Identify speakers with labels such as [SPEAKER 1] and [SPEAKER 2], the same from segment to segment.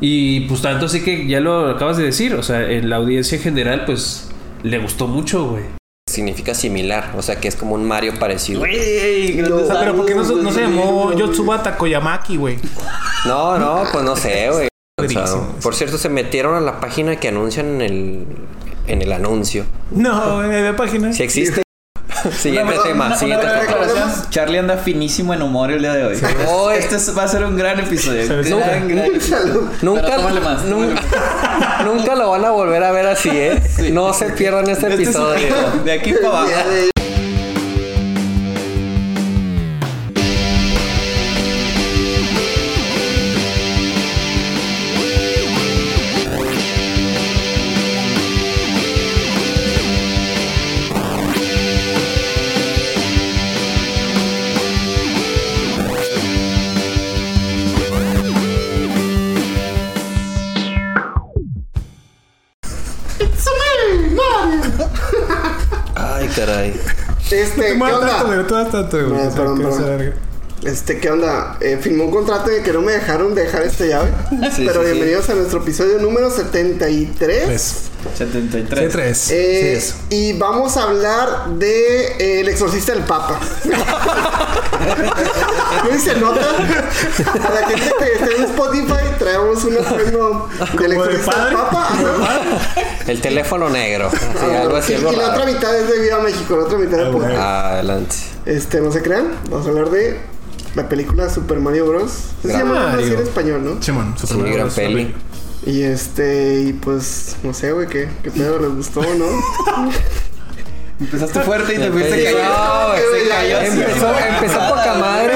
[SPEAKER 1] Y pues tanto así que ya lo acabas de decir, o sea, en la audiencia en general, pues le gustó mucho, güey.
[SPEAKER 2] Significa similar, o sea que es como un Mario parecido.
[SPEAKER 3] Güey, grandeza, pero ¿por qué no, se- no se llamó Yotsubata Koyamaki, güey?
[SPEAKER 2] No, no, pues no sé, güey. O sea,
[SPEAKER 3] Padrísimo.
[SPEAKER 2] por cierto, se metieron a la página que anuncian en el, en el anuncio.
[SPEAKER 3] No, güey, de página.
[SPEAKER 2] Si existe. Siguiente
[SPEAKER 4] Una-
[SPEAKER 2] tema,
[SPEAKER 4] una-
[SPEAKER 2] siguiente
[SPEAKER 4] una
[SPEAKER 2] tema.
[SPEAKER 4] Charlie anda finísimo en humor el día de hoy.
[SPEAKER 2] Hoy-
[SPEAKER 4] Este es- va a ser un gran episodio. Gran, gran episodio.
[SPEAKER 2] Nunca,
[SPEAKER 4] más,
[SPEAKER 2] nunca, nunca lo van a volver a ver así, ¿eh? No se pierdan este
[SPEAKER 4] Este es
[SPEAKER 2] episodio.
[SPEAKER 4] de aquí para abajo.
[SPEAKER 5] ¿Qué onda?
[SPEAKER 3] tanto, güey, tú más tanto, güey.
[SPEAKER 5] No,
[SPEAKER 3] O sea,
[SPEAKER 5] perdón,
[SPEAKER 3] que
[SPEAKER 5] perdón. Este, ¿qué onda? Eh, firmé un contrato el que no me dejaron dejar esta llave.
[SPEAKER 2] Sí,
[SPEAKER 5] Pero
[SPEAKER 2] sí, sí.
[SPEAKER 5] bienvenidos a nuestro episodio número 73.
[SPEAKER 3] Tres.
[SPEAKER 4] 73.
[SPEAKER 3] Sí, tres.
[SPEAKER 5] Eh,
[SPEAKER 3] sí, es.
[SPEAKER 5] y vamos a hablar de eh, El exorcista del Papa. ¿No se nota? A la gente que esté en Spotify traemos un atuendo del
[SPEAKER 3] de
[SPEAKER 5] exorcista del. Papa.
[SPEAKER 2] El teléfono negro. Así,
[SPEAKER 5] Ah,
[SPEAKER 2] algo así,
[SPEAKER 5] y,
[SPEAKER 2] algo
[SPEAKER 5] y la otra mitad es de Viva México, la otra mitad de
[SPEAKER 3] Ah.
[SPEAKER 2] Adelante.
[SPEAKER 5] Este, no se crean, vamos a hablar de la película Super Mario Bros. Se llama así en
[SPEAKER 3] Mario.
[SPEAKER 5] español, ¿no?
[SPEAKER 3] Simón, su
[SPEAKER 2] Sí,
[SPEAKER 3] primera
[SPEAKER 2] gran
[SPEAKER 3] vez,
[SPEAKER 2] peli.
[SPEAKER 5] Y este, y pues, no sé, güey, ¿qué, qué pedo les gustó, ¿no?
[SPEAKER 4] Empezaste fuerte y te fuiste cayendo.
[SPEAKER 5] se cayó.
[SPEAKER 2] Empezó, empezó poca madre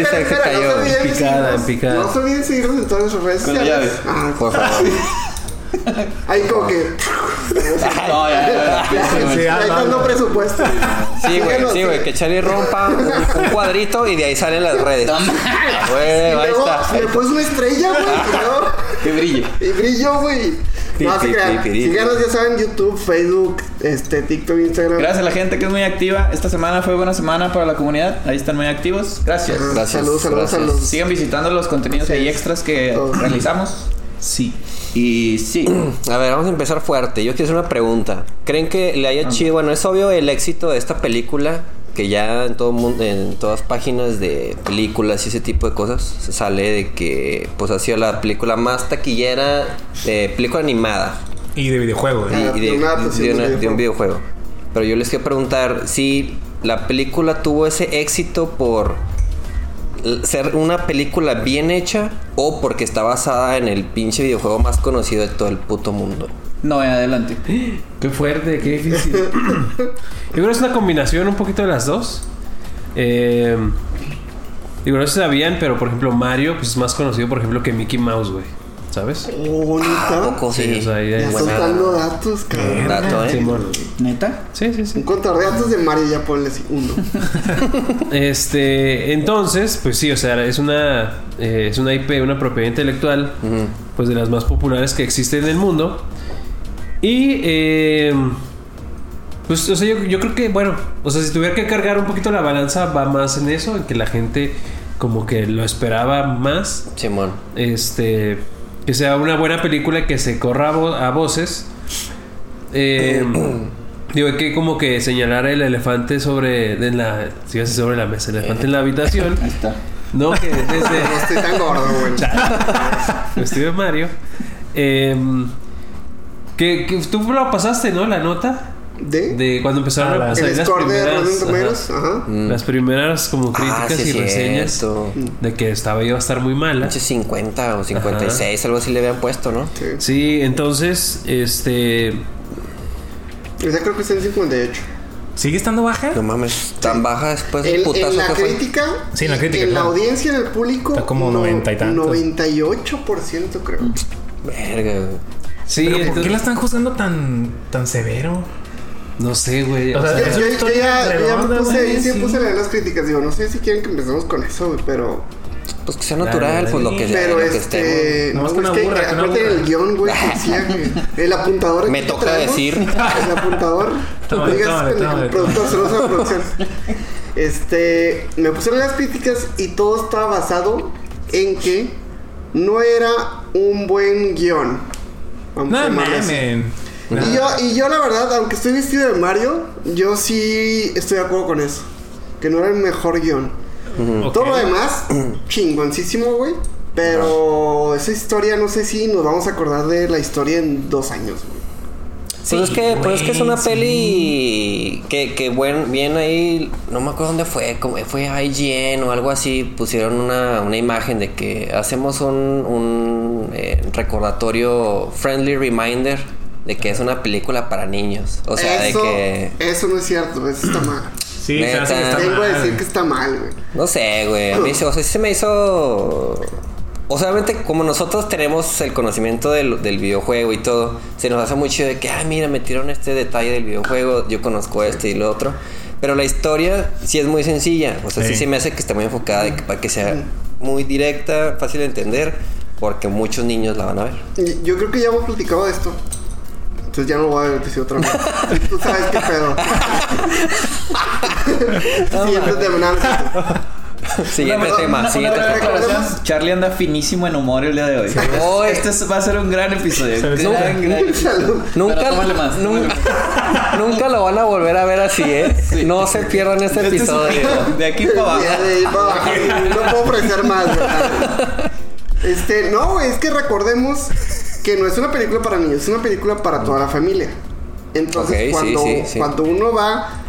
[SPEAKER 2] y se, cayó.
[SPEAKER 1] Picada, picada.
[SPEAKER 5] No se olviden de seguirnos en todas nuestras redes sociales. Ah,
[SPEAKER 2] Por favor.
[SPEAKER 5] Ahí como que.
[SPEAKER 4] No, ya, ya,
[SPEAKER 3] no,
[SPEAKER 5] presupuesto.
[SPEAKER 2] Sí, güey, sí, güey, que Charlie rompa un, un cuadrito y de ahí salen las redes.
[SPEAKER 4] No.
[SPEAKER 2] Ah, güey,
[SPEAKER 5] Y
[SPEAKER 2] ahí
[SPEAKER 5] luego
[SPEAKER 2] está.
[SPEAKER 5] le puso una estrella, güey. y
[SPEAKER 4] Que brille.
[SPEAKER 5] Y brilló, güey. No, se crean. Síganos, ya saben, YouTube, Facebook, este, TikTok, Instagram.
[SPEAKER 4] Gracias a la gente que es muy activa. Esta semana fue buena semana para la comunidad. Ahí están muy activos. Gracias.
[SPEAKER 2] Gracias,
[SPEAKER 5] Saludos, saludos los.
[SPEAKER 4] Sigan visitando los contenidos ahí extras que realizamos.
[SPEAKER 3] Sí.
[SPEAKER 4] Y sí.
[SPEAKER 2] A ver, vamos a empezar fuerte. Yo quiero hacer una pregunta. ¿Creen que le haya chido? Bueno, es obvio el éxito de esta película. Que ya en todo mundo, en todas páginas de películas y ese tipo de cosas se sale de que pues ha sido la película más taquillera de película animada
[SPEAKER 3] Y de videojuego, güey.
[SPEAKER 2] y,
[SPEAKER 5] Ah,
[SPEAKER 2] y
[SPEAKER 5] de
[SPEAKER 2] de,
[SPEAKER 5] una
[SPEAKER 2] de una-
[SPEAKER 5] de un
[SPEAKER 2] de un videojuego. Pero yo les quiero preguntar si la película tuvo ese éxito por ser una película bien hecha o porque está basada en el pinche videojuego más conocido de todo el puto mundo.
[SPEAKER 4] No, adelante.
[SPEAKER 1] Qué fuerte, qué difícil. Yo creo que es una combinación un poquito de las dos. Eh, digo, no sé si sabían, pero por ejemplo Mario pues, es más conocido, por ejemplo, que Mickey Mouse, güey. ¿Sabes?
[SPEAKER 5] Oh, bonita.
[SPEAKER 2] ¿A poco sí?
[SPEAKER 1] o sea, ahí
[SPEAKER 5] Ya
[SPEAKER 1] hay-
[SPEAKER 2] buena-
[SPEAKER 5] soltando datos, cabrón.
[SPEAKER 2] Dato, ¿eh?
[SPEAKER 1] Simón.
[SPEAKER 4] ¿Neta?
[SPEAKER 1] Sí, sí,
[SPEAKER 5] Un
[SPEAKER 1] sí.
[SPEAKER 5] contador de datos de Mario, ya ponle así, uno.
[SPEAKER 1] Este, entonces, pues sí, o sea, es una, eh, es una IP, una propiedad intelectual, pues de las más populares que existen en el mundo. Y, eh, pues, o sea, yo, yo creo que, bueno, o sea, si tuviera que cargar un poquito la balanza, va más en eso, en que la gente como que lo esperaba más.
[SPEAKER 2] Simón.
[SPEAKER 1] Este, que sea una buena película que se corra a, vo- a voces. Eh, digo, hay que como que señalar el elefante sobre, en la, sí, sobre la mesa, el elefante en la habitación.
[SPEAKER 4] Ahí está.
[SPEAKER 1] No, que desde
[SPEAKER 5] No estoy tan gordo, güey.
[SPEAKER 1] vestido de Mario. em, que, que tú lo pasaste, ¿no? La nota
[SPEAKER 5] ¿De?
[SPEAKER 1] de cuando empezaron
[SPEAKER 3] Ah,
[SPEAKER 1] a salir
[SPEAKER 5] el
[SPEAKER 1] las
[SPEAKER 5] de
[SPEAKER 1] primeras, ajá.
[SPEAKER 5] Ajá.
[SPEAKER 1] las primeras como críticas
[SPEAKER 2] Ah, sí,
[SPEAKER 1] y
[SPEAKER 2] es
[SPEAKER 1] reseñas
[SPEAKER 2] cierto.
[SPEAKER 1] de que estaba iba a estar muy mala.
[SPEAKER 2] Pinche 50 o 56, algo así le habían puesto, ¿no?
[SPEAKER 5] Sí.
[SPEAKER 1] Sí, entonces, este,
[SPEAKER 5] Esa creo que está en 58.
[SPEAKER 3] ¿Sigue estando baja?
[SPEAKER 2] No mames, tan baja después del
[SPEAKER 5] En,
[SPEAKER 2] putazo
[SPEAKER 5] en la
[SPEAKER 2] que fue.
[SPEAKER 5] crítica.
[SPEAKER 3] Sí, en la crítica,
[SPEAKER 5] En la audiencia, en el público.
[SPEAKER 3] Está como
[SPEAKER 5] no-
[SPEAKER 3] 90 y tantos.
[SPEAKER 5] 98% creo.
[SPEAKER 2] Verga, güey.
[SPEAKER 1] sí,
[SPEAKER 3] ¿Pero por qué la están juzgando tan, tan severo?
[SPEAKER 1] No sé, güey.
[SPEAKER 3] O sea,
[SPEAKER 5] Yo, yo- yo ya, yo ya me puse, yo sí puse las críticas. Digo, no sé si quieren que empecemos con eso, güey, pero.
[SPEAKER 2] Pues que sea natural,
[SPEAKER 3] Dale,
[SPEAKER 2] pues lo que sea,
[SPEAKER 5] Pero este. No, es
[SPEAKER 3] una
[SPEAKER 5] que
[SPEAKER 3] burra, que una
[SPEAKER 5] aparte del guion, güey, que decía que el apuntador.
[SPEAKER 2] Me toca
[SPEAKER 5] traemos,
[SPEAKER 2] decir.
[SPEAKER 5] El apuntador.
[SPEAKER 3] Tómale,
[SPEAKER 5] Digas,
[SPEAKER 3] tómale,
[SPEAKER 5] pendejo,
[SPEAKER 3] tómale.
[SPEAKER 5] productor, saludos a la producción. Este. Me pusieron las críticas y todo estaba basado en que no era un buen guion. Vamos a
[SPEAKER 3] No
[SPEAKER 5] llamarle Y yo, y yo la verdad, aunque estoy vestido de Mario, yo sí estoy de acuerdo con eso. Que no era el mejor
[SPEAKER 3] guion.
[SPEAKER 5] Todo lo demás, chingoncísimo, güey. Pero esa historia, no sé si nos vamos a acordar de la historia en dos años, güey.
[SPEAKER 2] Pues es que, pues es que es una
[SPEAKER 3] güey, sí.
[SPEAKER 2] peli que, que buen, bien ahí, no me acuerdo dónde fue, como fue IGN o algo así, pusieron una, una imagen de que hacemos un, un eh, recordatorio, friendly reminder de que es una película para niños. O sea,
[SPEAKER 5] eso,
[SPEAKER 2] de que,
[SPEAKER 5] eso no es cierto, eso está mal.
[SPEAKER 3] Sí, se hace que
[SPEAKER 2] Neta.
[SPEAKER 3] está
[SPEAKER 5] Vengo a decir que está mal, güey.
[SPEAKER 2] no sé, güey, a mí se, o sea, sí se me hizo... O sea, obviamente como nosotros tenemos el conocimiento del, del videojuego y todo, se nos hace muy chido de que, ah, mira, metieron este detalle del videojuego, yo conozco este y lo otro. Pero la historia sí es muy sencilla, o sea, sí,
[SPEAKER 3] Sí.
[SPEAKER 2] se me hace que está muy enfocada de que, para que sea muy directa, fácil de entender, porque muchos niños la van a ver.
[SPEAKER 5] Yo creo que ya hemos platicado de esto. Entonces ya no lo voy a decir otra vez. Tú sabes qué pedo. Siguiente tema.
[SPEAKER 2] Siguiente tema, siguiente.
[SPEAKER 4] Charlie anda finísimo en humor el día de hoy.
[SPEAKER 2] Oh,
[SPEAKER 4] este es- va a ser un gran episodio. Gran, gran episodio.
[SPEAKER 2] Nunca,
[SPEAKER 4] más,
[SPEAKER 2] nunca, nunca lo van a volver a ver así, ¿eh? No se pierdan este
[SPEAKER 4] Este es
[SPEAKER 2] episodio.
[SPEAKER 4] de aquí para abajo.
[SPEAKER 5] De ahí para abajo, No puedo ofrecer más, ¿verdad? Este, no, es que recordemos que no es una película para niños, es una película para toda la familia. Entonces, cuando,
[SPEAKER 2] sí, sí.
[SPEAKER 5] cuando uno va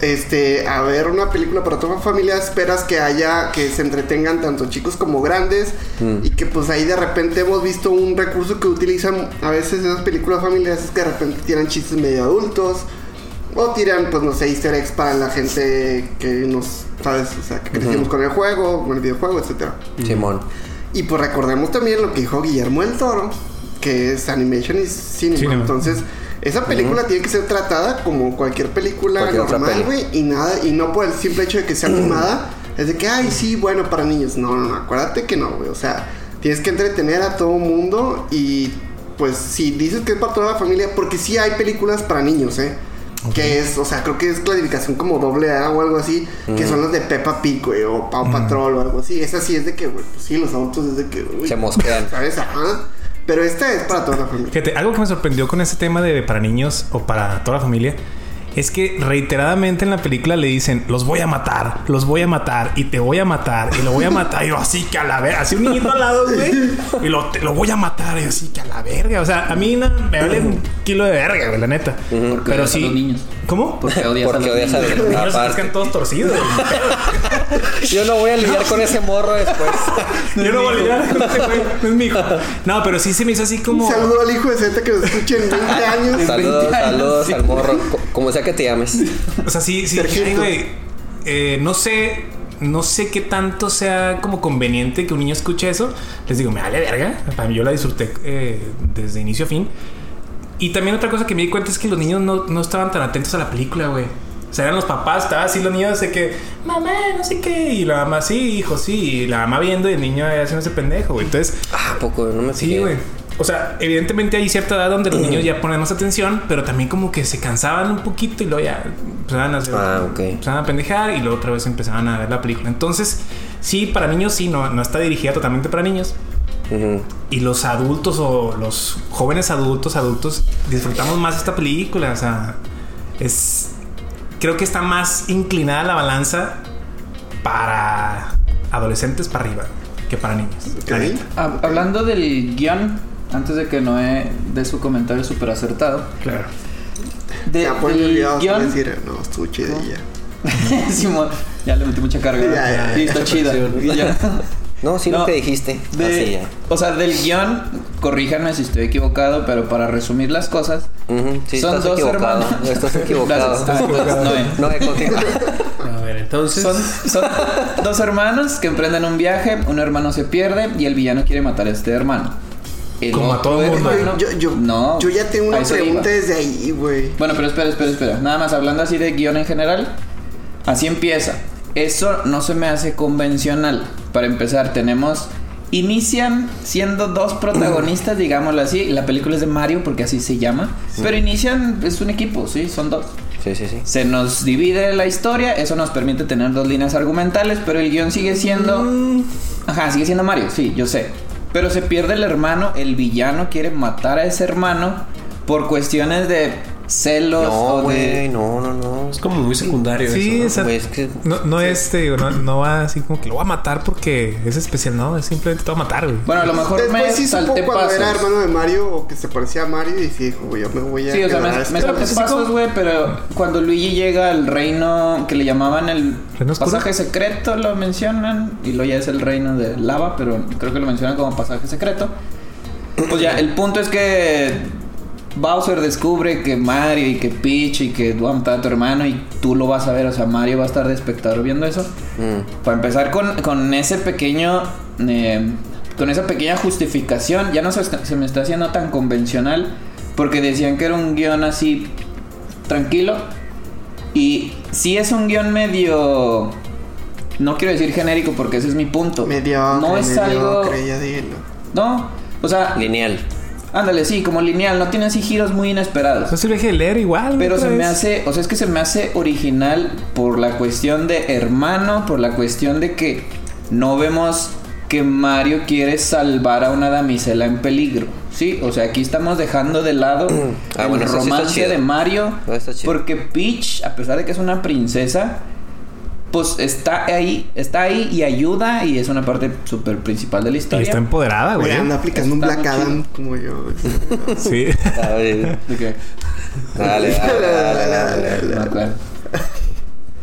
[SPEAKER 5] este, a ver una película para toda la familia, esperas que haya, que se entretengan tanto chicos como grandes.
[SPEAKER 2] Mm.
[SPEAKER 5] Y que pues ahí de repente hemos visto un recurso que utilizan a veces esas películas familiares, es que de repente tiran chistes medio adultos. O tiran, pues no sé, easter eggs para la gente que nos, ¿sabes? O sea, que crecimos con el juego, con el videojuego, etcétera.
[SPEAKER 2] Simón.
[SPEAKER 5] Y pues recordemos también lo que dijo Guillermo el Toro, que es Animation y Cinema.
[SPEAKER 3] Cinema.
[SPEAKER 5] Entonces, esa película tiene que ser tratada como cualquier película
[SPEAKER 2] Cualquier
[SPEAKER 5] normal, güey, y nada, y no por el simple hecho de que sea animada, es de que, ay, sí, bueno, para niños. No, no, no, acuérdate que no, güey. O sea, tienes que entretener a todo mundo y pues si dices que es para toda la familia, porque sí hay películas para niños, ¿eh? Que es, o sea, creo que es clasificación como doble A o algo así, que son las de Peppa Pig, güey, o Paw Patrol o algo así. Esa sí es de que, güey, pues sí, los adultos es de que, uy,
[SPEAKER 2] Se mosquean.
[SPEAKER 5] ¿Sabes? Ajá. Pero esta es para toda la familia.
[SPEAKER 3] Fíjate, algo que me sorprendió con ese tema de para niños o para toda la familia es que reiteradamente en la película le dicen, los voy a matar, los voy a matar y te voy a matar y lo voy a matar. Y yo así que a la verga, así un niñito al lado, güey. Y lo, te- lo voy a matar y yo así que a la verga. O sea, a mí no, me vale un kilo de verga, güey, la neta.
[SPEAKER 4] Porque
[SPEAKER 3] Pero sí.
[SPEAKER 4] los niños.
[SPEAKER 3] ¿Cómo?
[SPEAKER 4] Porque odias a
[SPEAKER 2] Porque
[SPEAKER 4] los
[SPEAKER 2] odias a
[SPEAKER 4] niños.
[SPEAKER 3] Los niños se pescan todos torcidos.
[SPEAKER 2] Yo no voy a lidiar con ese morro después.
[SPEAKER 3] Yo no voy a lidiar con ese güey. No es mi hijo. No, pero sí se me hizo así como.
[SPEAKER 5] Un saludo al hijo de Z que nos escuche en 20 años.
[SPEAKER 2] Saludos,
[SPEAKER 4] 20 años,
[SPEAKER 2] saludos
[SPEAKER 4] sí.
[SPEAKER 2] al morro. co- Como sea que te llames.
[SPEAKER 3] O sea, sí, sí. Ay, güey. Eh, no sé. No sé qué tanto sea como conveniente que un niño escuche eso. Les digo, me vale verga. Para mí yo la disfruté eh, desde inicio a fin. Y también otra cosa que me di cuenta es que los niños no, no estaban tan atentos a la película, güey. O sea, eran los papás, estaban así los niños de que, mamá, no sé qué. Y la mamá, sí, hijo, sí. Y la mamá viendo y el niño haciendo ese pendejo, güey. Entonces,
[SPEAKER 2] Ah, poco, no me
[SPEAKER 3] Sí, güey. O sea, evidentemente hay cierta edad donde los niños ya ponen más atención, pero también como que se cansaban un poquito y luego ya empezaban a hacer,
[SPEAKER 2] Ah, ok.
[SPEAKER 3] empezaban a pendejar y luego otra vez empezaban a ver la película. Entonces, sí, para niños sí, no, no está dirigida totalmente para niños. Y los adultos o los jóvenes adultos, adultos, disfrutamos más esta película. O sea, es. Creo que está más inclinada la balanza para adolescentes para arriba que para niños. la
[SPEAKER 5] Ok.
[SPEAKER 3] neta.
[SPEAKER 4] Hab- Hablando del guion, antes de que Noé dé su comentario súper acertado.
[SPEAKER 3] Claro.
[SPEAKER 4] De,
[SPEAKER 5] Ya por olvidados
[SPEAKER 4] guion.
[SPEAKER 5] decir, no, estuvo chida y ya.
[SPEAKER 4] Simón, ya le metí mucha carga.
[SPEAKER 5] Ya, ya, ya.
[SPEAKER 4] Sí, está chida.
[SPEAKER 2] No, sí,
[SPEAKER 4] No,
[SPEAKER 2] lo que dijiste.
[SPEAKER 4] De-
[SPEAKER 2] Así ya.
[SPEAKER 4] O sea, del guion, corríjanme si estoy equivocado, pero para resumir las cosas,
[SPEAKER 2] Sí,
[SPEAKER 4] son
[SPEAKER 2] estás
[SPEAKER 4] dos
[SPEAKER 2] equivocado.
[SPEAKER 4] hermanos.
[SPEAKER 2] Estás equivocado.
[SPEAKER 4] Ah.
[SPEAKER 2] No, eh, continúa.
[SPEAKER 1] A ver, entonces.
[SPEAKER 4] Son, son dos hermanos que emprenden un viaje, un hermano se pierde y el villano quiere matar a este hermano. El
[SPEAKER 3] Como a todo mundo.
[SPEAKER 4] hermano-
[SPEAKER 5] Yo, yo,
[SPEAKER 4] no,
[SPEAKER 5] yo ya tengo una pregunta desde ahí, güey.
[SPEAKER 4] Bueno, pero espera, espera, espera. Nada más hablando así de guion en general. Así empieza. Eso no se me hace convencional. Para empezar, tenemos. Inician siendo dos protagonistas, digámoslo así. La película es de Mario porque así se llama. Pero inician, es un equipo, sí, son dos.
[SPEAKER 2] Sí, sí, sí.
[SPEAKER 4] Se nos divide la historia, eso nos permite tener dos líneas argumentales, pero el guion sigue siendo. Ajá, sigue siendo Mario, sí, yo sé. Pero se pierde el hermano, el villano quiere matar a ese hermano por cuestiones de celos
[SPEAKER 2] No,
[SPEAKER 4] o
[SPEAKER 2] güey,
[SPEAKER 4] de...
[SPEAKER 2] no, no, no.
[SPEAKER 1] Es como muy secundario
[SPEAKER 3] Sí,
[SPEAKER 1] eso.
[SPEAKER 3] o sea,
[SPEAKER 2] Güey, es que-
[SPEAKER 3] no, no es, te digo, no, no va así como que lo voy a matar porque es especial, no, es simplemente te va a matar, güey.
[SPEAKER 4] Bueno, a lo mejor me
[SPEAKER 5] Después sí supo
[SPEAKER 4] salté
[SPEAKER 5] cuando
[SPEAKER 4] pasos.
[SPEAKER 5] era hermano de Mario o que se parecía a Mario y sí dijo, güey, yo me voy a
[SPEAKER 4] Sí, o sea, me, me salté
[SPEAKER 1] sí,
[SPEAKER 4] pasos,
[SPEAKER 1] como-
[SPEAKER 4] güey, pero cuando Luigi llega al reino que le llamaban el pasaje secreto, lo mencionan, y luego ya es el reino de lava, pero creo que lo mencionan como pasaje secreto. Pues ya, el punto es que Bowser descubre que Mario y que Peach y que matar a tu hermano y tú lo vas a ver, o sea, Mario va a estar de espectador viendo eso.
[SPEAKER 2] Mm.
[SPEAKER 4] Para empezar con, con ese pequeño. eh, con esa pequeña justificación, ya no se, se me está haciendo tan convencional. Porque decían que era un guion así. tranquilo. Y sí es un guion medio. No quiero decir genérico porque ese es mi punto.
[SPEAKER 5] Mediocre,
[SPEAKER 4] no es algo.
[SPEAKER 5] mediocre, ya dilo.
[SPEAKER 4] No, o sea,
[SPEAKER 2] Lineal.
[SPEAKER 4] Ándale, sí, como lineal, no tiene así giros muy inesperados.
[SPEAKER 3] No se lo dejé de leer igual.
[SPEAKER 4] Pero se me hace, o sea, es que se me hace original por la cuestión de hermano, por la cuestión de que no vemos que Mario quiere salvar a una damisela en peligro. Sí, o sea, aquí estamos dejando de lado
[SPEAKER 2] Ah,
[SPEAKER 4] el
[SPEAKER 2] bueno, sí
[SPEAKER 4] romance de Mario, porque Peach, a pesar de que es una princesa, pues está ahí, está ahí y ayuda y es una parte súper principal de la
[SPEAKER 3] Y
[SPEAKER 4] historia.
[SPEAKER 3] está empoderada,
[SPEAKER 5] Güey, anda aplicando un Black Adam como yo.
[SPEAKER 3] Sí.
[SPEAKER 2] Dale, dale, dale, dale, dale.
[SPEAKER 4] No acuerdo.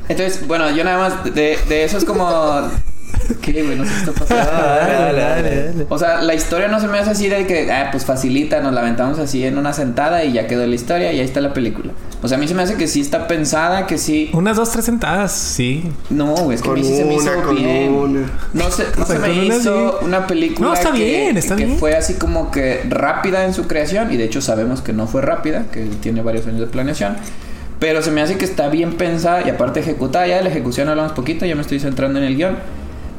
[SPEAKER 4] Entonces, bueno, yo nada más de, de eso es como. ¿Qué, güey? No sé qué está pasando.
[SPEAKER 2] Dale, dale, dale.
[SPEAKER 4] O sea, la historia no se me hace así de que, ah, pues facilita, nos la aventamos así en una sentada y ya quedó la historia y ahí está la película. O sea, a mí se me hace que sí está pensada, que sí.
[SPEAKER 3] Unas dos, tres sentadas, sí.
[SPEAKER 4] No, güey, es que a mí
[SPEAKER 5] Con
[SPEAKER 4] sí se me
[SPEAKER 5] una,
[SPEAKER 4] hizo
[SPEAKER 5] con
[SPEAKER 4] bien.
[SPEAKER 5] una.
[SPEAKER 4] No sé, no
[SPEAKER 3] O sea,
[SPEAKER 4] se me
[SPEAKER 3] con una
[SPEAKER 4] hizo
[SPEAKER 3] sí.
[SPEAKER 4] una película
[SPEAKER 3] No, está
[SPEAKER 4] que,
[SPEAKER 3] bien, está
[SPEAKER 4] que
[SPEAKER 3] bien.
[SPEAKER 4] fue así como que rápida en su creación y de hecho sabemos que no fue rápida, que tiene varios años de planeación. Pero se me hace que está bien pensada y aparte ejecutada. Ya de la ejecución hablamos poquito, ya me estoy centrando en el guion.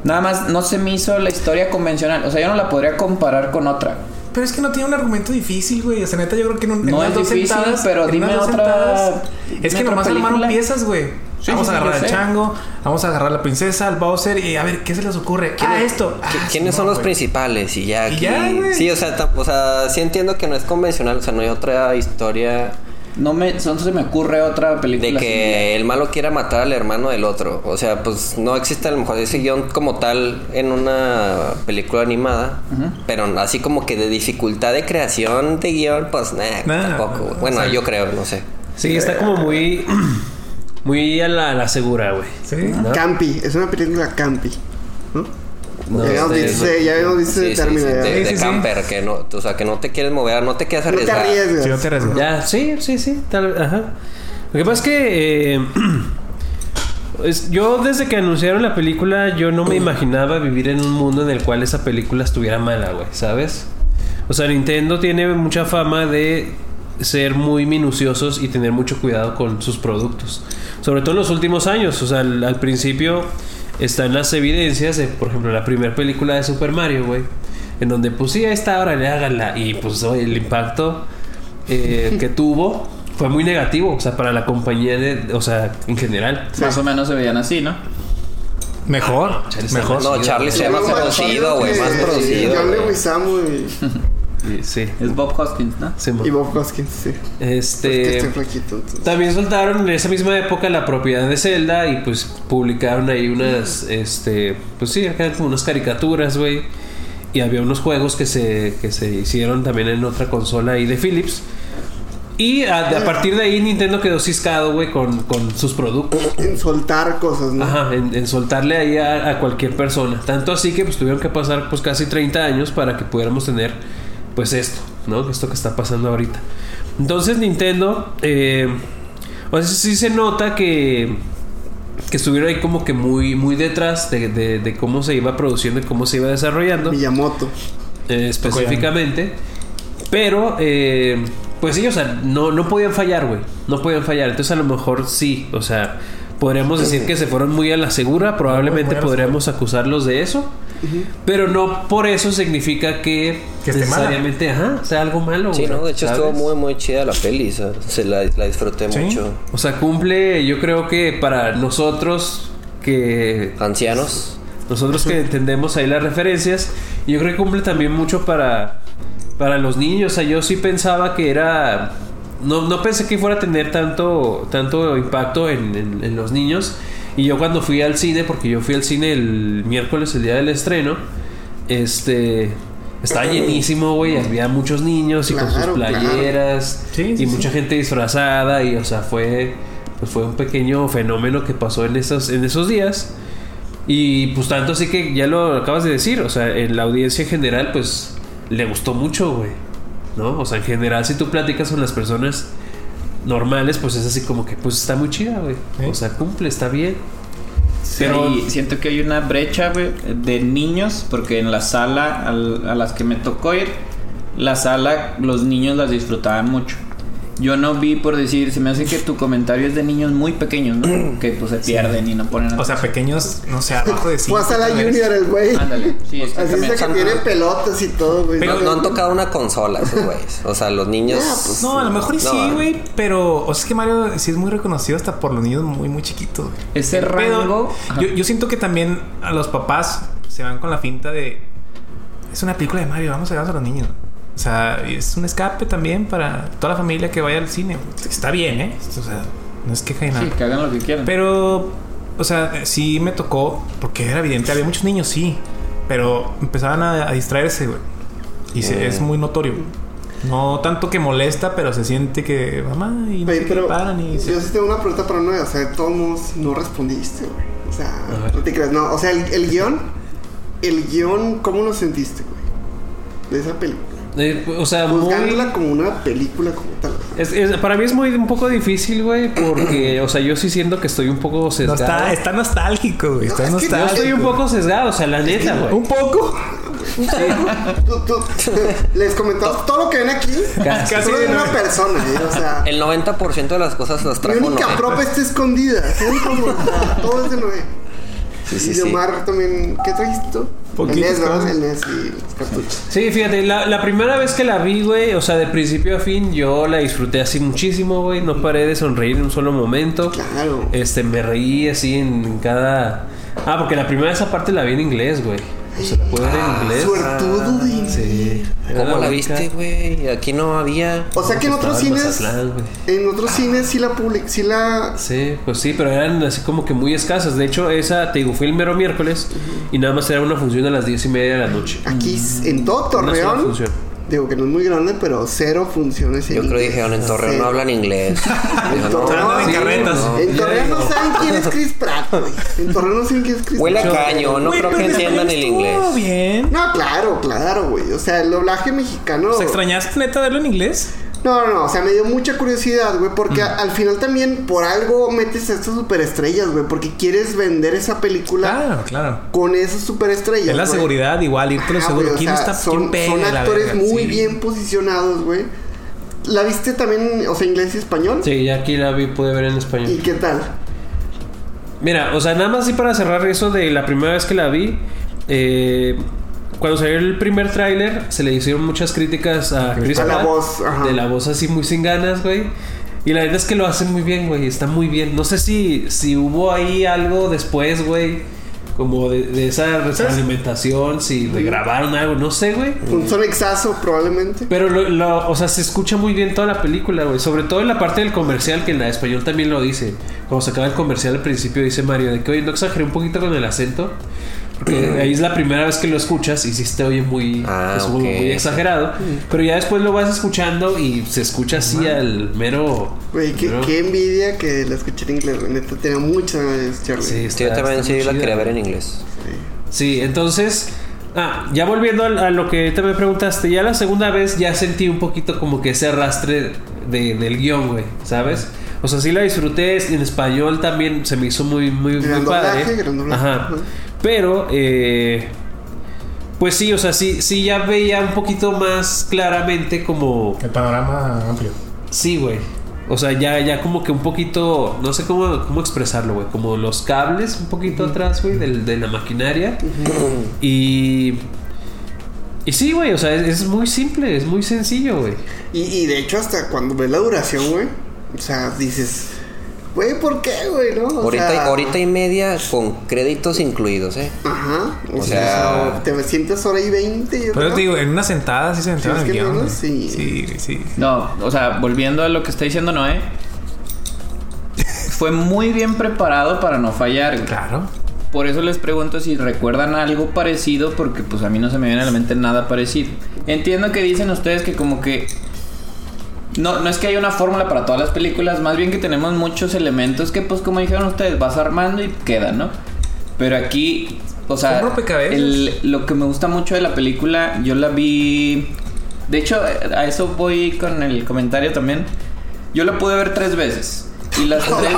[SPEAKER 4] Nada más no se me hizo la historia convencional. O sea, yo no la podría comparar con otra.
[SPEAKER 3] Pero es que no tiene un argumento difícil, güey. O sea, neta, yo creo que en, un, en
[SPEAKER 4] No
[SPEAKER 3] unas
[SPEAKER 4] es
[SPEAKER 3] dos
[SPEAKER 4] difícil,
[SPEAKER 3] sentadas.
[SPEAKER 4] pero
[SPEAKER 3] en
[SPEAKER 4] dime otra-
[SPEAKER 3] sentadas,
[SPEAKER 4] dime
[SPEAKER 3] Es que
[SPEAKER 4] otra
[SPEAKER 3] nomás armaron
[SPEAKER 4] película.
[SPEAKER 3] piezas, güey.
[SPEAKER 4] Sí,
[SPEAKER 3] vamos
[SPEAKER 4] sí,
[SPEAKER 3] a agarrar al
[SPEAKER 4] sé.
[SPEAKER 3] chango, vamos a agarrar a la princesa, al Bowser y a ver, ¿qué se les ocurre? Ah, esto. Ah,
[SPEAKER 2] ¿Quiénes son los principales? Y ya
[SPEAKER 3] Y
[SPEAKER 2] aquí.
[SPEAKER 3] ya, güey.
[SPEAKER 2] sí, o sea, o sea, sí entiendo que no es convencional, o sea, no hay otra historia
[SPEAKER 4] No me, no se me ocurre otra película.
[SPEAKER 2] de
[SPEAKER 4] así.
[SPEAKER 2] que el malo quiera matar al hermano del otro. O sea, pues no existe a lo mejor ese guion como tal en una película animada, pero así como que de dificultad de creación de guion, pues nah,
[SPEAKER 3] Nah,
[SPEAKER 2] tampoco.
[SPEAKER 3] o
[SPEAKER 2] Bueno,
[SPEAKER 3] sea-
[SPEAKER 2] yo creo, no sé.
[SPEAKER 1] Sí, está como muy. Muy a la, a la segura, güey.
[SPEAKER 3] Sí.
[SPEAKER 1] ¿No?
[SPEAKER 5] Campi, es una película campi. ¿no?
[SPEAKER 1] No,
[SPEAKER 5] ya
[SPEAKER 1] este,
[SPEAKER 5] dicho ese- ya dicho
[SPEAKER 2] Sí, sí,
[SPEAKER 5] término.
[SPEAKER 2] sí, de,
[SPEAKER 3] Sí,
[SPEAKER 2] de
[SPEAKER 3] sí, sí.
[SPEAKER 2] camper, que no, o sea, que no te quieres mover, no te quieres
[SPEAKER 5] No te
[SPEAKER 2] arriesgar.
[SPEAKER 5] arriesgas.
[SPEAKER 3] Sí, no te arriesgas.
[SPEAKER 1] Ya, sí, sí, sí. Tal, ajá. Lo que pasa es que. eh, es- yo desde que anunciaron la película, yo no me imaginaba vivir en un mundo en el cual esa película estuviera mala, güey, ¿sabes? O sea, Nintendo tiene mucha fama de ser muy minuciosos y tener mucho cuidado con sus productos. Sobre todo en los últimos años. O sea, al, al principio están las evidencias de, por ejemplo, la primera película de Super Mario, güey. En donde, pues sí, a esta hora le háganla. Y pues oye, el impacto eh, que tuvo fue muy negativo. O sea, para la compañía, de, o sea, en general.
[SPEAKER 4] Más o menos se veían así, ¿no?
[SPEAKER 3] Mejor, mejor.
[SPEAKER 2] No, Charlie se
[SPEAKER 5] Más
[SPEAKER 2] producido, güey, más producido. Güey.
[SPEAKER 1] Sí.
[SPEAKER 4] Es Bob Hoskins, ¿no?
[SPEAKER 1] Sí,
[SPEAKER 5] y Bob Hoskins, sí.
[SPEAKER 1] Este.
[SPEAKER 5] Flaquito.
[SPEAKER 1] También soltaron en esa misma época la propiedad de Zelda y pues publicaron ahí unas, este, pues sí, acá como unas caricaturas, güey. Y había unos juegos que se, que se hicieron también en otra consola ahí de Philips. Y a, a partir de ahí Nintendo quedó ciscado, güey, con, con sus productos.
[SPEAKER 5] En soltar cosas, ¿no?
[SPEAKER 1] Ajá, en, en soltarle ahí a, a cualquier persona. Tanto así que pues tuvieron que pasar pues casi 30 años para que pudiéramos tener pues esto, ¿no? Esto que está pasando ahorita. Entonces Nintendo, eh, o sea, sí se nota que, que estuvieron ahí como que muy, muy detrás de, de- de cómo se iba produciendo y cómo se iba desarrollando
[SPEAKER 5] Miyamoto.
[SPEAKER 1] eh, específicamente. Pero, eh, pues sí, o sea, no, no podían fallar, güey. No podían fallar. Entonces, a lo mejor sí, o sea, podríamos decir que se fueron muy a la segura. Probablemente podríamos acusarlos de eso. Pero no por eso significa que, necesariamente, ajá, sea algo malo.
[SPEAKER 2] Sí, no, de hecho
[SPEAKER 1] ¿sabes?
[SPEAKER 2] estuvo muy, muy chida la peli, o sea, se la, la disfruté
[SPEAKER 3] Sí.
[SPEAKER 2] mucho.
[SPEAKER 1] O sea, cumple, yo creo que para nosotros que
[SPEAKER 2] Ancianos.
[SPEAKER 1] Nosotros que entendemos ahí las referencias Y yo creo que cumple también mucho para, para los niños. O sea, yo sí pensaba que era. No, no pensé que fuera a tener tanto, tanto impacto en, en- en los niños. Y yo cuando fui al cine, porque yo fui al cine el miércoles, el día del estreno, este. Estaba llenísimo, güey. Había muchos niños y con sus
[SPEAKER 5] claro.
[SPEAKER 1] playeras.
[SPEAKER 3] Sí, sí,
[SPEAKER 1] y
[SPEAKER 3] sí.
[SPEAKER 1] mucha gente disfrazada. Y, o sea, fue. Pues fue un pequeño fenómeno que pasó en esos, en esos días. Y pues tanto así que ya lo acabas de decir, o sea, en la audiencia en general, pues le gustó mucho, güey. ¿No? O sea, en general, si tú platicas con las personas normales, pues es así como que, pues está muy chida, güey.
[SPEAKER 3] Sí.
[SPEAKER 1] O sea, cumple, está bien.
[SPEAKER 4] Pero
[SPEAKER 1] Pero-
[SPEAKER 4] siento que hay una brecha, güey, de niños, porque en la sala al- a las que me tocó ir, la sala, los niños las disfrutaban mucho. Yo no vi por decir, se me hace que tu comentario es de niños muy pequeños, ¿no? Que pues se pierden y no ponen
[SPEAKER 3] O sea, pequeños, no sé, abajo de 5.
[SPEAKER 5] Fue hasta la Junior el güey.
[SPEAKER 4] Ándale, sí,
[SPEAKER 5] Así es de
[SPEAKER 4] exactamente.
[SPEAKER 5] que tiene pelotas y todo, güey.
[SPEAKER 2] No, no han tocado una consola esos güeyes. O sea, los niños.
[SPEAKER 5] Ah, pues,
[SPEAKER 3] No, a lo mejor
[SPEAKER 2] No,
[SPEAKER 3] sí, güey. Pero, o sea, es que Mario sí es muy reconocido hasta por los niños muy, muy chiquitos. güey.
[SPEAKER 4] Ese
[SPEAKER 3] Pero
[SPEAKER 4] rango.
[SPEAKER 3] yo, yo siento que también a los papás se van con la finta de. Es una película de Mario, vamos a llevar a los niños. O sea, es un escape también para toda la familia que vaya al cine. Está bien, ¿eh? O sea, no es queja de nada.
[SPEAKER 4] Sí, que hagan lo que quieran.
[SPEAKER 3] Pero, o sea, sí me tocó, porque era evidente, había muchos niños, sí, pero empezaban a, a distraerse, güey. Y se- es muy notorio. No tanto que molesta, pero se siente que, mamá, y no
[SPEAKER 5] pero
[SPEAKER 3] paran y se-
[SPEAKER 5] yo sí tengo una pregunta para Noé. O sea, de todos modos no respondiste, güey. O sea, no te creas. No, o sea, el, el guion, el guion, ¿cómo lo sentiste, güey? De esa película.
[SPEAKER 1] Eh, o sea, muy...
[SPEAKER 5] Juzgándola como una película como tal.
[SPEAKER 1] Es- es- para mí es muy un poco difícil, güey, porque, o sea, yo sí siento que estoy un poco
[SPEAKER 3] No,
[SPEAKER 1] sesgado.
[SPEAKER 3] está, está nostálgico, güey. Está
[SPEAKER 5] No, es que yo
[SPEAKER 3] nostálgico.
[SPEAKER 1] estoy un poco sesgado, o sea, la neta, güey.
[SPEAKER 3] Un poco.
[SPEAKER 5] Tú- tú- les comentamos todo lo que ven aquí.
[SPEAKER 1] Casi.
[SPEAKER 5] Casi de una persona, ¿eh? O sea,
[SPEAKER 2] El 90% de las cosas las
[SPEAKER 5] mi
[SPEAKER 2] trajo
[SPEAKER 5] única
[SPEAKER 2] Noé.
[SPEAKER 5] prop está escondida. todo es de Noé.
[SPEAKER 2] Sí, sí,
[SPEAKER 5] y. Omar también. ¿Qué trajiste tú? El NES, ¿verdad? El NES y los cartuchos.
[SPEAKER 1] Sí, fíjate, la, la primera vez que la vi, güey, o sea, de principio a fin, yo la disfruté así muchísimo, güey. No paré de sonreír en un solo momento.
[SPEAKER 5] Claro.
[SPEAKER 1] Este, me reí así en cada. Ah, porque la primera esa parte la vi en inglés, güey. O sea, la pude ver en inglés.
[SPEAKER 5] Suertudo de
[SPEAKER 1] Ah, Sí.
[SPEAKER 2] ¿Cómo la
[SPEAKER 1] única.
[SPEAKER 2] viste, güey? Aquí no había.
[SPEAKER 5] O sea que en otros cines.
[SPEAKER 1] Güey.
[SPEAKER 5] En otros cines sí la public, sí la.
[SPEAKER 1] Sí, pues sí, pero eran así como que muy escasas. De hecho, esa, te digo, fue el mero miércoles y nada más era una función a las diez y media de la noche.
[SPEAKER 5] Aquí en todo
[SPEAKER 1] Una sola
[SPEAKER 5] Torreón. Digo que no es muy grande, pero cero funciones en
[SPEAKER 2] Yo creo que dijeron en Torreón no hablan inglés. No,
[SPEAKER 5] Torreón,
[SPEAKER 3] Andan en
[SPEAKER 1] sí,
[SPEAKER 3] carretas.
[SPEAKER 1] no.
[SPEAKER 5] En Torreón no saben quién es Chris Pratt, güey. En Torreón no saben quién es Chris
[SPEAKER 2] Huele a
[SPEAKER 5] Pratt.
[SPEAKER 2] caño, no creo que
[SPEAKER 3] en
[SPEAKER 2] entiendan el inglés.
[SPEAKER 3] bien.
[SPEAKER 5] No, claro, claro, güey. O sea, el doblaje mexicano.
[SPEAKER 3] ¿O sea, ¿Extrañaste neta verlo en inglés?
[SPEAKER 5] No, no, no. O sea, me dio mucha curiosidad, güey. Porque a- al final también por algo metes a estas superestrellas, güey. Porque quieres vender esa película
[SPEAKER 3] Claro, claro.
[SPEAKER 5] con esas superestrellas.
[SPEAKER 3] Es la
[SPEAKER 5] güey.
[SPEAKER 3] seguridad, igual, irte lo seguro.
[SPEAKER 5] güey, o
[SPEAKER 3] ¿Quién
[SPEAKER 5] sea,
[SPEAKER 3] está
[SPEAKER 5] son,
[SPEAKER 3] quién
[SPEAKER 5] son actores
[SPEAKER 3] verga?
[SPEAKER 5] muy
[SPEAKER 3] Sí.
[SPEAKER 5] bien posicionados, güey. ¿La viste también, o sea, inglés y español?
[SPEAKER 1] Sí, ya aquí la vi, pude ver en
[SPEAKER 5] ¿Y
[SPEAKER 1] español.
[SPEAKER 5] qué tal?
[SPEAKER 1] Mira, o sea, nada más así para cerrar eso de la primera vez que la vi. eh, cuando salió el primer tráiler, se le hicieron muchas críticas a Chris
[SPEAKER 5] A la
[SPEAKER 1] Pratt,
[SPEAKER 5] voz, ajá.
[SPEAKER 1] De la voz así muy sin ganas, güey. Y la verdad es que lo hacen muy bien, güey. Está muy bien. No sé si, si hubo ahí algo después, güey. Como de, de esa retroalimentación, si regrabaron algo, no sé, güey.
[SPEAKER 5] Un sonexazo, probablemente.
[SPEAKER 1] Pero, lo, lo- o sea, se escucha muy bien toda la película, güey. Sobre todo en la parte del comercial, que en la de español también lo dice. Cuando se acaba el comercial al principio, dice Mario, de que, oye, no exageré un poquito con el acento. Porque ahí es la primera vez que lo escuchas y sí se te oye muy,
[SPEAKER 2] Ah,
[SPEAKER 1] muy exagerado. Pero ya después lo vas escuchando y se escucha así al mero.
[SPEAKER 5] Güey, qué,
[SPEAKER 1] mero-
[SPEAKER 5] qué envidia que la escuché en inglés, güey. Neta, tenía muchas ganas, Charlie.
[SPEAKER 1] Sí,
[SPEAKER 2] Sí, yo también sí la quería ver en inglés.
[SPEAKER 1] Sí, entonces, ah, ya volviendo a, a lo que ahorita me preguntaste, ya la segunda vez ya sentí un poquito como que ese arrastre de- del guion, güey, ¿sabes? O sea, sí la disfruté en español también, se me hizo muy, muy, muy padre.
[SPEAKER 5] doblaje, gran doblaje.
[SPEAKER 1] Ajá. Pero, eh, pues sí, o sea, sí, sí ya veía un poquito más claramente como...
[SPEAKER 3] El panorama amplio.
[SPEAKER 1] Sí, güey. O sea, ya, ya como que un poquito, no sé cómo, cómo expresarlo, güey. Como los cables un poquito atrás, güey, del- de la maquinaria. Y... Y sí, güey, o sea, es, es muy simple, es muy sencillo, güey.
[SPEAKER 5] Y, y de hecho, hasta cuando ves la duración, güey. O sea, dices. Güey, ¿por qué, güey? No? O
[SPEAKER 2] Ahorita,
[SPEAKER 5] sea,
[SPEAKER 2] ahorita y media con créditos incluidos, ¿eh?
[SPEAKER 5] Ajá. O,
[SPEAKER 2] O
[SPEAKER 5] sea,
[SPEAKER 2] sea,
[SPEAKER 5] te sientes hora y 20. Yo
[SPEAKER 3] Pero
[SPEAKER 5] creo.
[SPEAKER 3] te digo, en una sentada sí se entraron
[SPEAKER 5] Sí,
[SPEAKER 3] el
[SPEAKER 5] es que
[SPEAKER 3] guion.
[SPEAKER 5] menos,
[SPEAKER 3] güey.
[SPEAKER 5] sí.
[SPEAKER 3] Sí, sí.
[SPEAKER 4] No, o sea, volviendo a lo que está diciendo Noé. Fue muy bien preparado para no fallar. güey.
[SPEAKER 3] Claro.
[SPEAKER 4] Por eso les pregunto si recuerdan algo parecido, porque pues a mí no se me viene a la mente nada parecido. Entiendo que dicen ustedes que como que... No, no es que haya una fórmula para todas las películas, más bien que tenemos muchos elementos que pues como dijeron ustedes, vas armando y queda, ¿no? Pero aquí, o sea,
[SPEAKER 3] Son rompecabezas.
[SPEAKER 4] el- lo que me gusta mucho de la película, yo la vi... De hecho, a eso voy con el comentario también. Yo la pude ver tres veces. Y las tres...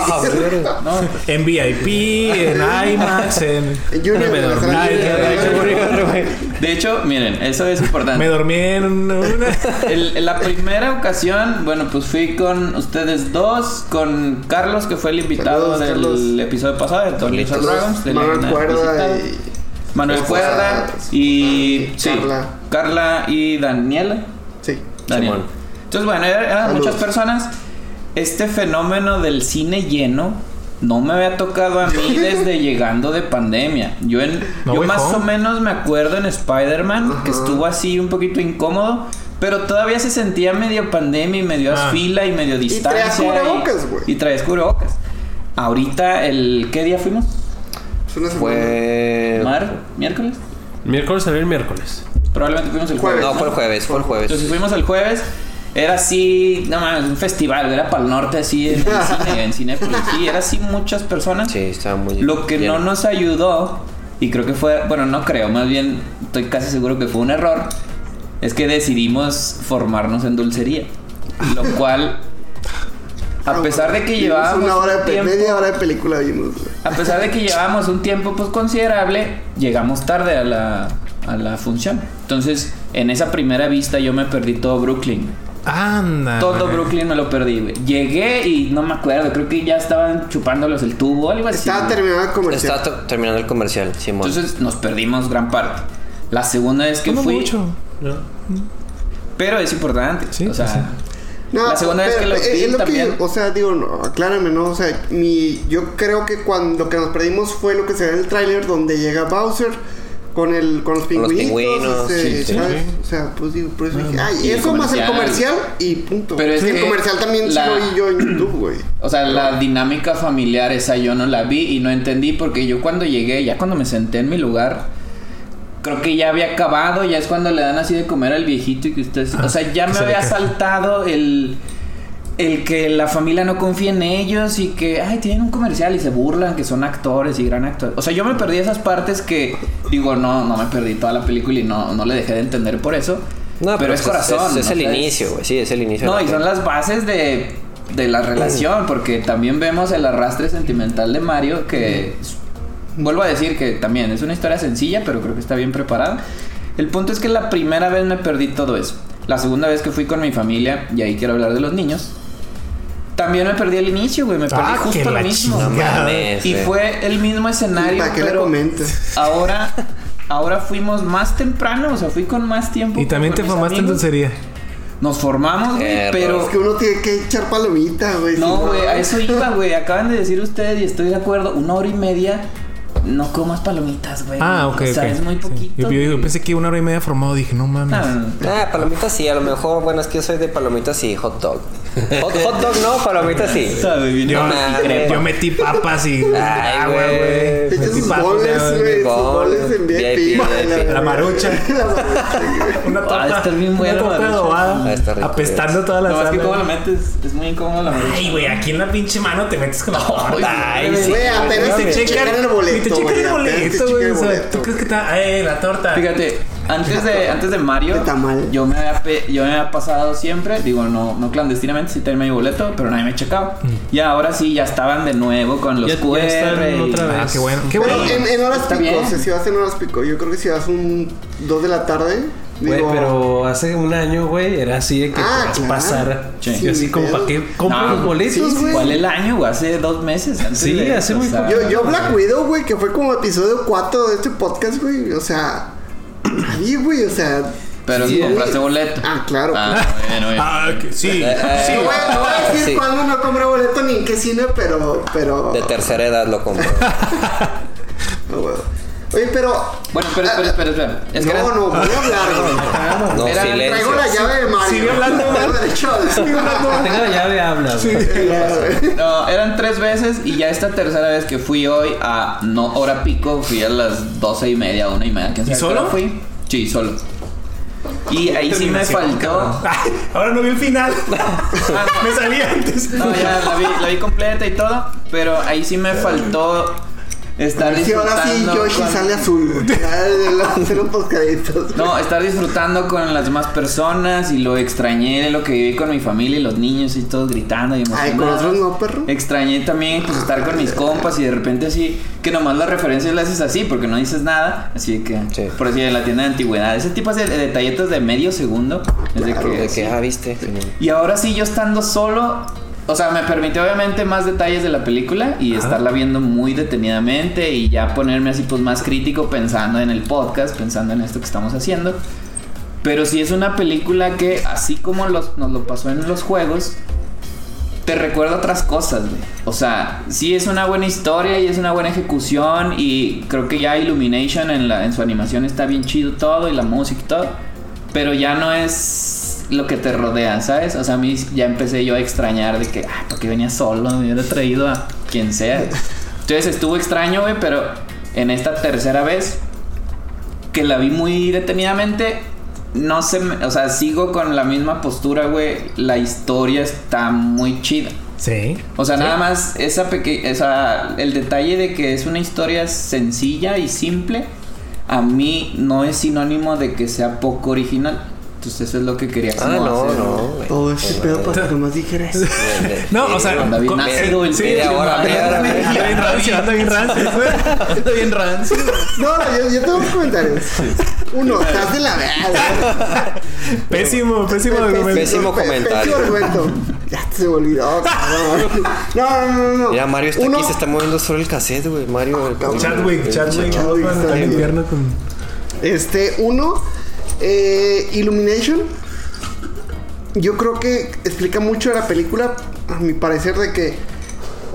[SPEAKER 4] no,
[SPEAKER 3] En VIP, en IMAX, en.
[SPEAKER 5] En Junior,
[SPEAKER 4] De hecho, miren, eso es importante.
[SPEAKER 3] Me dormí en una.
[SPEAKER 4] El- en la primera ocasión, bueno, pues fui con ustedes dos, con Carlos, que fue el invitado
[SPEAKER 5] Saludos,
[SPEAKER 4] del
[SPEAKER 5] Carlos.
[SPEAKER 4] episodio pasado de and Dragons. de la
[SPEAKER 5] Manuel Cuerda y.
[SPEAKER 4] Manuel Cuerda y sí,
[SPEAKER 5] Carla.
[SPEAKER 4] Carla y Daniela.
[SPEAKER 5] Sí.
[SPEAKER 4] Daniel.
[SPEAKER 2] Simón.
[SPEAKER 4] Entonces, bueno, eran, eran
[SPEAKER 5] Saludos.
[SPEAKER 4] muchas personas. Este fenómeno del cine lleno no me había tocado a mí desde llegando de pandemia. Yo, en,
[SPEAKER 3] No
[SPEAKER 4] yo más
[SPEAKER 3] Home.
[SPEAKER 4] o menos me acuerdo en Spider-Man que estuvo así un poquito incómodo. Pero todavía se sentía medio pandemia y medio
[SPEAKER 3] Ah.
[SPEAKER 4] fila y medio distancia.
[SPEAKER 5] traías cubrebocas, güey.
[SPEAKER 4] Y cubrebocas. Ahorita, el ¿qué día fuimos?
[SPEAKER 2] Fue.
[SPEAKER 4] ¿Mar? ¿Miércoles?
[SPEAKER 1] Miércoles salió el miércoles.
[SPEAKER 4] Probablemente fuimos el jueves.
[SPEAKER 5] Jueves.
[SPEAKER 2] No, fue el jueves, fue el jueves.
[SPEAKER 4] Entonces fuimos el jueves. Era así, no mames, un festival, era para el norte así en cine, en Cinépolis, sí, era así muchas personas.
[SPEAKER 2] Sí, estaba muy.
[SPEAKER 4] Lo que
[SPEAKER 2] lleno.
[SPEAKER 4] no nos ayudó, y creo que fue, bueno, no creo, más bien estoy casi seguro que fue un error, es que decidimos formarnos en dulcería. Lo cual, a pesar de que llevábamos
[SPEAKER 5] Una hora de
[SPEAKER 4] tiempo,
[SPEAKER 5] media hora de película vimos,
[SPEAKER 4] a pesar de que llevábamos un tiempo pues considerable, llegamos tarde a la, a la función. Entonces, en esa primera vista yo me perdí todo Brooklyn.
[SPEAKER 3] Anda.
[SPEAKER 4] Todo. Brooklyn me lo perdí, güey. Llegué y no me acuerdo, creo que ya estaban chupándolos el tubo o algo así.
[SPEAKER 5] Estaba
[SPEAKER 4] güey.
[SPEAKER 5] terminado el comercial.
[SPEAKER 2] Estaba terminando el comercial, Simón.
[SPEAKER 4] Entonces nos perdimos gran parte. La segunda vez que
[SPEAKER 3] No
[SPEAKER 4] fui,
[SPEAKER 3] mucho.
[SPEAKER 4] pero es importante.
[SPEAKER 3] Sí,
[SPEAKER 4] o sea,
[SPEAKER 3] sí.
[SPEAKER 5] No,
[SPEAKER 4] La segunda vez que lo vi
[SPEAKER 5] es lo que
[SPEAKER 4] también.
[SPEAKER 5] yo- o sea, digo, no, aclárame, ¿no? O sea, mi, yo creo que cuando lo que nos perdimos fue lo que se ve en el tráiler donde llega Bowser con el con los
[SPEAKER 2] los
[SPEAKER 5] pingüinos.
[SPEAKER 2] pingüinos,
[SPEAKER 5] este,
[SPEAKER 2] sí, sí,
[SPEAKER 5] ¿sabes?
[SPEAKER 3] sí.
[SPEAKER 5] O sea, pues digo, por eso dije, ay,
[SPEAKER 4] Y el
[SPEAKER 5] eso más el
[SPEAKER 4] comercial.
[SPEAKER 5] y punto.
[SPEAKER 4] Pero es
[SPEAKER 5] Sí, el
[SPEAKER 4] que
[SPEAKER 5] comercial también
[SPEAKER 4] la-
[SPEAKER 5] sí lo vi yo en YouTube, güey.
[SPEAKER 4] o sea, la dinámica familiar esa yo no la vi y no entendí porque yo cuando llegué, ya cuando me senté en mi lugar, creo que ya había acabado, ya es cuando le dan así de comer al viejito y que usted, o sea, ya
[SPEAKER 3] que
[SPEAKER 4] me había saltado el el que la familia no confía en ellos y que, ay, tienen un comercial y se burlan que son actores y gran actores. O sea, yo me perdí esas partes que, digo, no, no me perdí toda la película y no, no le dejé de entender por eso.
[SPEAKER 2] no,
[SPEAKER 4] pero, es corazón.
[SPEAKER 2] Es,
[SPEAKER 4] ¿no?
[SPEAKER 2] el inicio, güey. Sí, es el inicio.
[SPEAKER 4] No, y son las bases de, de la relación, porque también vemos el arrastre sentimental de Mario, que vuelvo a decir que también es una historia sencilla, pero creo que está bien preparada. El punto es que la primera vez me perdí todo eso. La segunda vez que fui con mi familia, y ahí quiero hablar de los niños, también me perdí el inicio, güey, me perdí
[SPEAKER 3] Ah,
[SPEAKER 4] justo lo
[SPEAKER 3] la
[SPEAKER 4] mismo.
[SPEAKER 2] Mames.
[SPEAKER 4] Y
[SPEAKER 2] güey.
[SPEAKER 4] fue el mismo escenario,
[SPEAKER 5] ¿Para qué le
[SPEAKER 4] pero ahora, ahora fuimos más temprano, o sea, fui con más tiempo.
[SPEAKER 3] Y también te formaste en dulcería.
[SPEAKER 4] Nos formamos, güey, pero
[SPEAKER 5] Es que uno tiene que echar palomita, güey.
[SPEAKER 4] no, güey, a eso iba, güey. Acaban de decir ustedes y estoy de acuerdo. Una hora y media, no comas palomitas, güey.
[SPEAKER 3] Ah, ok.
[SPEAKER 4] O sea, es muy
[SPEAKER 3] Sí.
[SPEAKER 4] poquito.
[SPEAKER 3] Yo, yo- yo
[SPEAKER 4] güey.
[SPEAKER 3] pensé que una hora y media formado. Dije, no mames.
[SPEAKER 4] No.
[SPEAKER 2] Ah, palomitas sí, a lo mejor, bueno, es que yo soy de palomitas y hot dog. Hot, hot dog no, palomitas sí.
[SPEAKER 4] Sabe,
[SPEAKER 3] Yo, yo metí papas y
[SPEAKER 2] Ay,
[SPEAKER 3] agua,
[SPEAKER 2] güey.
[SPEAKER 3] Metí papas,
[SPEAKER 5] güey.
[SPEAKER 2] Boles,
[SPEAKER 5] en VIP.
[SPEAKER 3] La marucha.
[SPEAKER 5] La.
[SPEAKER 3] Una
[SPEAKER 4] Ah,
[SPEAKER 3] torta,
[SPEAKER 4] está bien
[SPEAKER 3] una
[SPEAKER 4] buena la
[SPEAKER 3] torta
[SPEAKER 4] marucha.
[SPEAKER 3] adobada,
[SPEAKER 2] Ah,
[SPEAKER 3] apestando toda la
[SPEAKER 4] No, es que
[SPEAKER 3] sala.
[SPEAKER 4] cómo lo metes. Es muy incómodo la marucha.
[SPEAKER 3] Ay, güey, aquí en la pinche mano te metes con la torta.
[SPEAKER 4] Ay,
[SPEAKER 3] Ay,
[SPEAKER 4] sí.
[SPEAKER 5] Güey, apenas te checan el boleto,
[SPEAKER 3] te checan
[SPEAKER 5] güey,
[SPEAKER 3] el boleto, güey. tú crees que está. Eh, la torta.
[SPEAKER 4] Fíjate, antes de, antes de Mario,
[SPEAKER 5] De tamal.
[SPEAKER 4] yo me, había pe- yo me había pasado siempre, digo, no, no clandestinamente, sí tenía mi boleto, pero nadie me checaba. Y ahora sí, ya estaban de nuevo con los
[SPEAKER 1] Ya- ya
[SPEAKER 4] QR.
[SPEAKER 1] están
[SPEAKER 4] y-
[SPEAKER 1] otra vez.
[SPEAKER 3] Ah, qué bueno. Qué
[SPEAKER 5] Pero
[SPEAKER 3] bueno.
[SPEAKER 5] en, en horas
[SPEAKER 4] Está
[SPEAKER 5] pico, o sea, si vas en horas pico, yo creo que si vas un 2 de la tarde,
[SPEAKER 1] Güey,
[SPEAKER 5] digo,
[SPEAKER 1] pero hace un año, güey, era así de que
[SPEAKER 5] Ah, claro.
[SPEAKER 1] pasar.
[SPEAKER 4] Sí.
[SPEAKER 1] Así como. ¿para qué compro
[SPEAKER 4] No,
[SPEAKER 1] los boletos,
[SPEAKER 5] sí, sí.
[SPEAKER 1] güey?
[SPEAKER 4] ¿Cuál el año, güey? Hace dos meses. Antes
[SPEAKER 1] Sí,
[SPEAKER 4] de
[SPEAKER 1] hace muy
[SPEAKER 4] o sea,
[SPEAKER 5] yo, yo Black Widow, güey, que fue como episodio 4 de este podcast, güey, o sea, nadie, güey, o sea,
[SPEAKER 4] Pero
[SPEAKER 5] Sí.
[SPEAKER 4] si compraste boleto.
[SPEAKER 5] Ah, claro.
[SPEAKER 4] Ah, bueno, bueno.
[SPEAKER 3] Ah, que sí.
[SPEAKER 2] Eh,
[SPEAKER 3] sí.
[SPEAKER 5] No voy, no voy a decir
[SPEAKER 2] Sí.
[SPEAKER 5] cuándo no compré boleto ni en qué cine, pero. pero
[SPEAKER 2] De tercera edad lo compró.
[SPEAKER 5] no, güey. Oye, pero.
[SPEAKER 4] Bueno, espera, espera, espera, espera. Es que
[SPEAKER 5] no,
[SPEAKER 4] eran-
[SPEAKER 5] no, voy a hablar, güey.
[SPEAKER 2] No,
[SPEAKER 4] Era-
[SPEAKER 2] silencio.
[SPEAKER 5] Traigo la llave de Mario.
[SPEAKER 3] Sigue hablando,
[SPEAKER 5] Tengo derecho hablar.
[SPEAKER 1] Que tenga la llave, habla, güey.
[SPEAKER 4] No, eran tres veces y ya esta tercera vez que fui hoy a no hora pico, fui a las doce y media, una y media. ¿quién sabe
[SPEAKER 3] ¿Y solo?
[SPEAKER 4] fui? Sí, solo. Y ahí sí me faltó.
[SPEAKER 3] Ahora no vi el final. Me salí antes.
[SPEAKER 4] No, ya la vi, la vi completa y todo, pero ahí sí me faltó estar
[SPEAKER 5] Sí, ahora sí,
[SPEAKER 4] disfrutando.
[SPEAKER 5] Yoshi
[SPEAKER 4] con-
[SPEAKER 5] sale azul. güey. Ya, de la- hacer un postcréditos.
[SPEAKER 4] No, estar disfrutando con las demás personas y lo extrañé de lo que viví con mi familia y los niños y todos gritando y
[SPEAKER 5] Ay,
[SPEAKER 4] emocionados.
[SPEAKER 5] con otros no, perro.
[SPEAKER 4] Extrañé también pues estar con mis compas y de repente así, que nomás las referencias las haces así porque no dices nada, así que,
[SPEAKER 2] Sí.
[SPEAKER 4] por decir, en la tienda de antigüedad, ese tipo de detallitos de medio segundo, es de
[SPEAKER 5] Claro,
[SPEAKER 4] que,
[SPEAKER 2] De
[SPEAKER 4] sí.
[SPEAKER 2] que, ah, viste.
[SPEAKER 4] Y ahora sí, yo estando solo, o sea, me permitió obviamente más detalles de la película y estarla viendo muy detenidamente y ya ponerme así pues más crítico pensando en el podcast, pensando en esto que estamos haciendo. Pero sí es una película que, así como los- nos lo pasó en los juegos, te recuerda otras cosas, güey. O sea, sí es una buena historia y es una buena ejecución y creo que ya Illumination en, la, en su animación está bien chido todo y la música y todo. Pero ya no es lo que te rodea, ¿sabes? O sea, a mí ya empecé yo a extrañar de que, ay, ¿por qué venía solo? Me hubiera traído a quien sea. Entonces estuvo extraño, güey, pero en esta tercera vez que la vi muy detenidamente, no sé, o sea, sigo con la misma postura, güey. La historia está muy chida.
[SPEAKER 3] Sí.
[SPEAKER 4] O sea, nada más esa peque esa el detalle de que es una historia sencilla y simple, a mí no es sinónimo de que sea poco original. Entonces eso es lo que quería
[SPEAKER 2] Ah,
[SPEAKER 4] como
[SPEAKER 2] no,
[SPEAKER 4] hacer.
[SPEAKER 2] no. güey.
[SPEAKER 5] Todo ese pedo para que nomás dijera eso.
[SPEAKER 3] No, o sea,
[SPEAKER 4] Anda bien
[SPEAKER 3] con-
[SPEAKER 4] ácido el
[SPEAKER 3] sí,
[SPEAKER 4] pinche
[SPEAKER 2] media hora,
[SPEAKER 4] Mario.
[SPEAKER 2] media hora, media
[SPEAKER 3] Anda bien rancio, anda bien rancio.
[SPEAKER 4] Anda bien rancio.
[SPEAKER 5] No, no, yo, yo tengo unos comentarios. Uno, estás de la verga.
[SPEAKER 3] Pésimo, pésimo argumento.
[SPEAKER 2] Pésimo comentario.
[SPEAKER 5] Pésimo argumento. Ya se me olvidó, cabrón. No, no, no, no.
[SPEAKER 2] Mira, Mario está aquí, se está moviendo solo el cassette, güey. Mario. el-
[SPEAKER 3] Chadwick, Chadwick.
[SPEAKER 5] Chadwick
[SPEAKER 3] Vamos
[SPEAKER 5] está
[SPEAKER 3] al
[SPEAKER 5] bien.
[SPEAKER 3] infierno con.
[SPEAKER 5] Este, uno, eh, Illumination. Yo creo que explica mucho de la película, a mi parecer, de que,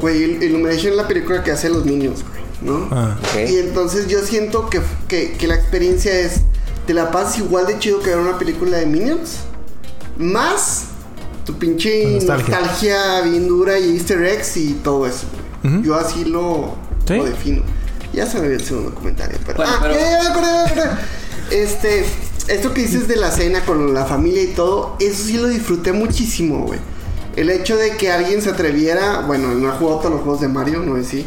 [SPEAKER 5] güey, Il- Illumination es la película que hace los niños, güey, ¿no?
[SPEAKER 3] Ah.
[SPEAKER 2] Ok.
[SPEAKER 5] Y entonces yo siento que, que, que la experiencia es, te la pasas igual de chido que ver una película de Minions, más tu pinche
[SPEAKER 3] nostalgia.
[SPEAKER 5] nostalgia. bien dura y easter eggs y todo eso. güey.
[SPEAKER 3] Ujú.
[SPEAKER 5] Yo así lo,
[SPEAKER 3] ¿Sí?
[SPEAKER 5] lo defino. Ya se me vio el segundo comentario, pero...
[SPEAKER 4] Bueno,
[SPEAKER 5] ah,
[SPEAKER 4] pero-
[SPEAKER 5] ya, ya ya. Este, esto que dices de la cena con la familia y todo, eso sí lo disfruté muchísimo, güey. El hecho de que alguien se atreviera, bueno, no he jugado todos los juegos de Mario, no es sí.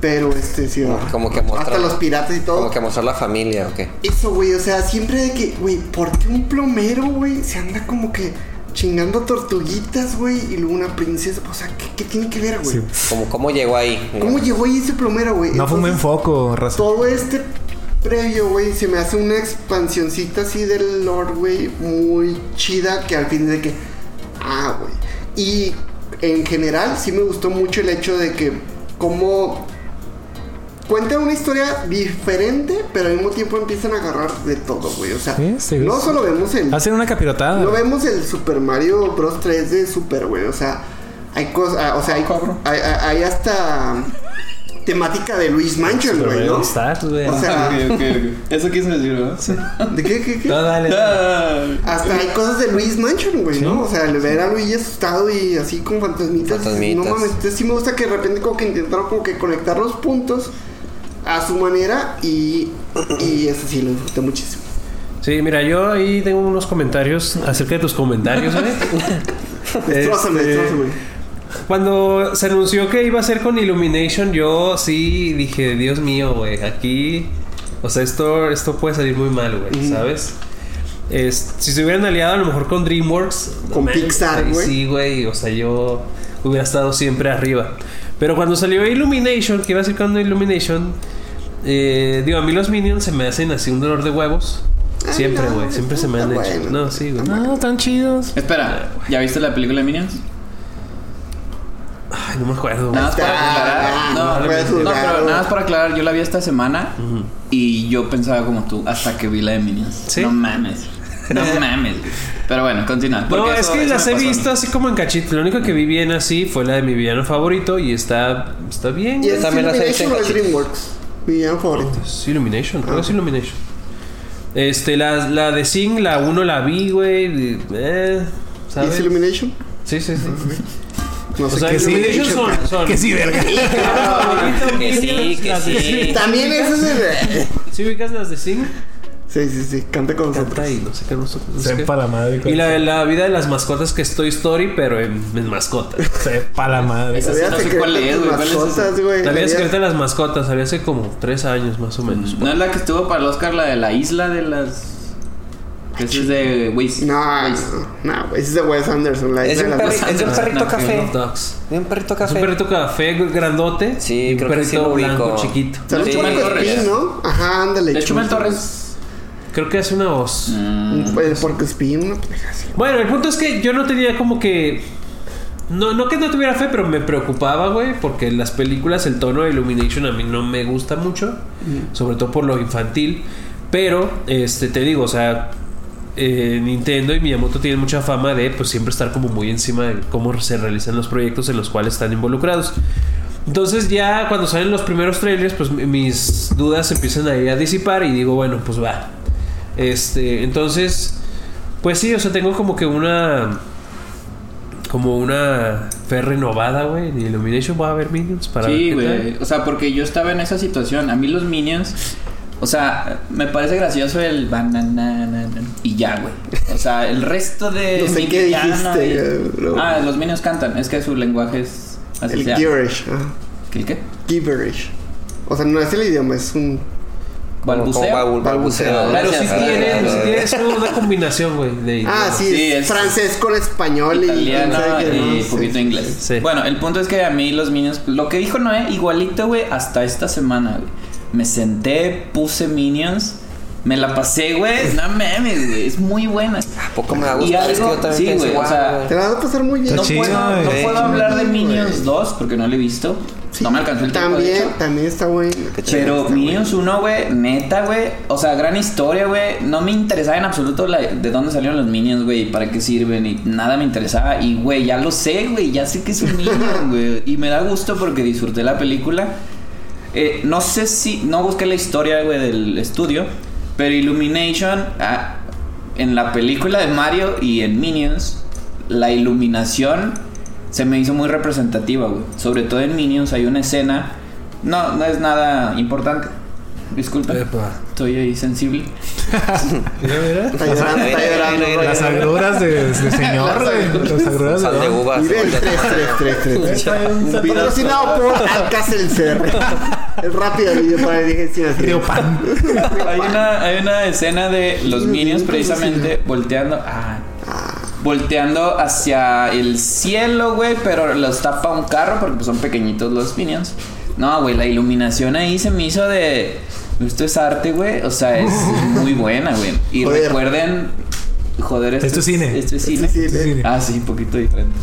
[SPEAKER 5] Pero este sí,
[SPEAKER 2] Como- como que mostrar-
[SPEAKER 5] hasta los piratas y todo.
[SPEAKER 2] Como que mostrar la familia, ¿o qué?
[SPEAKER 5] Eso, güey, o sea, siempre de que, güey, ¿por qué un plomero, güey, se anda como que chingando tortuguitas, güey, y luego una princesa? O sea, ¿qué, qué tiene que ver, güey?
[SPEAKER 3] Sí.
[SPEAKER 2] Como, ¿Cómo llegó ahí?
[SPEAKER 5] ¿Cómo llegó ahí ese plomero, güey?
[SPEAKER 3] No fumé en
[SPEAKER 5] Entonces,
[SPEAKER 3] foco, raza.
[SPEAKER 5] Todo este previo, güey, se me hace una expansioncita así del lore, güey, muy chida que al fin de que, ah, güey. Y en general sí me gustó mucho el hecho de que como cuentan una historia diferente, pero al mismo tiempo empiezan a agarrar de todo, güey. O sea,
[SPEAKER 3] Sí, sí,
[SPEAKER 5] no solo vemos el
[SPEAKER 3] Hacen una capirotada.
[SPEAKER 5] no vemos el Super Mario Bros 3 de Super, güey. O sea, hay cosas, ah, o sea, hay- hay hasta temática de Luis Mansion, güey,
[SPEAKER 1] ¿dónde
[SPEAKER 5] ¿no?
[SPEAKER 1] estás, güey?
[SPEAKER 5] O sea,
[SPEAKER 4] Ok, ok, ok. Eso quiso decir, ¿no?
[SPEAKER 5] ¿de qué, qué, qué?
[SPEAKER 1] No, dale.
[SPEAKER 4] Ah,
[SPEAKER 5] Hasta hay cosas de Luis Mansion, güey, ¿no? O sea, el ver a Luigi asustado y así con fantasmitas.
[SPEAKER 2] Fantasmitas.
[SPEAKER 5] No mames, entonces sí me gusta que de repente como que intentaron como que conectar los puntos a su manera y, y eso sí lo disfruté muchísimo.
[SPEAKER 1] Sí, mira, yo ahí tengo unos comentarios acerca de tus comentarios, güey.
[SPEAKER 5] Destrózame,
[SPEAKER 1] Este,
[SPEAKER 5] destrózame.
[SPEAKER 1] Cuando se anunció que iba a ser con Illumination, yo sí dije, Dios mío, güey, aquí, o sea, esto, esto puede salir muy mal, güey, ¿sabes? Es- si se hubieran aliado a lo mejor con DreamWorks,
[SPEAKER 5] Con
[SPEAKER 1] man,
[SPEAKER 5] Pixar, güey.
[SPEAKER 1] Sí, güey, o sea, yo hubiera estado siempre arriba. Pero cuando salió Illumination, que iba a ser con Illumination, eh, digo, a mí los Minions se me hacen así un dolor de huevos.
[SPEAKER 5] Ay,
[SPEAKER 1] Siempre,
[SPEAKER 5] no,
[SPEAKER 1] güey, siempre se me han
[SPEAKER 5] está
[SPEAKER 1] hecho.
[SPEAKER 5] bueno.
[SPEAKER 1] No, sí, güey.
[SPEAKER 3] No, tan chidos.
[SPEAKER 4] Espera, ¿ya viste la película de Minions?
[SPEAKER 1] Ay, no me acuerdo.
[SPEAKER 4] Nada más para aclarar.
[SPEAKER 5] Ah,
[SPEAKER 4] No,
[SPEAKER 5] no
[SPEAKER 4] no,
[SPEAKER 5] dudar,
[SPEAKER 4] pero nada más para aclarar, yo la vi esta semana y yo pensaba como tú hasta que vi la de Minions.
[SPEAKER 1] ¿Sí?
[SPEAKER 4] No mames. No mames. Pero bueno, continúa.
[SPEAKER 1] No, es
[SPEAKER 4] eso-
[SPEAKER 1] que
[SPEAKER 4] eso
[SPEAKER 1] las he visto así como en cachito. Lo único que vi bien así fue la de mi villano favorito y está, está bien.
[SPEAKER 5] Y
[SPEAKER 2] también las he visto
[SPEAKER 5] Illumination
[SPEAKER 2] en.
[SPEAKER 5] DreamWorks. Villano favorito.
[SPEAKER 1] Es Illumination, creo que es Illumination. Este, la, la de Sing, la 1 la vi, güey. Eh,
[SPEAKER 5] ¿Y
[SPEAKER 1] ¿sabes?
[SPEAKER 5] es Illumination?
[SPEAKER 1] Sí, sí, sí.
[SPEAKER 5] No
[SPEAKER 1] O
[SPEAKER 5] sé
[SPEAKER 1] sea,
[SPEAKER 5] qué
[SPEAKER 1] Illumination son, son.
[SPEAKER 3] Que sí, verga.
[SPEAKER 2] Que sí, que
[SPEAKER 1] Las de
[SPEAKER 2] sí.
[SPEAKER 5] También eso es de...
[SPEAKER 1] ¿Sí ubicas las de Sing?
[SPEAKER 5] Sí, sí, sí. Canta con nosotros.
[SPEAKER 1] Canta y no sé qué no sé- no sé qué.
[SPEAKER 3] Sepa la madre.
[SPEAKER 1] Y la, la vida de las mascotas que es Toy Story, pero en, en mascotas.
[SPEAKER 3] Sepa la madre.
[SPEAKER 4] Esa sí, no sé cuál es, güey. ¿Cuál es esa?
[SPEAKER 5] mascotas, güey.
[SPEAKER 1] La vida secreta de las mascotas salió hace como tres años más o menos.
[SPEAKER 4] ¿No es la que estuvo para el Oscar, la de la isla de las. Que esa es de Wiz.
[SPEAKER 5] No, no, no, güey. Ese es de Wes Anderson. La
[SPEAKER 2] Es un, perri- es un
[SPEAKER 5] mascotas.
[SPEAKER 2] perrito
[SPEAKER 4] No,
[SPEAKER 2] café. Es un perrito
[SPEAKER 1] Es un
[SPEAKER 2] café.
[SPEAKER 1] perrito café grandote.
[SPEAKER 2] Sí,
[SPEAKER 1] y un
[SPEAKER 2] creo que
[SPEAKER 1] perrito
[SPEAKER 2] sí lo
[SPEAKER 1] blanco
[SPEAKER 2] ubico.
[SPEAKER 1] chiquito.
[SPEAKER 5] Sale
[SPEAKER 4] Chumel Torres.
[SPEAKER 5] ¿no? Ajá, ándale.
[SPEAKER 4] De Chumel Torres.
[SPEAKER 1] Creo que hace una voz.
[SPEAKER 4] Mm,
[SPEAKER 5] Espín, una pendeja así.
[SPEAKER 1] Bueno, el punto es que yo no tenía como que. No, no que no tuviera fe, pero me preocupaba, güey, porque las películas, el tono de Illumination a mí no me gusta mucho, sobre todo por lo infantil. Pero, este, te digo, o sea, eh, Nintendo y Miyamoto tienen mucha fama de, pues, siempre estar como muy encima de cómo se realizan los proyectos en los cuales están involucrados. Entonces ya cuando salen los primeros trailers, pues mi- mis dudas empiezan ahí a disipar y digo, bueno, pues va. Este, entonces, pues sí, o sea, tengo como que una como una fe renovada, güey, de Illumination voy a ver Minions para
[SPEAKER 4] Sí, güey. O sea, porque yo estaba en esa situación. A mí los Minions. O sea, me parece gracioso el banana y ya, güey. O sea, el resto de.
[SPEAKER 5] No sé qué dijiste,
[SPEAKER 4] y-
[SPEAKER 5] bro.
[SPEAKER 4] Ah, los Minions cantan. Es que su lenguaje es. Así
[SPEAKER 5] El
[SPEAKER 4] sea.
[SPEAKER 5] gibberish. ajá.
[SPEAKER 4] ¿El qué?
[SPEAKER 5] Gibberish. O sea, no es el idioma, es un...
[SPEAKER 4] Balbuceo.
[SPEAKER 2] Balbuceo.
[SPEAKER 1] Pero sí tiene,
[SPEAKER 4] Ah,
[SPEAKER 1] sí tiene es una combinación, güey, de
[SPEAKER 5] Ah, sí,
[SPEAKER 4] Sí,
[SPEAKER 5] es,
[SPEAKER 4] es-
[SPEAKER 5] francés con español y...
[SPEAKER 4] Italiano y
[SPEAKER 5] más,
[SPEAKER 4] poquito
[SPEAKER 5] sí.
[SPEAKER 4] inglés.
[SPEAKER 1] Sí.
[SPEAKER 4] Bueno, el punto es que a mí los Minions. Lo que dijo Noé, igualito, güey, hasta esta semana, güey. Me senté, puse Minions. Me la pasé, güey. No mames, güey. Es muy buena.
[SPEAKER 2] ¿A poco me va a
[SPEAKER 4] Y
[SPEAKER 2] gustar? Es que
[SPEAKER 4] algo-
[SPEAKER 2] yo también
[SPEAKER 4] sí,
[SPEAKER 2] pienso
[SPEAKER 4] güey, o sea,
[SPEAKER 2] güey.
[SPEAKER 5] Te la vas a pasar muy bien.
[SPEAKER 4] No,
[SPEAKER 3] chido,
[SPEAKER 4] puedo, no
[SPEAKER 3] güey.
[SPEAKER 4] puedo hablar de
[SPEAKER 5] güey.
[SPEAKER 4] Minions 2 porque no lo he visto. no me alcanzó el tiempo. de
[SPEAKER 5] También,
[SPEAKER 4] hecho.
[SPEAKER 5] también está bueno.
[SPEAKER 2] Chido.
[SPEAKER 4] Pero
[SPEAKER 5] Está
[SPEAKER 4] Minions 1, güey, neta, güey. O sea, gran historia, güey. No me interesaba en absoluto la- de dónde salieron los Minions, güey, y para qué sirven, y nada me interesaba. Y, güey, ya lo sé, güey, ya sé que es un Minion, güey. Y me da gusto porque disfruté la película. Eh, no sé si. No busqué la historia, güey, del estudio. Pero Illumination, ah, en la película de Mario y en Minions, la iluminación se me hizo muy representativa, güey. Sobre todo en Minions hay una escena. No, no es nada importante. Disculpe.
[SPEAKER 1] Epa.
[SPEAKER 4] Estoy ahí sensible.
[SPEAKER 1] Mira, mira.
[SPEAKER 5] Está llorando, está llorando.
[SPEAKER 3] Las agruras de, de señor, güey. Las agruras de
[SPEAKER 2] Sal de uvas.
[SPEAKER 5] Mira el 3, 3, 3, 3. Patrocinado por Alcacelcer. El rápido video para digestión.
[SPEAKER 3] Río Pan.
[SPEAKER 4] hay, una, hay una escena de los Minions precisamente volteando. Ah, volteando hacia el cielo, güey, pero los tapa un carro porque pues, son pequeñitos los Minions. No, güey, la iluminación ahí se me hizo de. Esto es arte, güey. O sea, es muy buena, güey. Y
[SPEAKER 5] Joder.
[SPEAKER 4] recuerden. Joder,
[SPEAKER 3] Esto es cine.
[SPEAKER 4] Esto es cine.
[SPEAKER 5] Sí, sí,
[SPEAKER 4] Ah, sí, un poquito diferente.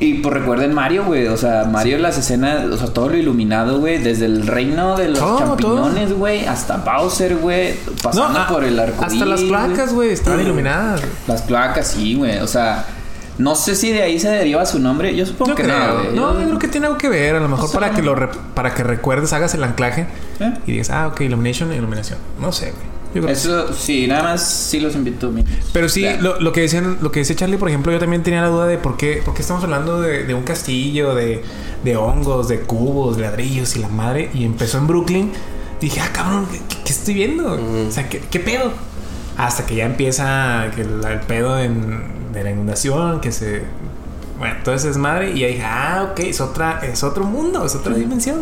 [SPEAKER 4] Y pues recuerden Mario, güey. O sea, Mario las escenas, o sea, todo lo iluminado, güey. Desde el reino de los
[SPEAKER 3] Todo,
[SPEAKER 4] champiñones, güey. Hasta Bowser, güey. Pasando
[SPEAKER 3] ah,
[SPEAKER 4] por el arco
[SPEAKER 3] Hasta las placas, güey, estaban iluminadas.
[SPEAKER 4] Las placas, sí, güey. O sea, no sé si de ahí se deriva su nombre. Yo supongo que
[SPEAKER 3] creo.
[SPEAKER 4] no.
[SPEAKER 3] No, yo creo que tiene algo que ver. A lo mejor para que lo re- para que recuerdes, hagas el anclaje
[SPEAKER 4] ¿Eh?
[SPEAKER 3] y digas, ah, ok, Illumination, Iluminación. No sé, güey. Yo.
[SPEAKER 4] Eso, sí, nada más sí los invito. mi-
[SPEAKER 3] Pero sí, lo, lo que decían, lo que decía Charlie, por ejemplo, yo también tenía la duda de por qué, por qué estamos hablando de, de un castillo, de, de hongos, de cubos, de ladrillos y la madre. Y empezó en Brooklyn. Dije, ah, cabrón, ¿qué, estoy viendo? O sea, ¿qué, qué pedo? Hasta que ya empieza el, el pedo en- de la inundación, que se. Bueno, todo ese desmadre. Y ya dije, ah, ok, es, otra, es otro mundo, es otra dimensión.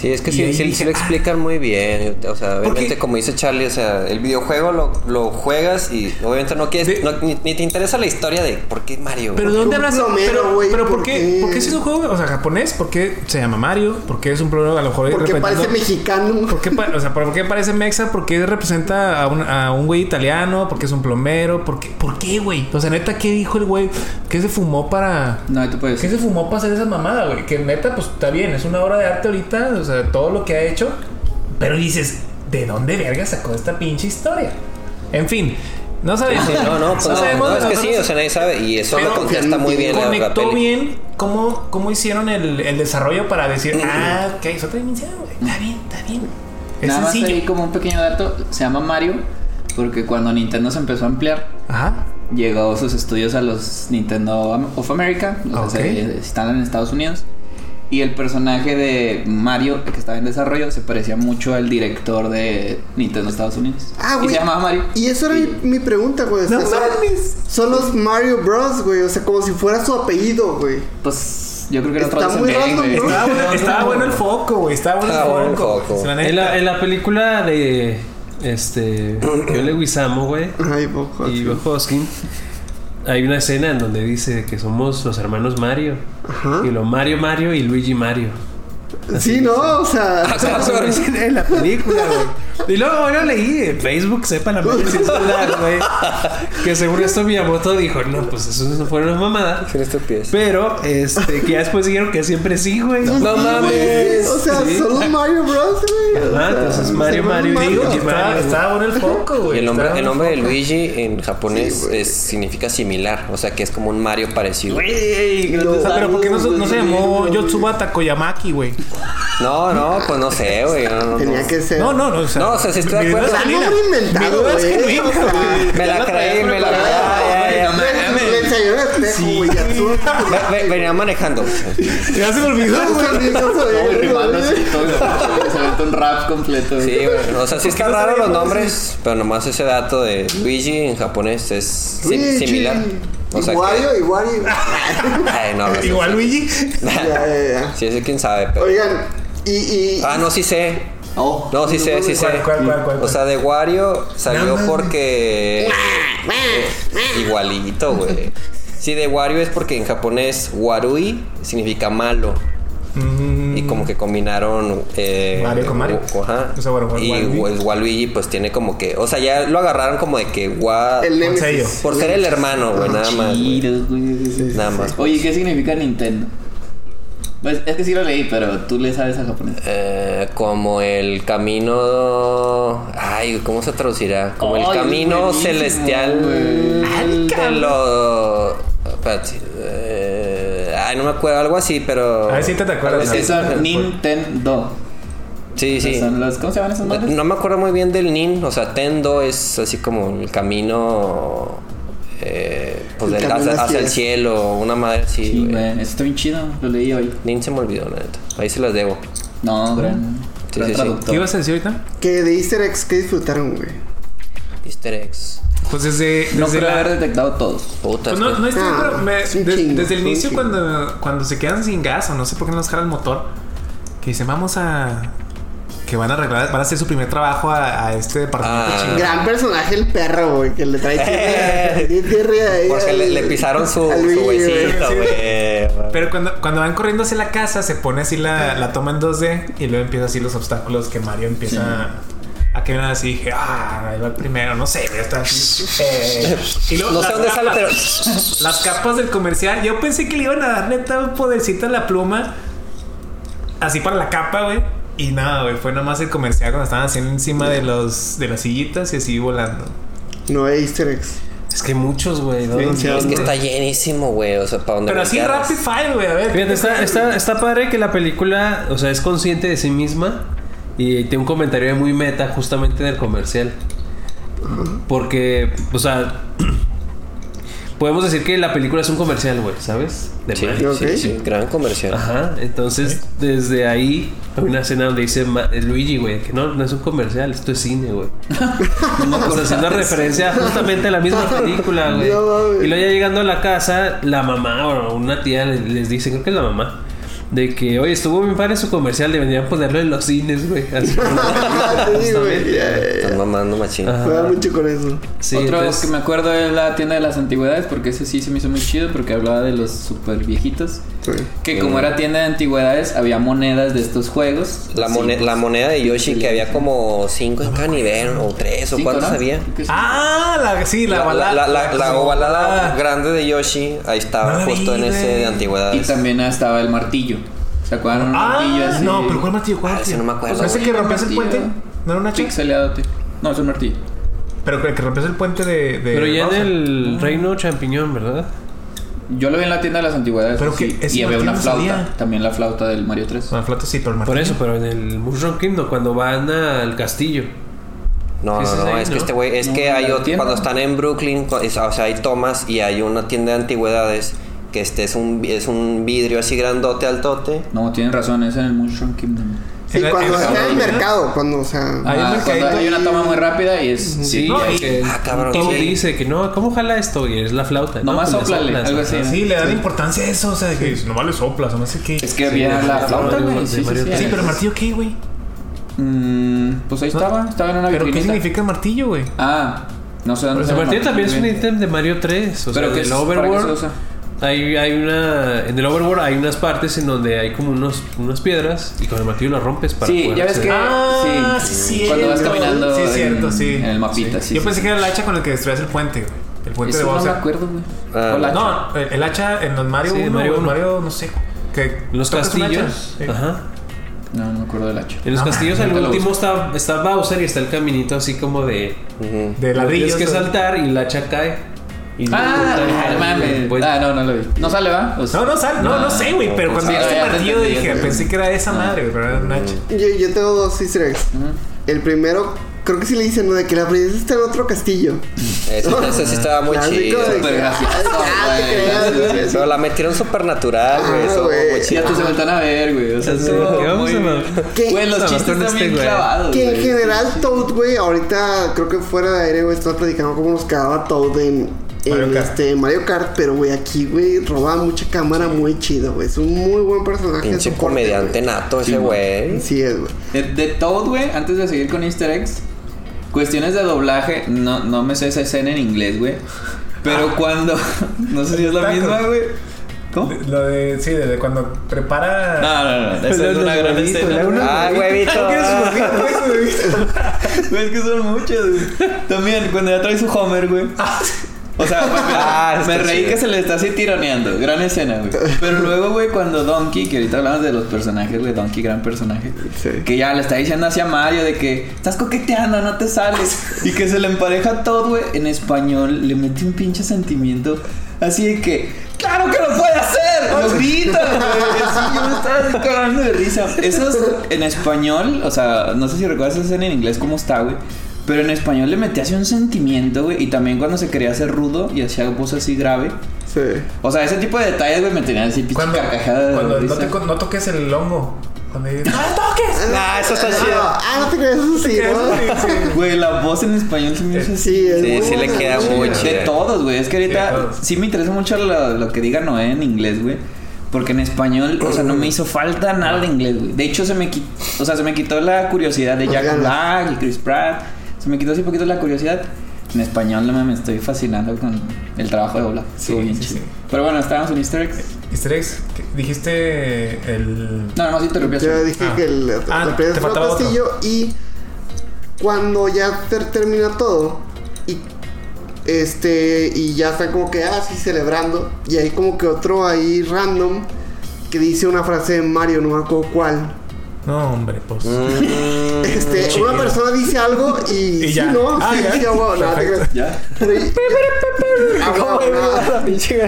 [SPEAKER 2] Sí, es que sí, sí,
[SPEAKER 3] dije,
[SPEAKER 2] sí lo
[SPEAKER 3] "Ah".
[SPEAKER 2] explican muy bien. O sea, obviamente, como dice Charlie, o sea, el videojuego lo, lo juegas y obviamente no quieres,
[SPEAKER 3] De-
[SPEAKER 2] no- ni, ni te interesa la historia de por qué Mario.
[SPEAKER 3] Pero ¿de dónde habrás
[SPEAKER 5] plomero,
[SPEAKER 3] Pero,
[SPEAKER 5] güey,
[SPEAKER 3] pero ¿por
[SPEAKER 5] ¿por
[SPEAKER 3] qué?
[SPEAKER 5] qué?
[SPEAKER 3] ¿Por qué si es un juego, o sea, japonés? ¿Por qué se llama Mario? ¿Por qué es un plomero a lo mejor
[SPEAKER 5] Porque
[SPEAKER 3] representando-
[SPEAKER 5] parece mexicano.
[SPEAKER 3] ¿Por qué, o sea, ¿por qué parece mexa? ¿Por qué representa a un, a un güey italiano? ¿Por qué es un plomero? ¿Por qué, ¿Por qué, güey? O sea, neta, ¿qué dijo el güey? ¿Qué se fumó para...?
[SPEAKER 4] No, tú puedes.
[SPEAKER 3] ¿Qué se fumó para hacer esa mamada, güey? Que neta, pues está bien, es una obra de arte ahorita, o sea, todo lo que ha hecho. Pero dices, ¿de dónde verga sacó esta pinche historia? En fin, no sabemos.
[SPEAKER 2] Sí, no, no, pues no,
[SPEAKER 3] sabemos,
[SPEAKER 2] no, es que sí, o sea, nadie sabe. Y eso lo contesta muy bien la
[SPEAKER 3] conectó bien cómo, cómo hicieron el, el desarrollo para decir, ah, ok, es otra dimensión, güey. Está bien, está bien. Es
[SPEAKER 4] Nada más
[SPEAKER 3] sencillo.
[SPEAKER 4] ahí como un pequeño dato, se llama Mario porque cuando Nintendo se empezó a ampliar,
[SPEAKER 3] Ajá.
[SPEAKER 4] llegó sus estudios a los Nintendo of America, instalan en Estados Unidos. Y el personaje de Mario, que estaba en desarrollo, se parecía mucho al director de Nintendo Estados Unidos.
[SPEAKER 5] Ah,
[SPEAKER 4] y
[SPEAKER 5] güey.
[SPEAKER 4] se llamaba Mario.
[SPEAKER 5] Y eso era mi, mi pregunta, güey.
[SPEAKER 3] No
[SPEAKER 5] son-
[SPEAKER 3] mames.
[SPEAKER 5] Son los Mario Bros, güey. O sea, como si fuera su apellido, güey.
[SPEAKER 4] Pues yo creo que era
[SPEAKER 5] Está
[SPEAKER 4] otro
[SPEAKER 5] muy
[SPEAKER 4] también,
[SPEAKER 5] random,
[SPEAKER 4] güey.
[SPEAKER 5] ¿no?
[SPEAKER 3] Estaba bueno, estaba bueno el foco, güey. Estaba bueno
[SPEAKER 2] Estaba
[SPEAKER 3] el
[SPEAKER 2] bueno el
[SPEAKER 3] foco.
[SPEAKER 2] foco.
[SPEAKER 1] En la, en la película de este Yo Leguizamo, güey,
[SPEAKER 5] Ay, Bob
[SPEAKER 1] y. Bob Hoskin, hay una escena en donde dice que somos los hermanos Mario.
[SPEAKER 5] Ajá.
[SPEAKER 1] Y lo Mario Mario y Luigi Mario.
[SPEAKER 5] Sí, no, o sea.
[SPEAKER 1] En la película, güey. Y luego bueno, leí en Facebook, sepa la madre celular, güey. Que según esto Miyamoto dijo, no, pues eso no fue una mamada. Pero, este, que ya después dijeron que siempre sí, güey.
[SPEAKER 2] No mames.
[SPEAKER 5] O sea,
[SPEAKER 1] Sí.
[SPEAKER 5] son los Mario Bros, güey.
[SPEAKER 1] Ajá, entonces Mario, Mario
[SPEAKER 3] estaba,
[SPEAKER 1] Mario.
[SPEAKER 3] estaba bueno el foco, güey.
[SPEAKER 2] el nombre, el nombre de. Luigi en japonés
[SPEAKER 5] Sí, güey.
[SPEAKER 2] es, significa similar. O sea, que es como un Mario parecido.
[SPEAKER 1] Güey.
[SPEAKER 3] O sea, pero ¿por qué no, se- no se llamó Yotsuba Takoyamaki, güey?
[SPEAKER 2] No, no, pues no sé, güey. No, no,
[SPEAKER 5] Tenía que ser.
[SPEAKER 3] No, no, no. O sea,
[SPEAKER 2] No, o sea, sí estoy de
[SPEAKER 3] mi duda
[SPEAKER 2] acuerdo.
[SPEAKER 3] es
[SPEAKER 5] inventado,
[SPEAKER 3] Mi duda es genuina, güey.
[SPEAKER 2] Me la creí, me la creí. Ve- Venía manejando.
[SPEAKER 3] Ya se me olvidó, güey.
[SPEAKER 4] un rap completo.
[SPEAKER 2] Sí, güey. O sea, sí está raro los nombres, pero nomás ese dato de Luigi en japonés es similar. O sea
[SPEAKER 5] Wario.
[SPEAKER 2] que... Ay, no. no.
[SPEAKER 3] Igual Luigi.
[SPEAKER 5] Ya, ya, ya.
[SPEAKER 2] Sí, ese quién sabe, pero...
[SPEAKER 5] Oigan, y. y
[SPEAKER 2] Ah, no, sí sé.
[SPEAKER 4] Oh,
[SPEAKER 2] No, sí sé, sí sé.
[SPEAKER 3] ¿Cuál, cuál, cuál, cuál?
[SPEAKER 2] O sea, de Wario salió
[SPEAKER 3] No
[SPEAKER 2] porque... eh, igualito, güey. Sí, de Wario es porque en japonés Warui significa malo.
[SPEAKER 3] Mm,
[SPEAKER 2] Y como que combinaron... Eh,
[SPEAKER 3] Mario con Mario.
[SPEAKER 2] Ajá.
[SPEAKER 3] O sea, bueno,
[SPEAKER 2] y
[SPEAKER 3] Waluigi.
[SPEAKER 2] el Waluigi pues tiene como que... O sea, ya lo agarraron como de que... Wa,
[SPEAKER 5] el
[SPEAKER 2] por ser el hermano, güey, nada más. Nada más.
[SPEAKER 4] Oye, ¿qué significa Nintendo? Pues es que sí lo leí, pero tú le sabes a japonés.
[SPEAKER 2] Eh, como el camino. Ay, ¿cómo se traducirá? Como el camino celestial
[SPEAKER 4] güey.
[SPEAKER 2] de lo. Espérate, eh, ay, no me acuerdo, algo así, pero.
[SPEAKER 3] A ver si te acuerdas.
[SPEAKER 2] algo
[SPEAKER 4] Es que son Nintendo.
[SPEAKER 2] Sí, sí.
[SPEAKER 4] Son los, ¿Cómo se llaman esos madres?
[SPEAKER 2] No me acuerdo muy bien del Nin, o sea, Tendo es así como el camino. Eh, pues
[SPEAKER 5] El
[SPEAKER 2] del- hacia, hacia el cielo, una madre así.
[SPEAKER 4] Sí,
[SPEAKER 2] güey.
[SPEAKER 4] Eso está bien chido. Lo leí hoy.
[SPEAKER 2] Nin se me olvidó, la neta. Ahí se los debo.
[SPEAKER 4] No, gran.
[SPEAKER 2] Sí,
[SPEAKER 4] gran
[SPEAKER 2] sí, sí.
[SPEAKER 4] traductor.
[SPEAKER 3] ¿Qué ibas a decir ahorita?
[SPEAKER 5] Que de Easter eggs que disfrutaron, güey.
[SPEAKER 2] Easter eggs.
[SPEAKER 3] Pues desde,
[SPEAKER 4] No
[SPEAKER 3] desde
[SPEAKER 4] creo
[SPEAKER 3] la-
[SPEAKER 4] haber detectado todos.
[SPEAKER 2] Puta,
[SPEAKER 3] Pues no, no estoy,
[SPEAKER 5] Ah,
[SPEAKER 3] pero me-
[SPEAKER 5] es un
[SPEAKER 3] de-
[SPEAKER 5] chingo,
[SPEAKER 3] desde el inicio
[SPEAKER 5] chingo.
[SPEAKER 3] cuando, cuando se quedan sin gas o no sé por qué no les jala el motor, que dicen vamos a que van a arreglar, van a hacer su primer trabajo a, a este departamento
[SPEAKER 2] Ah.
[SPEAKER 5] Gran personaje el perro, güey, que le trae ahí
[SPEAKER 2] Porque le, le pisaron su, huesito,
[SPEAKER 3] sí.
[SPEAKER 2] güey.
[SPEAKER 3] Pero cuando, cuando van corriendo hacia la casa, se pone así la, la toma en 2D y luego empieza así los obstáculos que Mario empieza a que así. Dije, ah, ahí va el primero, no sé, güey, está así. Eh, y luego
[SPEAKER 2] No sé
[SPEAKER 3] las
[SPEAKER 2] dónde sale, pero.
[SPEAKER 3] Las capas del comercial, yo pensé que le iban a dar neta un podercito a la pluma. Así para la capa, güey. Y nada, güey. Fue nomás el comercial cuando estaban haciendo encima de los de las sillitas y así volando.
[SPEAKER 5] No hay Easter eggs.
[SPEAKER 1] Es que hay muchos, güey. ¿no?
[SPEAKER 5] Sí, sí,
[SPEAKER 2] Es que está llenísimo, güey. O sea, para donde
[SPEAKER 3] Pero así rapid fire, güey. A ver.
[SPEAKER 1] Fíjate, está, está, está padre que la película, o sea, es consciente de sí misma y tiene un comentario muy meta justamente en el comercial. Porque, o sea, podemos decir que la película es un comercial, güey, ¿sabes? De
[SPEAKER 2] Sí,
[SPEAKER 1] Mario.
[SPEAKER 5] Ok.
[SPEAKER 2] sí, sí. Gran comercial.
[SPEAKER 1] Ajá, entonces desde ahí hay una escena donde dice Ma- eh, Luigi, güey, que no, no es un comercial, esto es cine, güey. o sea, haciendo referencia justamente a la misma película, güey.
[SPEAKER 5] No
[SPEAKER 1] y luego ya llegando a la casa, la mamá o una tía les, les dice, creo que es la mamá, De que, oye, estuvo bien padre su comercial, deberían ponerlo en los cines, güey. Así.
[SPEAKER 5] Sí, güey,
[SPEAKER 2] mamando machín.
[SPEAKER 1] Ajá.
[SPEAKER 5] Juega mucho con eso.
[SPEAKER 1] Sí,
[SPEAKER 4] Otro
[SPEAKER 1] entonces-
[SPEAKER 4] que me acuerdo es la tienda de las antigüedades, porque ese sí se me hizo muy chido, porque hablaba de los super viejitos.
[SPEAKER 5] Sí.
[SPEAKER 4] Que como era tienda de antigüedades, había monedas de estos juegos.
[SPEAKER 2] La,
[SPEAKER 4] Sí,
[SPEAKER 2] mone-
[SPEAKER 4] pues,
[SPEAKER 2] la moneda de Yoshi que había como cinco en cada nivel, o tres, o
[SPEAKER 4] cinco,
[SPEAKER 2] cuántos
[SPEAKER 4] ¿no?
[SPEAKER 2] había.
[SPEAKER 3] Ah, la, sí, la,
[SPEAKER 2] La, la,
[SPEAKER 3] ovalada.
[SPEAKER 2] la, la- la ovalada
[SPEAKER 3] Ah.
[SPEAKER 2] grande de Yoshi, ahí estaba
[SPEAKER 3] No
[SPEAKER 2] justo
[SPEAKER 3] vi,
[SPEAKER 2] en ese de
[SPEAKER 4] Y
[SPEAKER 2] antigüedades.
[SPEAKER 4] también estaba el martillo. ¿Se acuerdan? Un martillo
[SPEAKER 3] Ah,
[SPEAKER 4] así.
[SPEAKER 3] no, pero ¿cuál martillo? ¿Cuál
[SPEAKER 2] Ah, ese
[SPEAKER 3] martillo?
[SPEAKER 2] no me acuerdo.
[SPEAKER 3] ¿Ese que rompías el
[SPEAKER 4] martillo
[SPEAKER 3] puente? ¿No era una chica?
[SPEAKER 4] Pixeleadote. No, es un martillo.
[SPEAKER 3] Pero que, que rompías el puente de. de
[SPEAKER 1] Pero ya en el reino champiñón, ¿verdad?
[SPEAKER 4] Yo lo vi en la tienda de las antigüedades.
[SPEAKER 3] Pero
[SPEAKER 4] sí.
[SPEAKER 3] que ese
[SPEAKER 4] Y había una
[SPEAKER 3] martillo no
[SPEAKER 4] flauta. También la flauta del Mario 3.
[SPEAKER 3] No, el plato sí, pero el martillo.
[SPEAKER 1] Por eso, pero en el Mushroom Kingdom, cuando van al castillo.
[SPEAKER 2] No,
[SPEAKER 1] Ese
[SPEAKER 2] no,
[SPEAKER 1] es
[SPEAKER 2] no,
[SPEAKER 1] ahí,
[SPEAKER 2] es que
[SPEAKER 1] ¿no?
[SPEAKER 2] este güey, es
[SPEAKER 4] No,
[SPEAKER 2] que hay
[SPEAKER 4] la
[SPEAKER 2] otro, cuando están en Brooklyn, o sea, hay tomas y hay una tienda de antigüedades que este es un, es un vidrio así grandote altote.
[SPEAKER 4] No, tienen razón, es en el Mushroom Kingdom.
[SPEAKER 5] Sí,
[SPEAKER 3] el-
[SPEAKER 5] cuando está en el
[SPEAKER 3] ¿no?
[SPEAKER 5] mercado, cuando, o sea.
[SPEAKER 3] Hay un
[SPEAKER 4] Ah, cuando hay una toma muy rápida y es.
[SPEAKER 1] Sí,
[SPEAKER 3] No, y-
[SPEAKER 1] que
[SPEAKER 2] Ah, cabrón,
[SPEAKER 1] Toad
[SPEAKER 2] sí.
[SPEAKER 1] dice que no, ¿cómo jala esto? Y es la flauta.
[SPEAKER 4] Nomás
[SPEAKER 1] pues le
[SPEAKER 4] sóplale,
[SPEAKER 1] soplas,
[SPEAKER 4] algo así.
[SPEAKER 3] Sí, le dan importancia a eso. O sea, de que nomás le soplas o no sé qué.
[SPEAKER 4] Es que había
[SPEAKER 1] Sí,
[SPEAKER 4] la flauta, güey. Sí, sí, sí.
[SPEAKER 3] Sí, pero el martillo qué, güey.
[SPEAKER 4] Mm, pues ahí estaba, estaba en una
[SPEAKER 3] ¿Pero qué significa el martillo, güey?
[SPEAKER 4] Ah, no sé dónde
[SPEAKER 1] Pues
[SPEAKER 4] está
[SPEAKER 1] el martillo también es un ítem de Mario 3. O
[SPEAKER 4] Pero
[SPEAKER 1] sea,
[SPEAKER 4] que
[SPEAKER 1] en
[SPEAKER 4] es
[SPEAKER 1] el
[SPEAKER 4] para qué se
[SPEAKER 1] Overworld. Hay, hay una. En el Overworld hay unas partes en donde hay como unos, unas piedras y con el martillo las rompes para
[SPEAKER 4] Sí,
[SPEAKER 1] poder
[SPEAKER 4] ya ves que.
[SPEAKER 3] Ah,
[SPEAKER 4] sí,
[SPEAKER 3] sí,
[SPEAKER 4] Cuando vas caminando.
[SPEAKER 3] Sí,
[SPEAKER 4] en-
[SPEAKER 3] cierto, sí.
[SPEAKER 4] En el mapita, sí.
[SPEAKER 3] Yo
[SPEAKER 4] sí,
[SPEAKER 3] pensé
[SPEAKER 4] sí.
[SPEAKER 3] que era el hacha con el que destruías el puente, güey. El puente
[SPEAKER 4] Eso
[SPEAKER 3] de
[SPEAKER 4] no me
[SPEAKER 3] Bowser.
[SPEAKER 4] acuerdo, güey.
[SPEAKER 2] Ah,
[SPEAKER 3] No, el, el hacha en los Mario
[SPEAKER 1] Sí,
[SPEAKER 3] 1,
[SPEAKER 1] Mario
[SPEAKER 3] Mario, no sé. Que
[SPEAKER 1] Los castillos.
[SPEAKER 3] Sí.
[SPEAKER 1] Ajá.
[SPEAKER 4] No, no me acuerdo del hacha.
[SPEAKER 1] En los
[SPEAKER 3] No,
[SPEAKER 1] castillos, al
[SPEAKER 4] lo
[SPEAKER 1] último está, está Bowser y está el caminito así como de.
[SPEAKER 2] Ujú.
[SPEAKER 3] De ladrillos.
[SPEAKER 1] Tienes que saltar y la hacha cae. Y
[SPEAKER 4] Ah, ah,
[SPEAKER 1] cae,
[SPEAKER 4] mames.
[SPEAKER 1] pues,
[SPEAKER 4] Ah, no, no lo vi. No sale, ¿va? O sea-
[SPEAKER 3] No, no, sal, no, no sé, güey. Pero cuando
[SPEAKER 4] Sí,
[SPEAKER 3] viste
[SPEAKER 4] ya
[SPEAKER 3] el
[SPEAKER 4] te
[SPEAKER 3] martillo
[SPEAKER 4] entendí, ya
[SPEAKER 3] dije, pensé que era esa madre, güey, pero era un hacha.
[SPEAKER 5] Yo, yo tengo dos easter eggs. El primero, creo que sí le dicen, ¿no? De que la princesa está en otro castillo.
[SPEAKER 2] Ese, ese sí estaba muy chido.
[SPEAKER 5] ah.
[SPEAKER 2] Pero la metieron supernatural, güey.
[SPEAKER 5] Ah,
[SPEAKER 2] Eso
[SPEAKER 5] güey.
[SPEAKER 2] muy
[SPEAKER 4] Ya
[SPEAKER 2] chido.
[SPEAKER 4] te se vueltan a ver, güey. O sea,
[SPEAKER 1] Sí,
[SPEAKER 4] estuvo
[SPEAKER 1] ¿qué vamos
[SPEAKER 4] muy
[SPEAKER 1] a
[SPEAKER 4] bien.
[SPEAKER 5] ¿Qué?
[SPEAKER 4] Güey, los chistes están
[SPEAKER 1] este
[SPEAKER 4] bien clavados.
[SPEAKER 5] Que en general Toad, güey, ahorita creo que fuera de aire, güey, estaba platicando cómo nos quedaba Toad en, en
[SPEAKER 3] Mario Kart.
[SPEAKER 5] este Mario Kart, pero güey, aquí, güey, roba mucha cámara muy chido, güey. Es un muy buen personaje.
[SPEAKER 2] Pinche comediante nato ese güey.
[SPEAKER 5] Sí es, güey.
[SPEAKER 4] De, de Toad, güey, antes de seguir con Easter eggs, cuestiones de doblaje, no, no me sé esa escena en inglés, güey. Pero cuando. No sé si es la
[SPEAKER 3] Taco.
[SPEAKER 4] misma, güey. ¿Cómo?
[SPEAKER 3] Lo de, sí, de cuando prepara.
[SPEAKER 4] No, no, no. Esa es una gran escena.
[SPEAKER 2] Ah, huevito.
[SPEAKER 4] Güey, es que son muchos, güey. También, cuando ya trae su Homer, güey. O sea, me,
[SPEAKER 2] Ah,
[SPEAKER 4] me reí
[SPEAKER 2] chido.
[SPEAKER 4] que se le está así tironeando. Gran escena, güey. Pero luego, güey, cuando Donkey, que ahorita hablamos de los personajes, güey, Donkey, gran personaje.
[SPEAKER 5] Sí.
[SPEAKER 4] Que ya le está diciendo hacia Mario de que estás coqueteando, no te sales. Y que se le empareja todo, güey. En español le mete un pinche sentimiento así de que, ¡claro que lo puede hacer! Lo grita, güey. Así yo me estaba cagando de risa. Eso es en español, o sea, no sé si recuerdas esa escena en inglés cómo está, güey. Pero en español le metía así un sentimiento, güey. Y también cuando se quería hacer rudo y hacía voz así grave.
[SPEAKER 5] Sí.
[SPEAKER 4] O sea, ese tipo de detalles, güey, me tenían así pinche
[SPEAKER 3] Cuando,
[SPEAKER 4] carcajada de
[SPEAKER 3] cuando no, te, no toques el hongo. Cuando dices, ¡No toques!
[SPEAKER 2] Nah, eso está
[SPEAKER 5] Ah,
[SPEAKER 2] chido.
[SPEAKER 5] ah, no te creas, eso sí, ¿no?
[SPEAKER 4] Güey, la voz en español se me hizo así.
[SPEAKER 5] Sí, es
[SPEAKER 2] Sí, sí le queda muy
[SPEAKER 4] De todos, güey. Es que ahorita sí me interesa mucho lo, lo que diga Noé en inglés, güey. Porque en español, o sea, no me hizo falta nada de inglés, güey. De hecho, se me quitó, o sea, se me quitó la curiosidad de Jack. Black y Chris Pratt. Se me quitó así poquito la curiosidad. En español, no me estoy fascinando con el trabajo de. Estuvo
[SPEAKER 3] Sí,
[SPEAKER 4] bien
[SPEAKER 3] sí, sí.
[SPEAKER 4] Pero bueno, estábamos en Easter eggs.
[SPEAKER 3] Easter eggs, dijiste el.
[SPEAKER 4] No, no, sí te interrumpí.
[SPEAKER 5] Yo dije
[SPEAKER 3] Ah.
[SPEAKER 5] que el,
[SPEAKER 3] Ah, te faltaba otro.
[SPEAKER 5] castillo y cuando ya ter- termina todo y este y ya están como que así celebrando y hay como que otro ahí random que dice una frase de Mario, no me acuerdo cuál.
[SPEAKER 3] No, hombre, pues.
[SPEAKER 2] Mm,
[SPEAKER 5] Este,
[SPEAKER 3] chido.
[SPEAKER 5] una persona dice algo y,
[SPEAKER 3] Y
[SPEAKER 5] sí,
[SPEAKER 3] ya.
[SPEAKER 5] ¿no?
[SPEAKER 3] Ah,
[SPEAKER 5] sí,
[SPEAKER 3] ya.
[SPEAKER 5] sí, ah, bueno, nada.
[SPEAKER 4] ¿Ya?
[SPEAKER 5] Ah.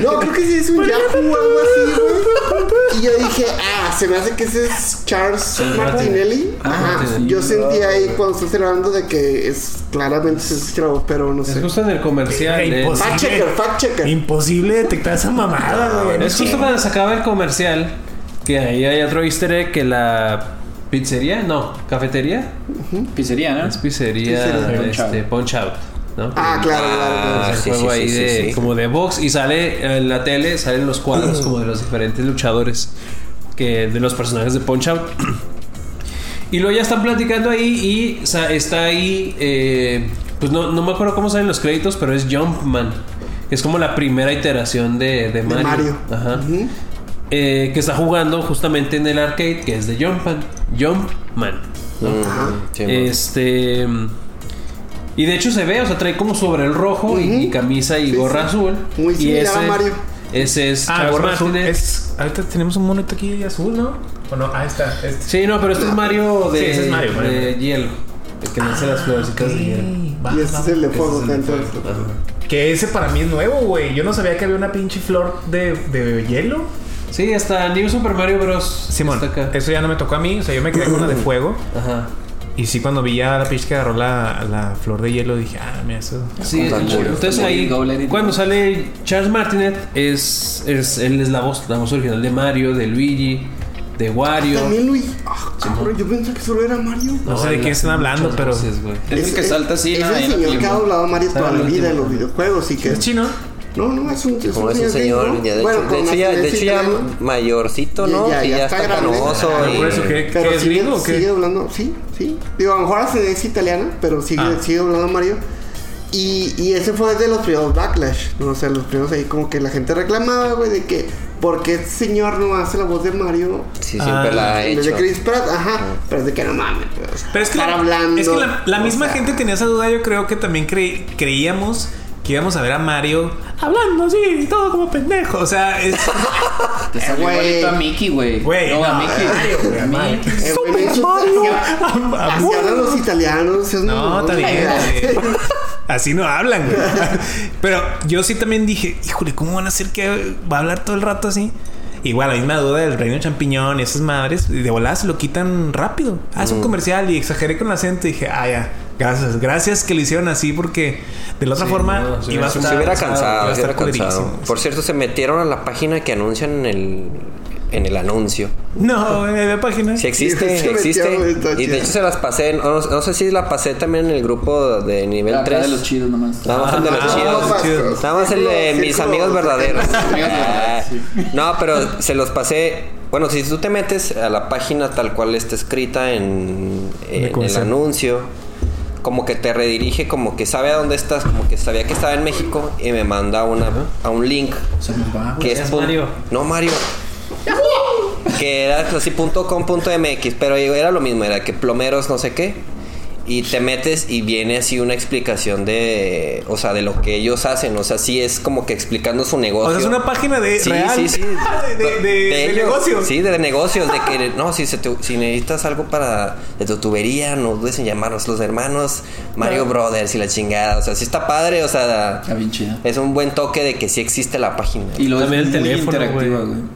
[SPEAKER 5] No, creo que sí es un Yahoo o algo así, güey. Y yo dije, ah, se me hace que ese es Charles Martinelli. Ajá. Yo sentí ahí cuando estoy celebrando de que es claramente se escucha pero no
[SPEAKER 1] Es
[SPEAKER 5] sé.
[SPEAKER 1] justo en el comercial. Eh.
[SPEAKER 3] imposible.
[SPEAKER 5] Fact checker, fact checker.
[SPEAKER 3] Imposible detectar esa mamada, güey.
[SPEAKER 1] Es justo cuando se acaba el comercial. Que ahí hay otro easter egg que la pizzería, no, cafetería.
[SPEAKER 4] Pizzería, ¿no?
[SPEAKER 1] Es pizzería,
[SPEAKER 5] Pizzería.
[SPEAKER 4] Punch
[SPEAKER 1] este,
[SPEAKER 4] Out.
[SPEAKER 1] Punch Out, ¿no?
[SPEAKER 5] Ah, claro, claro,
[SPEAKER 2] Ah,
[SPEAKER 5] claro.
[SPEAKER 1] Es
[SPEAKER 2] sí,
[SPEAKER 1] el juego
[SPEAKER 2] sí,
[SPEAKER 1] ahí
[SPEAKER 2] sí,
[SPEAKER 1] de
[SPEAKER 2] sí.
[SPEAKER 1] como de box y sale en la tele salen los cuadros como de los diferentes luchadores que de los personajes de Punch Out. y luego ya están platicando ahí y o sea, está ahí, eh, pues no, no me acuerdo cómo salen los créditos, pero es Jumpman. Es como la primera iteración de, de Mario.
[SPEAKER 5] Mario.
[SPEAKER 1] Ajá. Eh, que está jugando justamente en el arcade, que es de Jumpman. Jumpman. Este. Y de hecho se ve, o sea, trae como sobre el rojo y- camisa y
[SPEAKER 5] Sí,
[SPEAKER 1] gorra
[SPEAKER 5] sí.
[SPEAKER 1] azul.
[SPEAKER 5] Muy
[SPEAKER 1] y
[SPEAKER 5] similar a Mario.
[SPEAKER 1] Ese es
[SPEAKER 3] Ah,
[SPEAKER 1] Charles
[SPEAKER 3] gorra azul. Es, ahorita tenemos un monito aquí azul, ¿no? ¿O no? Ah, está. Este.
[SPEAKER 1] Sí, no, pero este es Mario de,
[SPEAKER 3] Sí, ese es Mario, Mario.
[SPEAKER 1] de hielo. El que nace las florecitas de hielo.
[SPEAKER 3] Va,
[SPEAKER 5] Y este
[SPEAKER 3] va.
[SPEAKER 5] es el de fuego.
[SPEAKER 1] Ese es el de
[SPEAKER 5] entonces.
[SPEAKER 1] fuego. Ajá.
[SPEAKER 3] Que ese para mí es nuevo, güey. Yo no sabía que había una pinche flor de, de hielo.
[SPEAKER 1] Sí, hasta New Super Mario Bros.
[SPEAKER 3] Simón,
[SPEAKER 1] está acá.
[SPEAKER 3] eso ya no me tocó a mí. O sea, yo me quedé con la de fuego.
[SPEAKER 1] Ajá.
[SPEAKER 3] Y sí, cuando vi ya la pinche que agarró la, la flor de hielo, dije, ah, mira, eso.
[SPEAKER 1] Sí, entonces ahí cuando sale Charles Martinet es, es él es la voz, la voz original de Mario, de Luigi, de Wario.
[SPEAKER 5] También Luis. Ah, cabrón, yo pensé que solo era Mario.
[SPEAKER 3] No sé de
[SPEAKER 1] hace
[SPEAKER 3] están hablando, pero-
[SPEAKER 1] voces.
[SPEAKER 4] Es el que salta así,
[SPEAKER 5] Es
[SPEAKER 4] ¿no?
[SPEAKER 5] el señor que ha doblado a Mario toda la vida en los videojuegos y que...
[SPEAKER 3] ¿Es chino?
[SPEAKER 5] No, no, es un, es
[SPEAKER 2] Como
[SPEAKER 5] un
[SPEAKER 2] es un
[SPEAKER 5] señor
[SPEAKER 2] señor,
[SPEAKER 5] gringo.
[SPEAKER 2] ya de,
[SPEAKER 5] Bueno,
[SPEAKER 2] hecho, de hecho, ya, de hecho ya mayorcito,
[SPEAKER 5] Ya-
[SPEAKER 2] ¿no?
[SPEAKER 5] ya-
[SPEAKER 2] y
[SPEAKER 5] ya
[SPEAKER 2] ya
[SPEAKER 5] está
[SPEAKER 2] está canoso. Y-
[SPEAKER 3] por eso que-
[SPEAKER 5] Pero
[SPEAKER 3] es
[SPEAKER 5] sigue,
[SPEAKER 3] gringo o qué?
[SPEAKER 5] sigue doblando, sí, sí. Digo, a lo mejor hace- es italiana, pero sigue,
[SPEAKER 3] Ah.
[SPEAKER 5] sigue doblando a Mario. Y, y ese fue de los primeros backlash, ¿no? O sea, los primeros ahí como que la gente reclamaba, güey, de que ¿por qué este señor no hace la voz de Mario
[SPEAKER 2] Sí, siempre
[SPEAKER 3] Ah,
[SPEAKER 2] la ha hecho.
[SPEAKER 5] de Chris Pratt? Ajá, pero es de que no mames, güey, o sea,
[SPEAKER 3] Pero es que,
[SPEAKER 5] estar
[SPEAKER 3] la,
[SPEAKER 5] hablando.
[SPEAKER 3] es que la, la misma
[SPEAKER 5] sea,
[SPEAKER 3] gente tenía esa duda. Yo creo que también cre- creíamos que íbamos a ver a Mario hablando así, todo como pendejo. O sea, es.
[SPEAKER 4] Te salió
[SPEAKER 5] Güey.
[SPEAKER 4] igualito a Mickey, güey.
[SPEAKER 3] Güey,
[SPEAKER 4] no, a Mickey.
[SPEAKER 3] Mario, güey,
[SPEAKER 4] A
[SPEAKER 3] Mario.
[SPEAKER 4] Mickey.
[SPEAKER 5] eh, güey, eso- así- Así hablan los italianos. es
[SPEAKER 3] No, está bien. Así no hablan, güey. Pero yo sí también dije, híjole, ¿cómo van a hacer que va a hablar todo el rato así? Igual, la misma duda del reino champiñón y esas madres, y de volada se lo quitan rápido. Ah, es un comercial y exageré con el acento y dije, ah, ya, gracias, gracias que lo hicieron así porque de la otra
[SPEAKER 1] Sí,
[SPEAKER 3] forma
[SPEAKER 1] no, se
[SPEAKER 3] iba a estar
[SPEAKER 2] hubiera
[SPEAKER 3] iba
[SPEAKER 2] cansado,
[SPEAKER 3] a
[SPEAKER 2] se
[SPEAKER 3] estar
[SPEAKER 2] hubiera cansado. Por cierto, se metieron a la página que anuncian en el, en el anuncio.
[SPEAKER 3] No, en la página.
[SPEAKER 2] Sí existe,
[SPEAKER 5] Se
[SPEAKER 2] existe. Y de hecho se las pasé, no, no sé si la pasé también en el grupo de nivel
[SPEAKER 4] Acá
[SPEAKER 2] 3.
[SPEAKER 4] de los chidos nomás.
[SPEAKER 2] Nada más el de los
[SPEAKER 3] Ah,
[SPEAKER 2] chidos. Nada más el de mis amigos verdaderos.
[SPEAKER 4] Sí.
[SPEAKER 2] No, pero se los pasé. Bueno, si tú te metes a la página tal cual está escrita en, en el anuncio, como que te redirige, como que sabe a dónde estás, como que sabía que estaba en México y me manda una, a un link que es,
[SPEAKER 1] Mario.
[SPEAKER 2] No, Mario. que era así punto com punto mx, pero era lo mismo, era que plomeros no sé qué. Y te metes y viene así una explicación de, o sea, de lo que ellos hacen, o sea, sí es como que explicando su negocio.
[SPEAKER 3] O sea, es una página de
[SPEAKER 2] Sí,
[SPEAKER 3] real.
[SPEAKER 2] sí, sí.
[SPEAKER 3] de, de, de- de
[SPEAKER 2] ellos.
[SPEAKER 3] negocios.
[SPEAKER 2] Sí, de negocios, de que no, si, se te- si necesitas algo para de tu tubería, no dudes en llamarnos los hermanos Mario Brothers y la chingada, o sea, sí está padre, o sea,
[SPEAKER 4] Está bien chido.
[SPEAKER 2] es un buen toque de que sí existe la página.
[SPEAKER 4] Y lo
[SPEAKER 1] También el teléfono, güey.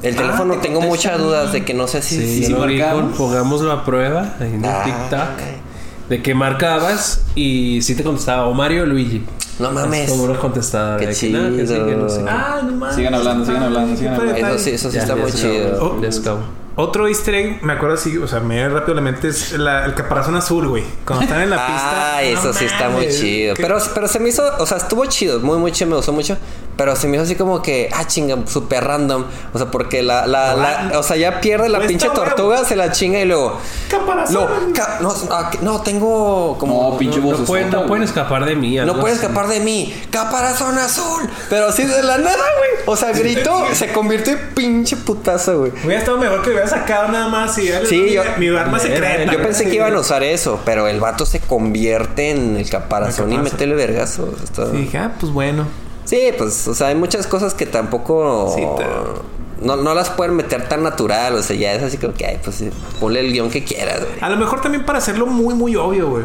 [SPEAKER 2] El teléfono
[SPEAKER 4] Ah, te
[SPEAKER 2] tengo muchas dudas de que no sé si,
[SPEAKER 1] Sí,
[SPEAKER 2] si-
[SPEAKER 4] marcamos?
[SPEAKER 1] con pongámoslo a prueba en el
[SPEAKER 2] Ah.
[SPEAKER 1] TikTok. De que marcabas y sí te contestaba o Mario o Luigi.
[SPEAKER 2] No mames.
[SPEAKER 1] Como una contestadora.
[SPEAKER 2] Qué
[SPEAKER 1] de que, no, que sí, que no sé.
[SPEAKER 3] Ah, no mames.
[SPEAKER 4] Sigan hablando, sigan hablando, sigan hablando.
[SPEAKER 2] Eso sí, eso sí
[SPEAKER 1] Ya,
[SPEAKER 2] está
[SPEAKER 1] ya
[SPEAKER 2] muy chido.
[SPEAKER 1] acabó.
[SPEAKER 3] Oh.
[SPEAKER 1] Acabó.
[SPEAKER 3] Otro easter egg, me acuerdo así, o sea, me viene rápido a la mente es la- el caparazón azul, güey. Cuando están en la pista.
[SPEAKER 2] Ah, eso
[SPEAKER 3] no
[SPEAKER 2] sí está muy chido.
[SPEAKER 3] ¿Qué-
[SPEAKER 2] Pero, pero se me hizo, o sea, estuvo chido, muy, muy chido, me gustó mucho. Pero se me hizo así como que, ah, chinga, súper random. O sea, porque la, la, la- o sea, ya pierde la pinche tortuga,
[SPEAKER 3] huevo.
[SPEAKER 2] se la chinga y luego.
[SPEAKER 3] Caparazón.
[SPEAKER 2] No, ca- no, ah, que- no, tengo como.
[SPEAKER 4] No, pinche
[SPEAKER 1] No,
[SPEAKER 4] voz.
[SPEAKER 1] no pueden, no pueden escapar de mí.
[SPEAKER 2] No
[SPEAKER 1] así.
[SPEAKER 2] escapar de mí. Caparazón azul. Pero así de la nada, güey. O sea, gritó, se convirtió en pinche putazo, güey.
[SPEAKER 3] Hubiera estado mejor que hubiera sacado nada más y
[SPEAKER 2] Sí,
[SPEAKER 3] mi,
[SPEAKER 2] yo-
[SPEAKER 3] mi arma secreta.
[SPEAKER 2] Yo
[SPEAKER 3] güey.
[SPEAKER 2] pensé que iban a usar eso, pero el vato se convierte en el caparazón y
[SPEAKER 3] El caparazón.
[SPEAKER 2] métele vergazo. Está-
[SPEAKER 3] ah, pues bueno.
[SPEAKER 2] Sí, pues, o sea, hay muchas cosas que tampoco.
[SPEAKER 3] Sí, te-
[SPEAKER 2] no, no las pueden meter tan natural. O sea, ya es así como que, ay, pues ponle el guion que quieras, güey.
[SPEAKER 3] A lo mejor también para hacerlo muy, muy obvio, güey.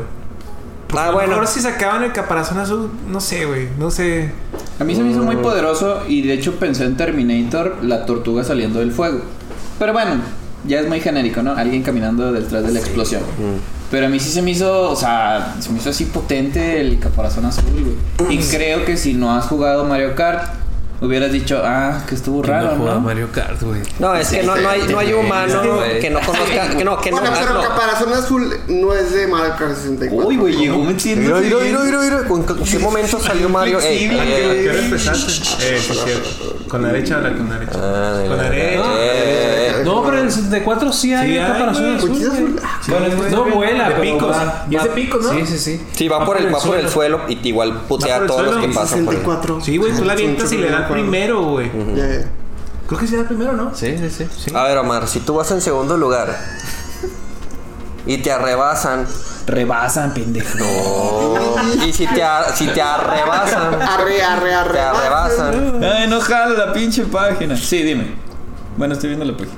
[SPEAKER 2] Ah,
[SPEAKER 3] A lo
[SPEAKER 2] bueno.
[SPEAKER 3] mejor si sacaban el caparazón azul, no sé, güey. No sé.
[SPEAKER 4] A mí se me hizo muy poderoso y de hecho pensé en Terminator, la tortuga saliendo del fuego. Pero bueno, ya es muy genérico, ¿no? Alguien caminando detrás de la explosión. Pero a mí sí se me hizo, o sea, se me hizo así potente el caparazón azul, güey. Y creo que si no has jugado Mario Kart, hubieras dicho, ah, que estuvo
[SPEAKER 1] ¿Quién
[SPEAKER 4] raro,
[SPEAKER 1] no. Mario Kart, güey?
[SPEAKER 2] No, es que no, no hay, no hay humano
[SPEAKER 1] güey.
[SPEAKER 2] que no conozca. Que no, que no.
[SPEAKER 5] Bueno,
[SPEAKER 2] ah,
[SPEAKER 5] pero
[SPEAKER 2] no.
[SPEAKER 5] Caparazón Azul no es de Mario Kart 64.
[SPEAKER 4] Uy, güey, llegó metiendo.
[SPEAKER 2] Mira, mira, mira, mira. ¿Con qué- momento salió Mario? Ey,
[SPEAKER 4] flexible,
[SPEAKER 2] ey, ey,
[SPEAKER 3] ¿Qué hora empezaste? Eh. Con la derecha, la con la derecha.
[SPEAKER 2] Ah,
[SPEAKER 3] con la
[SPEAKER 2] eh,
[SPEAKER 3] derecha.
[SPEAKER 2] eh, eh.
[SPEAKER 1] No, pero en el 64 sí hay
[SPEAKER 3] Sí
[SPEAKER 1] un
[SPEAKER 3] hay,
[SPEAKER 1] caparazón azul,
[SPEAKER 5] azul. Ah,
[SPEAKER 3] Bueno,
[SPEAKER 1] No vuela,
[SPEAKER 3] de picos. Y es de picos, ¿no?
[SPEAKER 1] Sí, sí, sí.
[SPEAKER 2] Sí, va por el, va por el suelo y igual putea a
[SPEAKER 3] el
[SPEAKER 2] todos los que pasan por.
[SPEAKER 5] 64.
[SPEAKER 3] Sí, güey, tú la avientas y le das primero, güey. Creo que sí da primero, ¿no?
[SPEAKER 1] Sí, sí, sí.
[SPEAKER 3] Sí.
[SPEAKER 2] A ver, Omar, si tú vas en segundo lugar y te arrebasan,
[SPEAKER 4] Rebasan, pendejo.
[SPEAKER 2] y si te, si te arrebasan,
[SPEAKER 5] Arre, arre, arre.
[SPEAKER 2] te arrebasan,
[SPEAKER 4] Ay, no jala la pinche página. Sí, dime. Bueno, estoy viendo la página.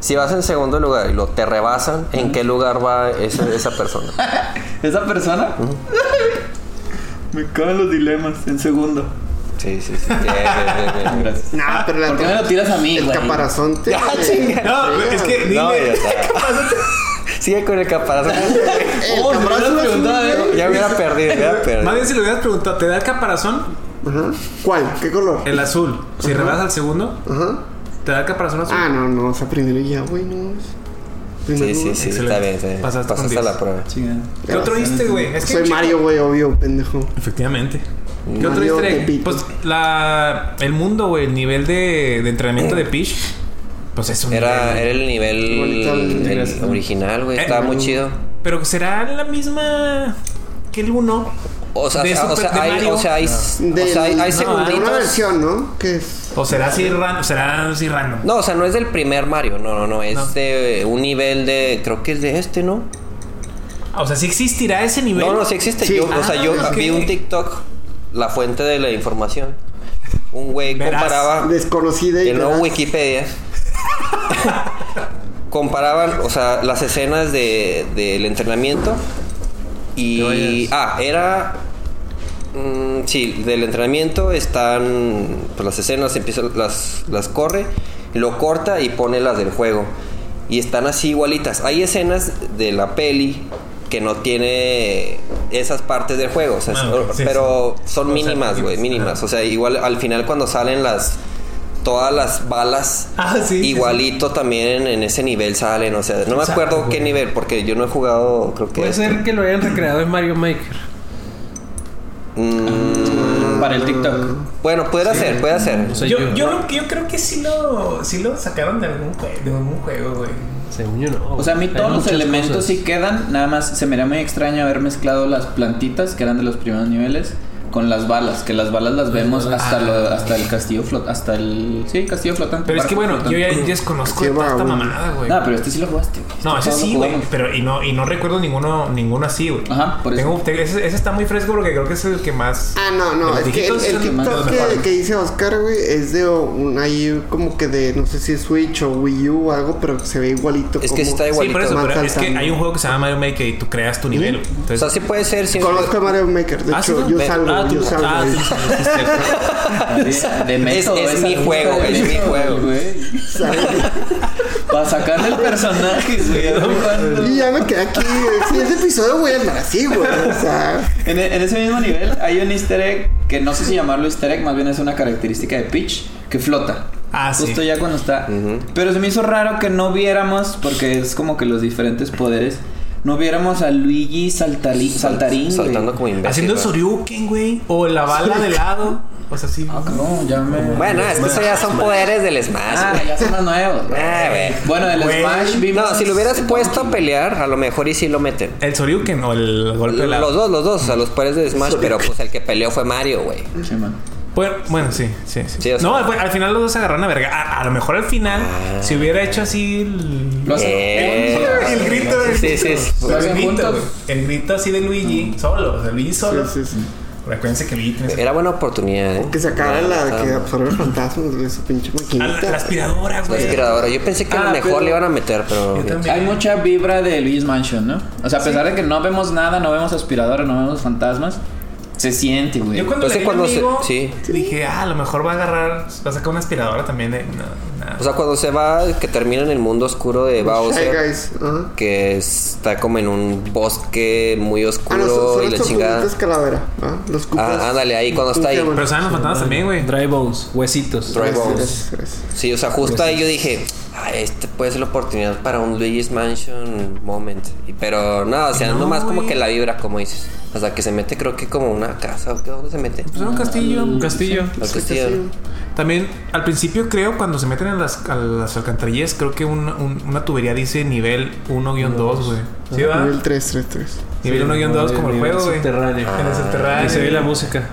[SPEAKER 2] si vas en segundo lugar y lo te rebasan, ¿en qué lugar va esa, esa persona?
[SPEAKER 4] ¿Esa persona? Me caen los dilemas en segundo.
[SPEAKER 2] Sí, sí, sí. Bien, bien, bien, bien.
[SPEAKER 4] Gracias.
[SPEAKER 5] Nah, pero la
[SPEAKER 4] ¿Por qué me lo tiras a mí,
[SPEAKER 5] El
[SPEAKER 4] güey?
[SPEAKER 5] caparazón te.
[SPEAKER 2] Ah, chinga.
[SPEAKER 3] No, es que dime.
[SPEAKER 2] No, ya está. Sigue con el caparazón.
[SPEAKER 5] El
[SPEAKER 4] Oh, me hubieras
[SPEAKER 5] caparazón
[SPEAKER 4] preguntado. ¿eh?
[SPEAKER 2] Ya hubiera perdido, hubiera
[SPEAKER 3] Más
[SPEAKER 2] perdido.
[SPEAKER 3] bien si le hubieras preguntado, ¿te da el caparazón?
[SPEAKER 5] Ajá. ¿Cuál? ¿Qué color?
[SPEAKER 3] El azul. Si rebasas al segundo,
[SPEAKER 5] Ajá.
[SPEAKER 3] ¿te da el caparazón azul?
[SPEAKER 5] Ah, no, no. O sea, primero ya, güey, no. Primer
[SPEAKER 2] Sí, sí,
[SPEAKER 5] lugar.
[SPEAKER 2] sí,
[SPEAKER 3] Excelente.
[SPEAKER 2] está bien, está bien.
[SPEAKER 3] Pasaste con
[SPEAKER 2] Pasaste a
[SPEAKER 3] 10.
[SPEAKER 2] la prueba.
[SPEAKER 4] Chingada.
[SPEAKER 3] ¿Qué otro viste, güey? Es que
[SPEAKER 5] Soy
[SPEAKER 3] chico-
[SPEAKER 5] Mario, güey, obvio, pendejo.
[SPEAKER 3] Efectivamente. ¿Qué otro easter egg? Pues la, el mundo, güey, el nivel de, de entrenamiento de Peach, pues es un
[SPEAKER 2] Era,
[SPEAKER 3] nivel,
[SPEAKER 2] era el nivel
[SPEAKER 5] Bonito el-
[SPEAKER 2] el original, güey. Estaba
[SPEAKER 3] Eh,
[SPEAKER 2] muy chido.
[SPEAKER 3] Pero será la misma que el 1.
[SPEAKER 2] O sea,
[SPEAKER 3] de
[SPEAKER 2] o
[SPEAKER 3] Super-
[SPEAKER 2] sea,
[SPEAKER 3] de
[SPEAKER 2] hay, o sea, hay, o
[SPEAKER 5] Del-
[SPEAKER 2] sea, hay, hay
[SPEAKER 3] no,
[SPEAKER 5] de
[SPEAKER 2] segunditos.
[SPEAKER 5] una versión, ¿no? Que es.
[SPEAKER 3] O será así random. Será así random.
[SPEAKER 2] No, o sea, no es del primer Mario, no, no, no, es
[SPEAKER 3] No.
[SPEAKER 2] de un nivel de, creo que es de este, ¿no?
[SPEAKER 3] O sea, sí existirá ese nivel.
[SPEAKER 2] No, no, sí existe.
[SPEAKER 5] Sí.
[SPEAKER 2] Yo, o sea, yo
[SPEAKER 3] Ah, ok.
[SPEAKER 2] vi un TikTok, la fuente de la información. Un güey
[SPEAKER 3] Verás.
[SPEAKER 2] comparaba
[SPEAKER 5] Desconocida y.
[SPEAKER 2] nuevo
[SPEAKER 5] veraz.
[SPEAKER 2] Wikipedia. comparaban, o sea, las escenas de, del entrenamiento y ah, era mm, sí, del entrenamiento están pues las escenas empiezan las las corre, lo corta y pone las del juego y están así igualitas. Hay escenas de la peli que no tiene esas partes del juego, o sea,
[SPEAKER 3] Ah, sí,
[SPEAKER 2] pero son
[SPEAKER 3] O
[SPEAKER 2] mínimas, güey,
[SPEAKER 3] mínimas.
[SPEAKER 2] O sea, igual al final cuando salen las todas las balas
[SPEAKER 3] Ah, sí, sí,
[SPEAKER 2] igualito también en ese nivel salen, o sea, no me
[SPEAKER 3] Exacto,
[SPEAKER 2] acuerdo qué
[SPEAKER 3] güey.
[SPEAKER 2] nivel porque yo no he jugado, creo que
[SPEAKER 1] Puede
[SPEAKER 2] este.
[SPEAKER 1] ser que lo hayan recreado en Mario Maker.
[SPEAKER 2] Mm,
[SPEAKER 4] Para el TikTok.
[SPEAKER 2] bueno, puede ser, puede ser.
[SPEAKER 1] O sea,
[SPEAKER 3] Yo,
[SPEAKER 1] yo,
[SPEAKER 3] yo, yo creo que sí lo, sí lo sacaron de algún, jue- de algún juego, güey.
[SPEAKER 1] según yo no.
[SPEAKER 4] O sea, a mí
[SPEAKER 1] Hay
[SPEAKER 4] todos los elementos
[SPEAKER 1] cosas.
[SPEAKER 4] sí quedan. Nada más se me haría muy extraño haber mezclado las plantitas, que eran de los primeros niveles, con las balas. Que las balas las vemos hasta, lo, hasta el castillo flot hasta el... Sí, castillo flotante.
[SPEAKER 3] Pero es que bueno, yo
[SPEAKER 4] flotante.
[SPEAKER 3] ya desconozco toda esta mamada, güey.
[SPEAKER 4] No, pero este sí lo jugaste. güey.
[SPEAKER 3] No, ese sí, güey. Pero y no, y no recuerdo ninguno, ninguno así, güey.
[SPEAKER 4] Ajá, por eso.
[SPEAKER 3] Tengo, te- ese, ese está muy fresco porque creo que es el que más.
[SPEAKER 5] Ah, no, no, es que el, el TikTok que, que dice Oscar, güey, es de un ahí como que de, no sé si es Switch o Wii U o algo, pero se ve igualito.
[SPEAKER 2] Es
[SPEAKER 5] como...
[SPEAKER 2] que está
[SPEAKER 3] Sí,
[SPEAKER 2] igualito.
[SPEAKER 3] por eso, pero es que hay un juego que se llama Mario Maker y tú creas tu nivel. güey.
[SPEAKER 2] O
[SPEAKER 3] Entonces,
[SPEAKER 2] sea, sí puede ser, sí.
[SPEAKER 5] Conozco a Mario Maker, de
[SPEAKER 3] Ah,
[SPEAKER 5] hecho,
[SPEAKER 3] ¿sí?
[SPEAKER 5] yo salgo,
[SPEAKER 3] ah, tú, ah,
[SPEAKER 4] método,
[SPEAKER 2] es mi juego, es mi juego.
[SPEAKER 4] Para sacarle el personaje, güey.
[SPEAKER 5] Y ya me quedé aquí. El siguiente episodio voy a andar así, güey. O sea,
[SPEAKER 4] En, en ese mismo nivel hay un easter egg que no sé si llamarlo easter egg, más bien es una característica de Peach que flota.
[SPEAKER 3] Ah, sí.
[SPEAKER 4] Justo ya cuando está. Pero se me hizo raro que no viéramos, porque es como que los diferentes poderes, no viéramos a Luigi saltali- saltarín. güey.
[SPEAKER 2] Saltando como imbécil.
[SPEAKER 3] Haciendo el. Soryuken, güey. O la bala de lado. O sea, sí.
[SPEAKER 4] Ah, cabrón, ya me.
[SPEAKER 2] Bueno, es que eso ya son poderes del Smash,
[SPEAKER 4] Ah,
[SPEAKER 2] güey.
[SPEAKER 4] ya son los nuevos. güey.
[SPEAKER 2] Ah, güey.
[SPEAKER 4] Bueno, del
[SPEAKER 3] Güey.
[SPEAKER 4] Smash vimos.
[SPEAKER 2] No, si lo hubieras puesto a pelear, a lo mejor y sí lo meten.
[SPEAKER 3] El Soryuken o el golpe de lado.
[SPEAKER 2] Los dos, los dos, o sea, los poderes de Smash, pero pues el que peleó fue Mario, güey.
[SPEAKER 4] Sí, man.
[SPEAKER 3] Bueno, bueno, sí, sí, sí.
[SPEAKER 2] Sí, o sea-
[SPEAKER 3] no, al, al final los dos se agarraron a verga. A, a lo mejor al final,
[SPEAKER 2] Ah.
[SPEAKER 3] si hubiera hecho así el,
[SPEAKER 4] Lo
[SPEAKER 2] Eh,
[SPEAKER 3] el grito del
[SPEAKER 2] Sí, sí, sí.
[SPEAKER 4] Lo
[SPEAKER 3] el grito. El grito así de Luigi, solo, o sea, Luigi solo.
[SPEAKER 5] sí, sí, sí.
[SPEAKER 3] Pero acuérdense que Luigi
[SPEAKER 2] Era buena oportunidad, ¿eh?
[SPEAKER 5] Que sacara la
[SPEAKER 2] Ah,
[SPEAKER 5] que absorbe fantasmas, güey, pinche
[SPEAKER 3] Ah, la,
[SPEAKER 5] maquinita.
[SPEAKER 3] la aspiradora,
[SPEAKER 2] La
[SPEAKER 3] güey.
[SPEAKER 2] aspiradora. Yo pensé que a
[SPEAKER 4] Ah,
[SPEAKER 2] lo mejor
[SPEAKER 4] pero-
[SPEAKER 2] le iban a meter, pero.
[SPEAKER 4] Hay mucha vibra de Luis Mansion, ¿no? O sea, a pesar de que no vemos nada, no vemos aspiradora, no vemos fantasmas, Se siente, güey.
[SPEAKER 3] Yo cuando
[SPEAKER 2] Pues
[SPEAKER 3] le
[SPEAKER 2] que
[SPEAKER 3] vi
[SPEAKER 2] cuando se-
[SPEAKER 3] amigo,
[SPEAKER 2] sí.
[SPEAKER 3] dije, ah, a lo mejor va a agarrar, va a sacar una aspiradora también de. No, nada.
[SPEAKER 2] O sea, cuando se va, que termina en el mundo oscuro de Bowser,
[SPEAKER 5] Guys. Ajá.
[SPEAKER 2] que está como en un bosque muy
[SPEAKER 5] Ah,
[SPEAKER 2] oscuro
[SPEAKER 5] no, son, son
[SPEAKER 2] y la chingada.
[SPEAKER 5] calavera. ¿ah? Los cupas.
[SPEAKER 2] Ah, ándale, ahí cuando está ahí.
[SPEAKER 5] ¿Cómo se
[SPEAKER 3] Pero saben los fantasmas también, güey.
[SPEAKER 1] Dry bones, huesitos.
[SPEAKER 2] Dry bones. Sí, o sea, justo ahí yo dije, ah, este puede ser la oportunidad para un Luigi's Mansion moment. Pero no, o sea,
[SPEAKER 3] No,
[SPEAKER 2] nomás como
[SPEAKER 3] güey.
[SPEAKER 2] que la vibra, como dices. O sea, que se mete, creo que como una casa. ¿o qué? ¿Dónde se mete?
[SPEAKER 3] Pues era un castillo.
[SPEAKER 1] Un castillo.
[SPEAKER 5] Sí,
[SPEAKER 2] castillo.
[SPEAKER 3] También, al principio creo, cuando se meten en las, a las alcantarillas, creo que una, un- una tubería dice nivel 1-2, güey. ¿Sí, va?
[SPEAKER 5] Nivel 3, 3, 3.
[SPEAKER 3] Nivel 1-2 como el juego, güey.
[SPEAKER 1] Subterráneo.
[SPEAKER 3] En el subterráneo.
[SPEAKER 1] Y se ve la música.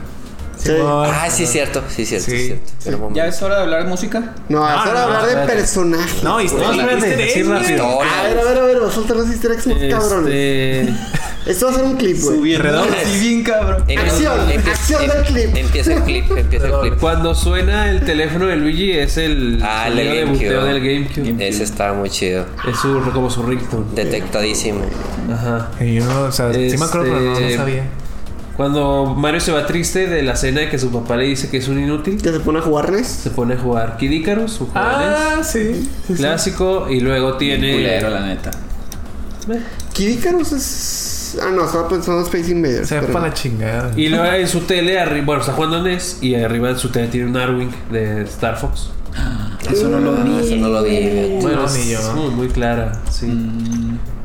[SPEAKER 5] Sí.
[SPEAKER 3] Simón.
[SPEAKER 2] Ah, sí, cierto. Sí, cierto.
[SPEAKER 3] Sí.
[SPEAKER 2] Sí, cierto.
[SPEAKER 4] ¿Ya es hora de hablar de música?
[SPEAKER 5] No, es
[SPEAKER 3] No,
[SPEAKER 5] hora de
[SPEAKER 3] no,
[SPEAKER 5] hablar de
[SPEAKER 1] espérate.
[SPEAKER 5] personajes.
[SPEAKER 3] No, historia. Güey.
[SPEAKER 1] rápido.
[SPEAKER 5] A ver, a ver, a ver, va a soltar los easter eggs muy cabrones.
[SPEAKER 1] Este.
[SPEAKER 5] Esto va a ser un clip, güey.
[SPEAKER 3] Redondo.
[SPEAKER 4] Sí, bien cabrón.
[SPEAKER 5] Acción, acción del clip.
[SPEAKER 2] Empieza el clip, empieza el clip.
[SPEAKER 1] Cuando suena el teléfono de Luigi es el
[SPEAKER 2] Ah, el
[SPEAKER 1] sonido de
[SPEAKER 2] GameCube.
[SPEAKER 1] buteo del GameCube.
[SPEAKER 2] Ese estaba muy chido.
[SPEAKER 1] Es su, como su ringtone.
[SPEAKER 2] Detectadísimo.
[SPEAKER 1] Ajá.
[SPEAKER 3] Y yo, no, o sea, sí me acuerdo, pero no, no
[SPEAKER 1] Este-
[SPEAKER 3] sabía.
[SPEAKER 1] Cuando Mario se va triste de la cena de que su papá le dice que es un inútil,
[SPEAKER 5] Ya se pone a jugar NES.
[SPEAKER 1] se pone a jugar Kid Icarus, un juego de NES,
[SPEAKER 3] Ah, sí. sí, sí.
[SPEAKER 1] clásico, y luego tiene.
[SPEAKER 4] Culero, la neta.
[SPEAKER 1] Eh,
[SPEAKER 5] Kid Icarus es. Ah, no, estaba pensando en Space Invaders.
[SPEAKER 3] Se va
[SPEAKER 5] pero-
[SPEAKER 3] para la chingada.
[SPEAKER 1] Y luego en su tele, arriba, bueno, está jugando NES y arriba en su tele tiene un Arwing de Star Fox.
[SPEAKER 4] Eso no lo
[SPEAKER 2] Ah,
[SPEAKER 4] vi.
[SPEAKER 2] eso no lo vi.
[SPEAKER 1] Bueno,
[SPEAKER 3] ni
[SPEAKER 1] es
[SPEAKER 3] yo.
[SPEAKER 1] muy, muy clara, sí.
[SPEAKER 4] Mm,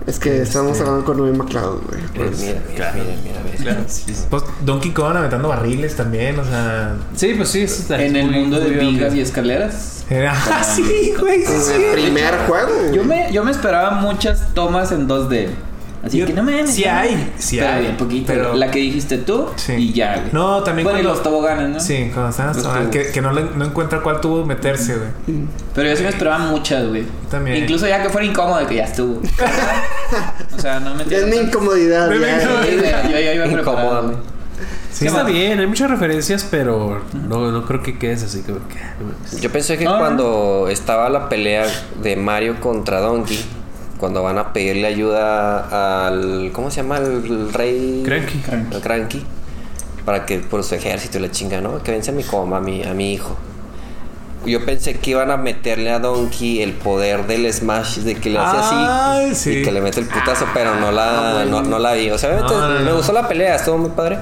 [SPEAKER 5] Es que estamos hablando con Noé McCloud, güey.
[SPEAKER 2] Mira,
[SPEAKER 5] Pues,
[SPEAKER 2] mira, mira, mira, mira, mira.
[SPEAKER 3] Pues Donkey Kong aventando barriles también, o sea.
[SPEAKER 1] Sí, pues sí, eso está
[SPEAKER 4] En el mundo de vigas y escaleras.
[SPEAKER 3] Era, ah, sí, güey, sí, sí.
[SPEAKER 5] el primer juego. güey.
[SPEAKER 4] Yo me, yo me esperaba muchas tomas en 2D. Así
[SPEAKER 3] Yo-
[SPEAKER 4] que no me
[SPEAKER 3] sí hay, sí
[SPEAKER 4] pero
[SPEAKER 3] hay,
[SPEAKER 4] bien poquito.
[SPEAKER 3] pero-
[SPEAKER 4] La que dijiste tú
[SPEAKER 3] Sí.
[SPEAKER 4] y ya, güey.
[SPEAKER 3] No, también
[SPEAKER 4] Bueno, y
[SPEAKER 3] cuando-
[SPEAKER 4] los toboganes, ¿no?
[SPEAKER 3] Sí, cuando están
[SPEAKER 4] Los
[SPEAKER 3] que, que no, le- no encuentra cuál tubo meterse, güey.
[SPEAKER 4] Pero yo sí me esperaba muchas, güey.
[SPEAKER 3] También.
[SPEAKER 4] Incluso ya que fuera incómodo que ya estuvo. o sea, no me
[SPEAKER 5] es mi incomodidad.
[SPEAKER 4] Güey, Yo ya iba.
[SPEAKER 2] Incómodo.
[SPEAKER 4] güey.
[SPEAKER 3] Sí,
[SPEAKER 1] está bien, hay muchas referencias, pero no, no creo que quedes así como que. mames.
[SPEAKER 2] Yo pensé que cuando estaba la pelea de Mario contra Donkey, cuando van a pedirle ayuda al. ¿Cómo se llama? El rey.
[SPEAKER 1] Cranky.
[SPEAKER 2] Al Cranky. Para que por su ejército y la chinga, ¿no? Que vence a mi coma, a mi, a mi hijo. Yo pensé que iban a meterle a Donkey el poder del Smash, de que le hace
[SPEAKER 3] Ay,
[SPEAKER 2] así
[SPEAKER 3] sí.
[SPEAKER 2] y que le mete el putazo, pero no la, no, no la vi. O sea, obviamente
[SPEAKER 3] No, no,
[SPEAKER 2] me
[SPEAKER 3] no.
[SPEAKER 2] gustó la pelea, estuvo muy padre.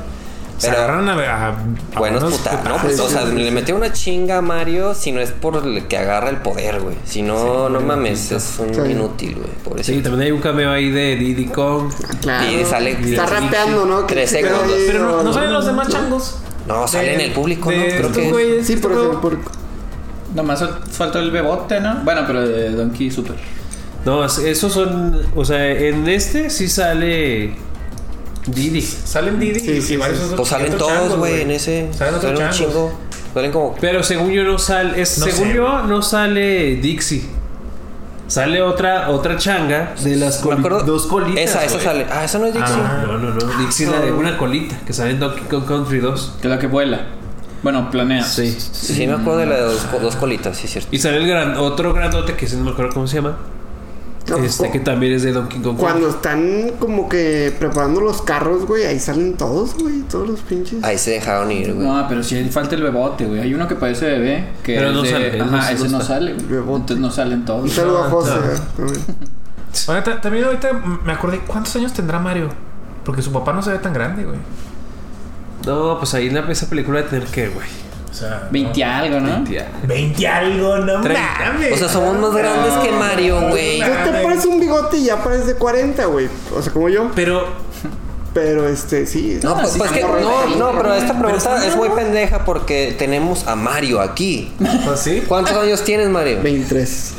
[SPEAKER 3] Se
[SPEAKER 2] Pero
[SPEAKER 3] agarraron a, a- a
[SPEAKER 2] buenos
[SPEAKER 3] buenos
[SPEAKER 2] putas, ¿no? Pues, o sea, le metió una chinga a Mario si no es por el que agarra el poder, güey. Si no, no mames, es un
[SPEAKER 5] Sí.
[SPEAKER 2] inútil, güey.
[SPEAKER 1] Sí, también hay un cameo ahí de Diddy Kong.
[SPEAKER 5] Claro.
[SPEAKER 2] Y sale-
[SPEAKER 5] Está rapeando, ¿no?
[SPEAKER 2] Tres segundos.
[SPEAKER 3] Pero no, no salen los demás changos.
[SPEAKER 2] No, sale en el público,
[SPEAKER 3] de
[SPEAKER 2] ¿no? Creo que.
[SPEAKER 3] güeyes,
[SPEAKER 5] Sí,
[SPEAKER 3] este
[SPEAKER 5] por.
[SPEAKER 4] Nomás fal- faltó el bebote, ¿no? Bueno, pero de Donkey Super.
[SPEAKER 1] No, es- esos son. O sea, en este sí sale Diddy.
[SPEAKER 3] Salen Didi
[SPEAKER 5] Sí,
[SPEAKER 3] y
[SPEAKER 5] sí,
[SPEAKER 3] varios
[SPEAKER 5] sí.
[SPEAKER 3] otros-
[SPEAKER 2] Pues salen
[SPEAKER 3] otros
[SPEAKER 2] todos,
[SPEAKER 3] changos,
[SPEAKER 2] güey, en ese.
[SPEAKER 3] Salen otros
[SPEAKER 2] Salen un
[SPEAKER 3] changos.
[SPEAKER 2] chingo. Salen como.
[SPEAKER 1] Pero según yo no sale. Es,
[SPEAKER 3] No
[SPEAKER 1] según
[SPEAKER 3] sé.
[SPEAKER 1] yo no sale Dixie. Sale otra otra changa de las
[SPEAKER 2] Me
[SPEAKER 1] coli-
[SPEAKER 2] acuerdo.
[SPEAKER 1] dos colitas.
[SPEAKER 2] Esa, esa
[SPEAKER 1] güey.
[SPEAKER 2] sale. Ah, esa no es Dixie.
[SPEAKER 3] Ah.
[SPEAKER 1] No, no, no. Dixie es la de una colita que sale en Donkey Kong Country 2.
[SPEAKER 4] Que es la que vuela. Bueno, planea.
[SPEAKER 1] Sí.
[SPEAKER 2] Sí, me acuerdo de la de dos, dos colitas, sí, es cierto.
[SPEAKER 1] Y sale el gran, otro grandote que ese no me acuerdo cómo se llama. Este que también es de Donkey Kong.
[SPEAKER 5] Cuando están como que preparando los carros, güey, ahí salen todos, güey, todos los pinches.
[SPEAKER 2] Ahí se dejaron ir, güey.
[SPEAKER 4] No, pero sí falta el bebote, güey. Hay uno que parece bebé. Que
[SPEAKER 1] Pero
[SPEAKER 4] es
[SPEAKER 1] no
[SPEAKER 4] de-
[SPEAKER 1] sale,
[SPEAKER 4] Ajá,
[SPEAKER 1] no-
[SPEAKER 4] ese
[SPEAKER 1] no
[SPEAKER 4] sale.
[SPEAKER 5] Bebote.
[SPEAKER 4] Entonces no salen
[SPEAKER 5] Un
[SPEAKER 4] todos.
[SPEAKER 5] saludo a José.
[SPEAKER 3] no.
[SPEAKER 5] también.
[SPEAKER 3] Bueno, ta- también ahorita me acordé cuántos años tendrá Mario. Porque su papá no se ve tan grande, güey.
[SPEAKER 1] No, pues ahí en esa película de tener que, güey.
[SPEAKER 3] O sea,
[SPEAKER 4] 20 y algo, ¿no?
[SPEAKER 3] 20 algo, no
[SPEAKER 1] Treinta.
[SPEAKER 3] mames.
[SPEAKER 2] O sea, somos más grandes que Mario, güey.
[SPEAKER 5] Tú te pones un bigote y ya pareces de 40, güey. O sea, como yo.
[SPEAKER 1] Pero
[SPEAKER 5] Pero este, sí.
[SPEAKER 2] No, pues,
[SPEAKER 4] sí,
[SPEAKER 2] pues que,
[SPEAKER 4] estamos
[SPEAKER 2] no, no, pero esta pregunta
[SPEAKER 3] estamos-
[SPEAKER 2] es muy pendeja porque tenemos a Mario aquí.
[SPEAKER 3] Pues sí.
[SPEAKER 2] ¿Cuántos años tienes, Mario?
[SPEAKER 5] 23.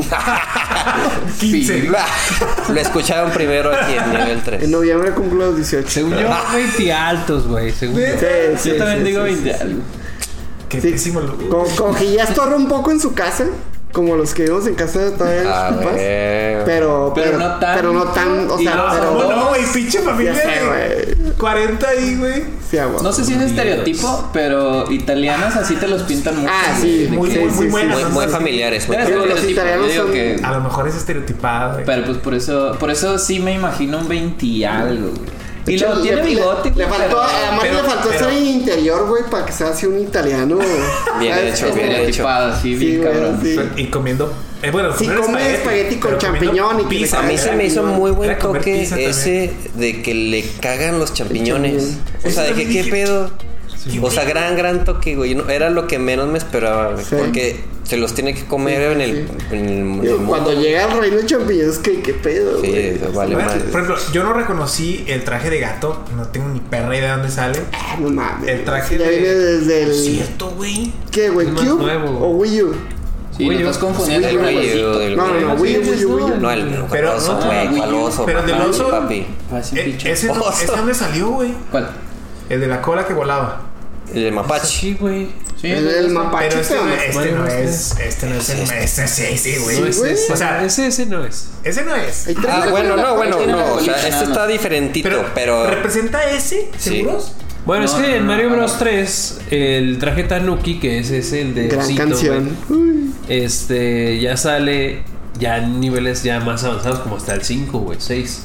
[SPEAKER 3] 15.
[SPEAKER 2] Lo escucharon primero aquí en nivel
[SPEAKER 5] En
[SPEAKER 2] 3.
[SPEAKER 5] noviembre cumplo los 18.
[SPEAKER 1] según yo, 20 altos, güey. Según yo.
[SPEAKER 5] Sí, sí,
[SPEAKER 4] Yo también
[SPEAKER 5] sí,
[SPEAKER 4] digo
[SPEAKER 5] sí,
[SPEAKER 4] 20 y
[SPEAKER 5] sí.
[SPEAKER 4] algo.
[SPEAKER 3] Qué
[SPEAKER 5] Sí.
[SPEAKER 3] pésimo lo-
[SPEAKER 5] Como, como que ya estorba un poco en su casa. Como los que vivimos en casa todavía de los
[SPEAKER 2] A
[SPEAKER 5] papás. Pero,
[SPEAKER 4] Pero
[SPEAKER 5] pero,
[SPEAKER 4] no tan-
[SPEAKER 5] pero no tan, o sea,
[SPEAKER 4] no-
[SPEAKER 5] pero.
[SPEAKER 3] ¿Cómo no, güey? Pinche familia.
[SPEAKER 5] sé, güey.
[SPEAKER 3] 40 ahí, güey.
[SPEAKER 5] Sí, agua.
[SPEAKER 4] No sé si es estereotipo, pero italianos así te los pintan mucho.
[SPEAKER 5] Ah, sí,
[SPEAKER 3] Muy-
[SPEAKER 5] sí,
[SPEAKER 3] muy-
[SPEAKER 5] sí,
[SPEAKER 3] muy buenas.
[SPEAKER 2] Muy, muy familiares. muy-
[SPEAKER 5] los italianos son-
[SPEAKER 4] que-
[SPEAKER 3] A lo mejor es estereotipado, güey.
[SPEAKER 4] Pero pues por eso, por eso sí me imagino un 20 y algo, güey. Y luego tiene
[SPEAKER 5] le-
[SPEAKER 4] bigote,
[SPEAKER 5] Le, faltó,
[SPEAKER 4] pero-
[SPEAKER 5] a Mario
[SPEAKER 3] pero-
[SPEAKER 5] le faltó
[SPEAKER 3] pero-
[SPEAKER 5] ser en interior, güey, para que sea así un italiano.
[SPEAKER 2] Bien
[SPEAKER 5] ¿sabes?
[SPEAKER 2] hecho, bien hecho.
[SPEAKER 4] Estereotipado, sí,
[SPEAKER 5] Sí,
[SPEAKER 4] bien cabrón.
[SPEAKER 5] sí.
[SPEAKER 3] Y comiendo. Eh, bueno,
[SPEAKER 5] Sí, come espagueti con champiñón y
[SPEAKER 3] pizza.
[SPEAKER 2] A mí se me hizo muy buen toque ese de que le cagan los champiñones. O sea, de que qué
[SPEAKER 3] dije.
[SPEAKER 2] O sea, gran, gran toque, güey. No, era lo que menos me esperaba, güey.
[SPEAKER 5] Sí.
[SPEAKER 2] Porque se los tiene que comer en el, en el, en el
[SPEAKER 5] Digo,
[SPEAKER 2] mundo.
[SPEAKER 5] Cuando llega el reino de champiñones, ¿qué, qué pedo,
[SPEAKER 2] Sí,
[SPEAKER 5] güey?
[SPEAKER 2] eso vale.
[SPEAKER 3] Por ejemplo, yo no reconocí el traje de gato. No tengo ni perra idea de dónde sale.
[SPEAKER 5] Ah, no mames.
[SPEAKER 3] El traje
[SPEAKER 5] ya
[SPEAKER 3] de-
[SPEAKER 5] viene desde el.
[SPEAKER 3] Cierto, güey.
[SPEAKER 5] ¿Qué, güey?
[SPEAKER 1] Es
[SPEAKER 5] ¿Cube?
[SPEAKER 1] nuevo.
[SPEAKER 5] ¿O Wii U?
[SPEAKER 4] Sí,
[SPEAKER 1] Wii U.
[SPEAKER 4] estás confundiendo
[SPEAKER 2] El Wii U,
[SPEAKER 5] No, no, no, Wii U, Wii U.
[SPEAKER 2] No, el
[SPEAKER 3] Pero-
[SPEAKER 2] oso,
[SPEAKER 4] no,
[SPEAKER 2] güey. ¿Cuál
[SPEAKER 4] U.
[SPEAKER 2] oso?
[SPEAKER 3] Pero el del oso-
[SPEAKER 2] papi.
[SPEAKER 3] Eh, ese, no, dónde salió, güey.
[SPEAKER 4] ¿Cuál?
[SPEAKER 3] El de la cola que volaba.
[SPEAKER 2] El de mapache.
[SPEAKER 1] Sí, güey.
[SPEAKER 4] Sí,
[SPEAKER 5] El,
[SPEAKER 4] es
[SPEAKER 5] el
[SPEAKER 4] este.
[SPEAKER 5] mapache.
[SPEAKER 3] Pero este,
[SPEAKER 5] pero
[SPEAKER 3] no,
[SPEAKER 5] no-
[SPEAKER 3] este no es. Este no es el. Este sí, sí, güey.
[SPEAKER 1] Es.
[SPEAKER 3] O sea-
[SPEAKER 1] ese, ese no es.
[SPEAKER 3] Ese no es.
[SPEAKER 2] Ah, bueno, no, bueno, no. O sea, este está diferentito,
[SPEAKER 3] Pero,
[SPEAKER 2] pero.
[SPEAKER 3] ¿representa ese?
[SPEAKER 2] Sí.
[SPEAKER 3] ¿Seguros?
[SPEAKER 1] Bueno,
[SPEAKER 4] No,
[SPEAKER 1] es que
[SPEAKER 4] no,
[SPEAKER 1] en Mario Bros
[SPEAKER 4] no.
[SPEAKER 1] 3, el traje Tanuki, que es ese, el de
[SPEAKER 5] Gran
[SPEAKER 1] osito,
[SPEAKER 5] canción. Uy.
[SPEAKER 1] este, ya sale ya en niveles ya más avanzados, como hasta el 5, güey, 6.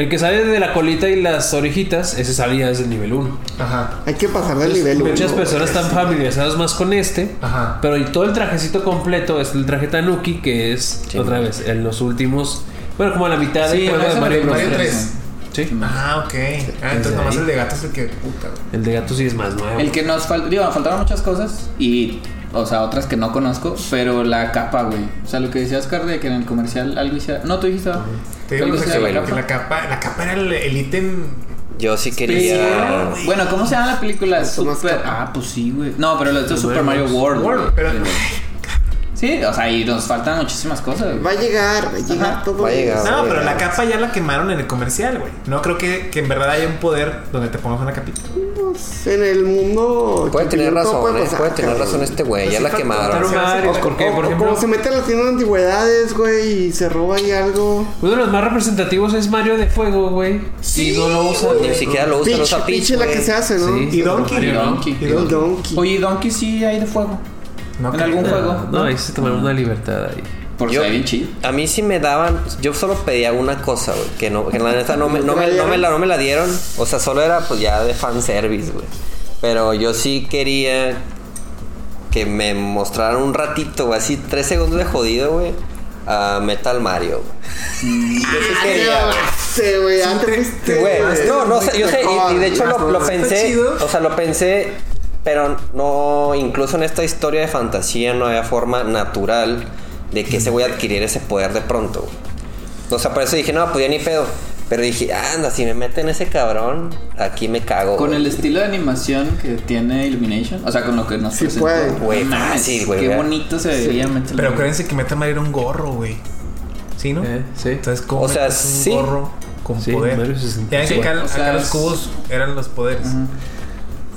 [SPEAKER 1] El que sale de la colita y las orejitas, ese salía desde el nivel 1.
[SPEAKER 3] Ajá.
[SPEAKER 5] Hay que pasar del nivel
[SPEAKER 1] Muchas
[SPEAKER 5] uno,
[SPEAKER 1] personas están familiarizadas más con este.
[SPEAKER 3] Ajá.
[SPEAKER 1] Pero y todo el trajecito completo es el traje Tanuki, que es
[SPEAKER 2] Sí.
[SPEAKER 1] otra vez en los últimos. Bueno, como a la mitad
[SPEAKER 4] Sí,
[SPEAKER 1] del juego de Mario Bros.
[SPEAKER 3] Mario
[SPEAKER 1] 3.
[SPEAKER 3] 3.
[SPEAKER 1] Sí.
[SPEAKER 3] Ah, ok. Ah, entonces nomás
[SPEAKER 1] ahí.
[SPEAKER 3] el de gato es el que. Puta, güey.
[SPEAKER 1] El de gato sí es más nuevo.
[SPEAKER 4] El que nos faltó, digo, faltaron muchas cosas y, o sea, otras que no conozco, pero la capa, güey. O sea, lo que decía Oscar de que en el comercial algo hiciera. No, tú dijiste. ¿verdad?
[SPEAKER 3] Te la,
[SPEAKER 4] la
[SPEAKER 3] que la capa. La capa era el ítem.
[SPEAKER 2] Yo sí quería.
[SPEAKER 4] Bueno, ¿cómo se llama la película? Super. Ah, pues sí, güey. No, pero lo de Super Mario. World.
[SPEAKER 3] World, pero-
[SPEAKER 4] Sí, o sea, y nos faltan muchísimas cosas. güey.
[SPEAKER 5] Va a llegar, va a llegar
[SPEAKER 4] Ajá.
[SPEAKER 5] todo.
[SPEAKER 2] Va a llegar.
[SPEAKER 3] No,
[SPEAKER 2] sí,
[SPEAKER 3] pero la
[SPEAKER 2] güey.
[SPEAKER 3] capa ya la quemaron en el comercial, güey. No creo que, que en verdad haya un poder donde te pongas una capita.
[SPEAKER 5] Pues, en el mundo.
[SPEAKER 2] Puede tener razón,
[SPEAKER 5] puede
[SPEAKER 2] eh,
[SPEAKER 5] pasar,
[SPEAKER 2] puede tener razón este güey.
[SPEAKER 3] Pues
[SPEAKER 2] Ya
[SPEAKER 3] sí,
[SPEAKER 2] la quemaron.
[SPEAKER 1] varios,
[SPEAKER 3] O-
[SPEAKER 1] por
[SPEAKER 5] O
[SPEAKER 1] ejemplo,
[SPEAKER 5] como se mete a las tiendas de antigüedades, güey, y se roba ahí algo.
[SPEAKER 1] uno de los más representativos es Mario de Fuego, güey.
[SPEAKER 3] Sí,
[SPEAKER 1] y no lo usa.
[SPEAKER 2] Ni siquiera lo usa, lo usa
[SPEAKER 5] Peach la que se hace, ¿no?
[SPEAKER 1] Sí.
[SPEAKER 3] Y Donkey.
[SPEAKER 4] Y Donkey.
[SPEAKER 3] Y. Donkey.
[SPEAKER 4] Oye, Donkey sí hay de fuego.
[SPEAKER 3] No
[SPEAKER 4] en algún
[SPEAKER 1] No,
[SPEAKER 4] juego.
[SPEAKER 1] no, ahí se tomaron una libertad ahí.
[SPEAKER 4] Porque
[SPEAKER 2] Yo-
[SPEAKER 4] bien chido.
[SPEAKER 2] A mí sí me daban, yo solo pedía una cosa, güey, que no, que la neta no me, no me, no me la, no me la dieron, o sea, solo era pues ya de fanservice, güey. Pero yo sí quería que me mostraran un ratito, güey, así tres segundos de jodido, güey, a Metal Mario, güey. Yo sí
[SPEAKER 5] Ah,
[SPEAKER 2] quería, güey.
[SPEAKER 5] Sí, güey, antes.
[SPEAKER 2] Güey, no, no sé, yo sé, y, y de hecho lo, lo pensé, o sea, lo pensé, pero no, incluso en esta historia de fantasía no había forma natural de que ese güey adquiriera ese poder de pronto. güey. O sea, por eso dije, no, pues ya ni pedo. Pero dije, anda, si me meten ese cabrón, aquí me cago.
[SPEAKER 4] Con
[SPEAKER 2] güey.
[SPEAKER 4] el estilo de animación que tiene Illumination, o sea, con lo que nos
[SPEAKER 5] Sí
[SPEAKER 4] presentó.
[SPEAKER 5] puede.
[SPEAKER 2] Güey, güey,
[SPEAKER 4] Qué bonito se veía Metal
[SPEAKER 3] Pero
[SPEAKER 4] Gear.
[SPEAKER 3] acuérdense que Metal Mario era un gorro, güey. ¿Sí, no?
[SPEAKER 1] Eh, sí.
[SPEAKER 3] Entonces, ¿cómo
[SPEAKER 2] O sea,
[SPEAKER 3] un
[SPEAKER 2] sí.
[SPEAKER 3] gorro con
[SPEAKER 1] Sí,
[SPEAKER 3] poder?
[SPEAKER 1] Mario 64.
[SPEAKER 3] Ya que acá,
[SPEAKER 4] O sea,
[SPEAKER 3] acá los cubos eran los poderes.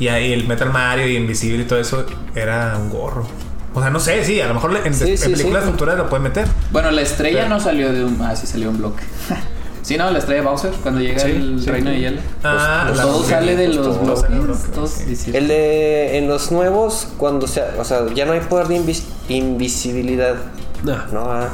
[SPEAKER 3] Y ahí el Metal Mario y Invisible y todo eso era un gorro. O sea, no sé, sí, a lo mejor en,
[SPEAKER 2] Sí,
[SPEAKER 3] en
[SPEAKER 2] sí,
[SPEAKER 3] películas
[SPEAKER 2] sí.
[SPEAKER 3] futuras lo pueden meter.
[SPEAKER 4] Bueno, la estrella
[SPEAKER 3] Pero-
[SPEAKER 4] no salió de un. Ah, sí salió un bloque. sí, no, la estrella de Bowser, cuando llega
[SPEAKER 1] Sí,
[SPEAKER 4] el
[SPEAKER 1] sí,
[SPEAKER 4] reino
[SPEAKER 1] sí.
[SPEAKER 4] de hielo.
[SPEAKER 3] Ah,
[SPEAKER 2] pues,
[SPEAKER 3] la-
[SPEAKER 4] todo sale de
[SPEAKER 2] pues,
[SPEAKER 4] los
[SPEAKER 2] todo
[SPEAKER 4] bloques.
[SPEAKER 3] sale de los bloques,
[SPEAKER 2] El de en los nuevos, cuando sea, o sea, ya no hay poder de invis- invisibilidad.
[SPEAKER 1] No,
[SPEAKER 2] No, ah.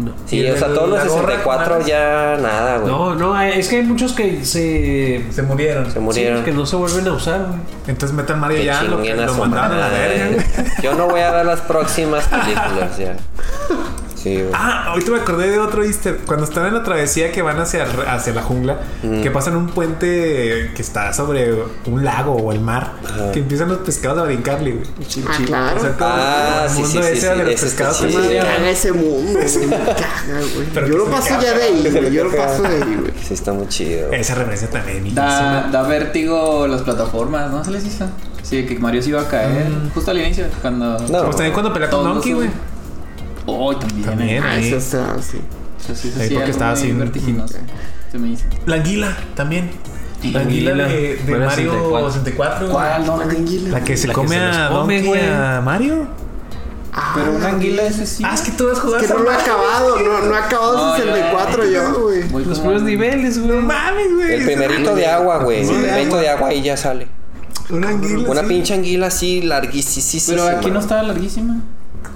[SPEAKER 1] No.
[SPEAKER 3] ¿Y
[SPEAKER 2] Sí, o sea, todos los
[SPEAKER 3] la gorra,
[SPEAKER 2] 64
[SPEAKER 3] madres?
[SPEAKER 2] ya nada, güey.
[SPEAKER 1] No, no, es que hay muchos que se.
[SPEAKER 3] Se murieron.
[SPEAKER 2] Se murieron.
[SPEAKER 1] Sí, que no se vuelven a usar, güey.
[SPEAKER 3] Entonces Metal Mario
[SPEAKER 2] Que
[SPEAKER 3] ya lo, lo mandaron a la verga.
[SPEAKER 2] Yo no voy a ver las próximas películas ya. Sí, güey.
[SPEAKER 3] Ah, ahorita me acordé de otro easter. Cuando están en la travesía que van hacia, hacia la jungla,
[SPEAKER 2] Mm.
[SPEAKER 3] que pasan un puente que está sobre un lago o el mar,
[SPEAKER 2] Ajá.
[SPEAKER 3] que empiezan los pescados a brincarle, güey.
[SPEAKER 5] Ah, claro.
[SPEAKER 3] O sea, todo
[SPEAKER 2] Ah,
[SPEAKER 3] el
[SPEAKER 2] sí,
[SPEAKER 3] mundo
[SPEAKER 2] sí, sí,
[SPEAKER 3] ese
[SPEAKER 2] sí,
[SPEAKER 3] de los
[SPEAKER 2] ese
[SPEAKER 3] pescados
[SPEAKER 5] Me caga ese mundo, güey. Me caga, güey.
[SPEAKER 3] Pero
[SPEAKER 5] Yo lo paso ya de ahí, güey. Yo lo paso de ahí, güey.
[SPEAKER 2] Sí, está muy chido.
[SPEAKER 3] Esa referencia también.
[SPEAKER 4] Da, da vértigo las plataformas, ¿no se les hizo? Sí, que Mario se iba a caer justo al inicio, cuando...
[SPEAKER 2] No.
[SPEAKER 3] Pues también cuando pelea con Donkey, güey.
[SPEAKER 4] Oh, también.
[SPEAKER 3] También.
[SPEAKER 4] eh.
[SPEAKER 5] Ah,
[SPEAKER 3] ahí.
[SPEAKER 5] eso está así.
[SPEAKER 4] Eso sí, eso
[SPEAKER 3] Ahí
[SPEAKER 4] sí,
[SPEAKER 3] porque estaba así,
[SPEAKER 4] vertiginoso. Se me hizo.
[SPEAKER 3] La anguila también. La anguila de, de
[SPEAKER 1] Mario
[SPEAKER 3] Mario
[SPEAKER 1] 64.
[SPEAKER 3] 64. güey.
[SPEAKER 4] ¿Cuál? No,
[SPEAKER 5] La anguila.
[SPEAKER 3] La que se
[SPEAKER 1] La que
[SPEAKER 3] come
[SPEAKER 1] se los
[SPEAKER 3] a
[SPEAKER 1] come,
[SPEAKER 3] Donkey
[SPEAKER 1] güey.
[SPEAKER 3] a Mario.
[SPEAKER 5] Ah,
[SPEAKER 4] Pero una anguila ese sí.
[SPEAKER 3] Ah, es que tú has jugado
[SPEAKER 5] Que
[SPEAKER 3] esa
[SPEAKER 5] no lo he acabado, no, no he acabado
[SPEAKER 4] No, yo-
[SPEAKER 5] 64 yo, güey.
[SPEAKER 1] Los
[SPEAKER 4] como-
[SPEAKER 1] primeros niveles, güey.
[SPEAKER 3] No mames, güey.
[SPEAKER 2] El primerito de agua, güey. El
[SPEAKER 3] Sí, de
[SPEAKER 2] primerito
[SPEAKER 3] agua.
[SPEAKER 2] de agua ahí ya sale.
[SPEAKER 3] Una anguila.
[SPEAKER 2] Una
[SPEAKER 3] sí.
[SPEAKER 2] pinche anguila así larguísima.
[SPEAKER 4] Pero aquí no estaba larguísima.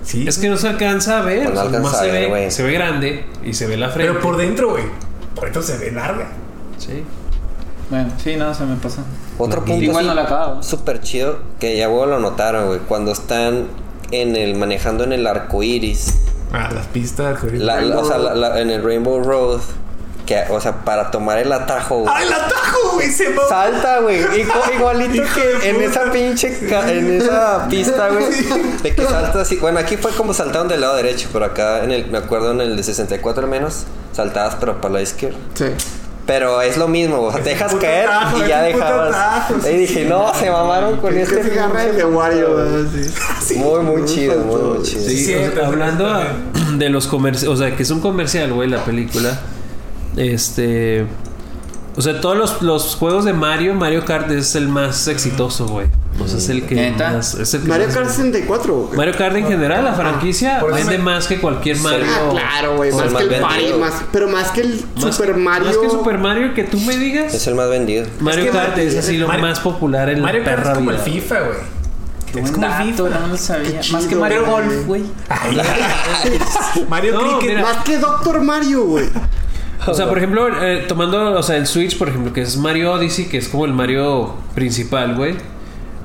[SPEAKER 3] Sí.
[SPEAKER 1] Es que no se alcanza a ver.
[SPEAKER 2] No
[SPEAKER 1] o sea,
[SPEAKER 2] a
[SPEAKER 1] se,
[SPEAKER 2] ver,
[SPEAKER 1] ve,
[SPEAKER 2] güey.
[SPEAKER 1] se ve grande y se ve la frente.
[SPEAKER 3] Pero por dentro, güey. Por dentro se ve larga.
[SPEAKER 1] Sí.
[SPEAKER 4] Bueno, sí, no, se me pasó.
[SPEAKER 2] Otro punto
[SPEAKER 4] Igual no la
[SPEAKER 2] súper chido que ya vos lo notaron, güey. Cuando están en el manejando en el arco iris.
[SPEAKER 3] Ah, las pistas. güey.
[SPEAKER 2] La- la- o sea, la- la- en el Rainbow Road. Que, o sea, para tomar el atajo, güey.
[SPEAKER 3] ¡Ay, el atajo, güey! Se va.
[SPEAKER 2] Salta, güey. Igu- Igualito que en esa pinche. ca- En esa pista, güey. De que salta así. Bueno, aquí fue como saltaron del lado derecho. Pero acá, en el, me acuerdo en el de 64 al menos. Saltabas, pero para la izquierda.
[SPEAKER 5] Sí.
[SPEAKER 2] Pero es lo mismo, o sea, te dejas caer
[SPEAKER 3] atajo,
[SPEAKER 2] y ya dejabas.
[SPEAKER 3] atajo, sí,
[SPEAKER 2] y dije, no, se mamaron con
[SPEAKER 5] Es
[SPEAKER 2] este.
[SPEAKER 5] que se agarra el de Wario. Sí.
[SPEAKER 2] Muy, muy chido, muy, muy chido.
[SPEAKER 1] Sí,
[SPEAKER 3] Sí,
[SPEAKER 1] o sea,
[SPEAKER 3] sí,
[SPEAKER 1] hablando de los comerciales, o sea, que es un comercial, güey, la película. Este. O sea, todos los, los juegos de Mario, Mario Kart es el más exitoso, güey. O sea, es el que más. Es el que
[SPEAKER 5] Mario
[SPEAKER 1] más-
[SPEAKER 5] Kart 64, güey.
[SPEAKER 1] Mario Kart en general, la franquicia, vende
[SPEAKER 3] me-
[SPEAKER 1] más que cualquier Mario.
[SPEAKER 5] Ah, claro, güey. Más
[SPEAKER 2] más
[SPEAKER 5] que el. Mario. Más, pero más que el
[SPEAKER 1] Más-
[SPEAKER 5] Super Mario.
[SPEAKER 1] Más que Super Mario, que tú me digas.
[SPEAKER 2] Es el más vendido.
[SPEAKER 1] Mario
[SPEAKER 3] Es que
[SPEAKER 1] Kart
[SPEAKER 3] Mario-
[SPEAKER 1] es así lo
[SPEAKER 3] Mario-
[SPEAKER 1] más popular en
[SPEAKER 3] Mario
[SPEAKER 1] la
[SPEAKER 3] Kart
[SPEAKER 1] perra
[SPEAKER 3] es como el. FIFA, güey. Es como el
[SPEAKER 4] dato,
[SPEAKER 3] FIFA.
[SPEAKER 4] no lo sabía.
[SPEAKER 5] Qué
[SPEAKER 4] Más que
[SPEAKER 5] chido,
[SPEAKER 4] Mario
[SPEAKER 5] güey.
[SPEAKER 4] Golf, güey.
[SPEAKER 3] Mario
[SPEAKER 1] No,
[SPEAKER 3] Cricket.
[SPEAKER 1] mira.
[SPEAKER 5] Más que Doctor Mario, güey.
[SPEAKER 1] O sea, por ejemplo, eh, tomando, o sea, el Switch, por ejemplo, que es Mario Odyssey, que es como el Mario principal, güey.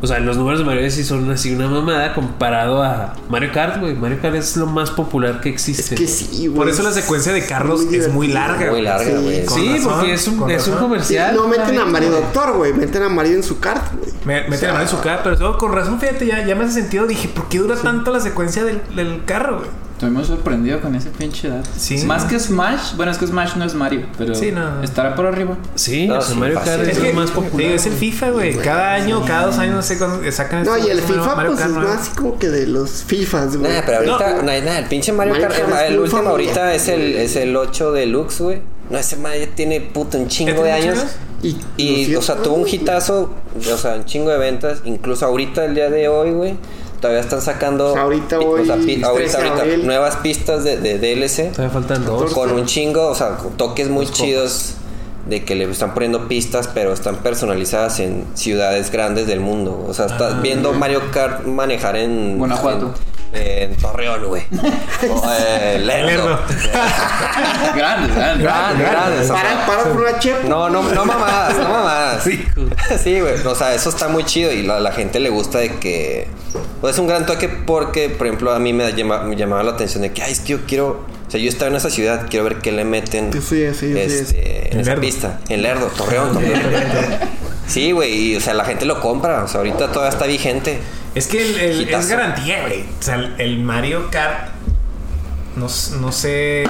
[SPEAKER 1] O sea, los números de Mario Odyssey son así una mamada comparado a Mario Kart, güey. Mario Kart es lo más popular que existe.
[SPEAKER 5] Es que sí, güey.
[SPEAKER 3] Por eso la secuencia de carros
[SPEAKER 5] Muy
[SPEAKER 3] es muy larga.
[SPEAKER 2] Muy larga,
[SPEAKER 5] Sí.
[SPEAKER 2] güey.
[SPEAKER 1] Sí,
[SPEAKER 3] razón,
[SPEAKER 1] porque es un, es un.
[SPEAKER 5] Sí,
[SPEAKER 1] comercial.
[SPEAKER 5] no meten a Mario Doctor, güey. Meten a Mario en su kart, güey.
[SPEAKER 3] Me, mete la mano en su cara, pero con razón, fíjate, ya, ya me hace sentido. Dije, ¿por qué dura tanto la secuencia del, del carro, güey?
[SPEAKER 4] Estoy muy sorprendido con ese pinche dato.
[SPEAKER 3] Sí.
[SPEAKER 4] Más que Smash. Bueno, es que Smash no es Mario, pero
[SPEAKER 3] Sí, no, no.
[SPEAKER 4] estará por arriba.
[SPEAKER 1] Sí,
[SPEAKER 2] No,
[SPEAKER 1] o sea,
[SPEAKER 2] sí,
[SPEAKER 1] Mario. Kart es, lo más popular.
[SPEAKER 3] digo, es el FIFA, güey. Cada año, cada dos años, no sé cuándo sacan
[SPEAKER 5] No,
[SPEAKER 3] este-
[SPEAKER 5] y el FIFA,
[SPEAKER 3] Mario
[SPEAKER 5] pues
[SPEAKER 3] Kart
[SPEAKER 5] es más así como que de los FIFAs, güey.
[SPEAKER 2] Nah, pero ahorita,
[SPEAKER 3] No.
[SPEAKER 2] nah, nah, el pinche Mario
[SPEAKER 5] Mario
[SPEAKER 2] Kart, el, último ahorita es el, es el 8 Deluxe, güey. No, ese Mario tiene puto un
[SPEAKER 3] ¿Ya
[SPEAKER 2] chingo de años.
[SPEAKER 3] años?
[SPEAKER 5] Y,
[SPEAKER 2] Y, o sea, tuvo un hitazo, o sea, un chingo de ventas. Incluso ahorita, el día de hoy, güey, todavía están sacando.
[SPEAKER 5] Ahorita hoy,
[SPEAKER 2] o sea, pi-
[SPEAKER 5] 13
[SPEAKER 2] ahorita,
[SPEAKER 5] de
[SPEAKER 2] ahorita,
[SPEAKER 5] abril.
[SPEAKER 2] nuevas pistas de, de DLC.
[SPEAKER 1] Todavía faltan dos.
[SPEAKER 2] Con un chingo, o sea, con toques muy chidos de que le están poniendo pistas, pero están personalizadas en ciudades grandes del mundo. O sea, estás
[SPEAKER 1] Ah.
[SPEAKER 2] viendo Mario Kart manejar en.
[SPEAKER 4] Guanajuato.
[SPEAKER 2] En, en Torreón, güey. Eh, Lerdo.
[SPEAKER 3] Lerdo.
[SPEAKER 4] Grande, grande.
[SPEAKER 2] Grande, grande.
[SPEAKER 5] Para, para por una chepa.
[SPEAKER 2] no, no, no mamadas, no mamadas. Sí, sí, güey. O sea, eso está muy chido y la, la gente le gusta de que. Pues es un gran toque porque, por ejemplo, a mí me, llama- me llamaba la atención de que, ay, es que yo quiero. O sea, yo estaba en esa ciudad, quiero ver qué le meten.
[SPEAKER 5] Soy ese, yo soy
[SPEAKER 2] este,
[SPEAKER 3] En
[SPEAKER 2] en esa pista. En Lerdo, Torreón, Torreón. Sí, güey. Y, o sea, la gente lo compra. O sea, ahorita todavía está vigente.
[SPEAKER 3] Es que el, el- es garantía, güey. O sea, el, Mario Kart. No, no sé.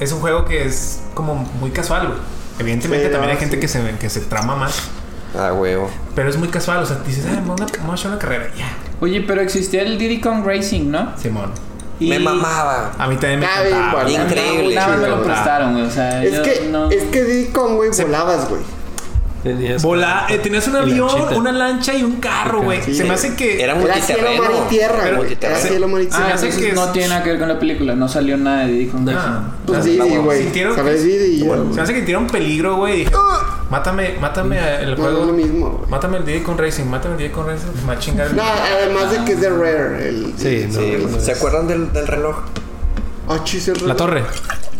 [SPEAKER 3] Es un juego que es como muy casual, güey. Evidentemente
[SPEAKER 5] Sí,
[SPEAKER 3] también
[SPEAKER 5] no,
[SPEAKER 3] hay gente
[SPEAKER 5] sí.
[SPEAKER 3] que, se, que se trama más.
[SPEAKER 2] Ah, huevo.
[SPEAKER 3] Pero es muy casual. O sea, dices, ah, vamos a, hacer una carrera. Ya,
[SPEAKER 4] Oye, pero existía el Diddy Kong Racing, ¿no?
[SPEAKER 3] Simón.
[SPEAKER 4] Y-
[SPEAKER 2] Me mamaba.
[SPEAKER 3] A mí también me
[SPEAKER 5] bueno.
[SPEAKER 2] Increíble.
[SPEAKER 4] Nada me lo prestaron, güey. O sea,
[SPEAKER 5] Es
[SPEAKER 4] yo
[SPEAKER 5] que,
[SPEAKER 4] no...
[SPEAKER 5] es que Diddy Kong, güey, volabas, güey.
[SPEAKER 1] Tenías-
[SPEAKER 3] Vola, eh, tenías un avión,
[SPEAKER 1] lanchita.
[SPEAKER 3] una lancha y un carro, güey.
[SPEAKER 5] Sí.
[SPEAKER 3] se me hace que.
[SPEAKER 2] Era
[SPEAKER 5] Era cielo, mar
[SPEAKER 2] multiterreno.
[SPEAKER 5] y tierra, güey. Era
[SPEAKER 2] multiterreno.
[SPEAKER 5] cielo, mar y
[SPEAKER 4] Ah,
[SPEAKER 3] Se me
[SPEAKER 5] tierra.
[SPEAKER 3] hace que
[SPEAKER 4] no
[SPEAKER 3] es-
[SPEAKER 4] tiene nada que ver con la película. No salió nada de Diddy Kong
[SPEAKER 3] Ah,
[SPEAKER 4] Racing.
[SPEAKER 5] Pues
[SPEAKER 3] o sea,
[SPEAKER 5] Diddy, güey.
[SPEAKER 3] sintieron
[SPEAKER 5] Sabes Diddy
[SPEAKER 3] Se me hace que tiraron peligro, güey. Dije, mátame, mátame el
[SPEAKER 5] No,
[SPEAKER 3] juego.
[SPEAKER 5] es lo mismo, güey.
[SPEAKER 3] Mátame el Diddy con Racing, mátame el Diddy con Racing. Me va a chingar el-
[SPEAKER 5] No, además de que es de Rare. El,
[SPEAKER 1] Sí, no,
[SPEAKER 2] Sí,
[SPEAKER 1] no,
[SPEAKER 2] ¿Se acuerdan del, del reloj?
[SPEAKER 5] Ah, chis, el
[SPEAKER 3] La torre.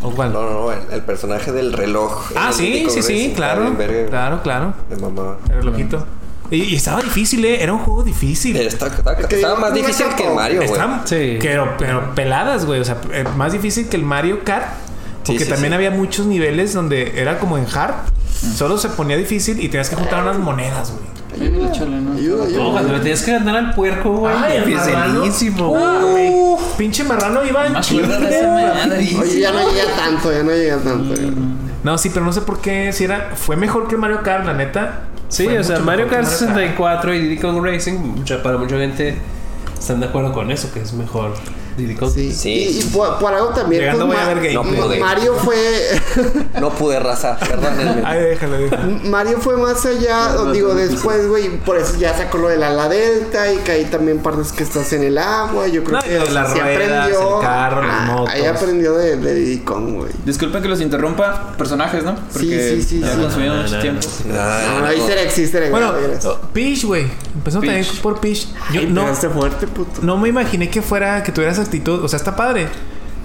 [SPEAKER 3] ¿O cuál?
[SPEAKER 2] No, no, no, el, el personaje del reloj.
[SPEAKER 3] ah, sí, sí, sí,
[SPEAKER 2] Racing,
[SPEAKER 3] claro. Claro, claro.
[SPEAKER 2] Me mamaba.
[SPEAKER 3] El relojito. Y, y estaba difícil, ¿eh? Era un juego difícil.
[SPEAKER 2] Pero Estaba,
[SPEAKER 5] que
[SPEAKER 2] más difícil que el Mario, güey.
[SPEAKER 1] Sí.
[SPEAKER 3] Pero, pero peladas, güey. O sea, eh, más difícil que el Mario Kart.
[SPEAKER 2] Sí,
[SPEAKER 3] Porque
[SPEAKER 2] sí,
[SPEAKER 3] también
[SPEAKER 2] sí.
[SPEAKER 3] había muchos niveles donde era como en hard. Solo se ponía difícil y tenías que juntar unas monedas, güey.
[SPEAKER 4] Ayúdale, échale, ¿no?
[SPEAKER 5] Ayuda, ayuda.
[SPEAKER 1] No, cuando le tenías que ganar al puerco, güey.
[SPEAKER 3] Ay, el marrano. Pinche marrano iba en.
[SPEAKER 5] Oye, ya no llega tanto, ya no llega tanto. ya.
[SPEAKER 3] No, sí, pero no sé por qué. Si era, fue mejor que Mario Kart, la neta.
[SPEAKER 1] Sí,
[SPEAKER 3] Fue
[SPEAKER 1] o sea, Mario Kart 64 y Diddy Kong Racing, mucha, para mucha gente están de acuerdo con eso, que es mejor.
[SPEAKER 5] Sí.
[SPEAKER 2] Sí.
[SPEAKER 5] Y, y por, por algo también.
[SPEAKER 3] Llegando
[SPEAKER 5] pues,
[SPEAKER 3] voy a ver game.
[SPEAKER 2] No pude.
[SPEAKER 5] Mario fue.
[SPEAKER 2] No pude raza, perdónenme.
[SPEAKER 3] Ay, déjalo, déjalo.
[SPEAKER 5] Mario fue más allá, o digo, después, güey, por eso ya sacó lo del ala delta y que ahí también partes que estás en el agua. Yo creo
[SPEAKER 3] No,
[SPEAKER 5] que
[SPEAKER 3] de las
[SPEAKER 5] sí
[SPEAKER 3] ruedas, el carro, las
[SPEAKER 5] Ah,
[SPEAKER 3] motos.
[SPEAKER 5] Ahí aprendió de, de Diddy Kong, güey.
[SPEAKER 4] Disculpen que los interrumpa. Personajes, ¿no? Porque
[SPEAKER 5] sí, sí,
[SPEAKER 4] ya
[SPEAKER 5] sí.
[SPEAKER 4] consumieron
[SPEAKER 1] No,
[SPEAKER 4] mucho
[SPEAKER 1] no,
[SPEAKER 4] tiempo.
[SPEAKER 2] Ah,
[SPEAKER 5] Ah, easter eggs.
[SPEAKER 3] Bueno,
[SPEAKER 5] ya
[SPEAKER 3] oh, Peach, güey. Empezó también por Peach. Yo no,
[SPEAKER 5] fuerte, puto.
[SPEAKER 3] no me imaginé que fuera, que tuvieras actitud. O sea, está padre.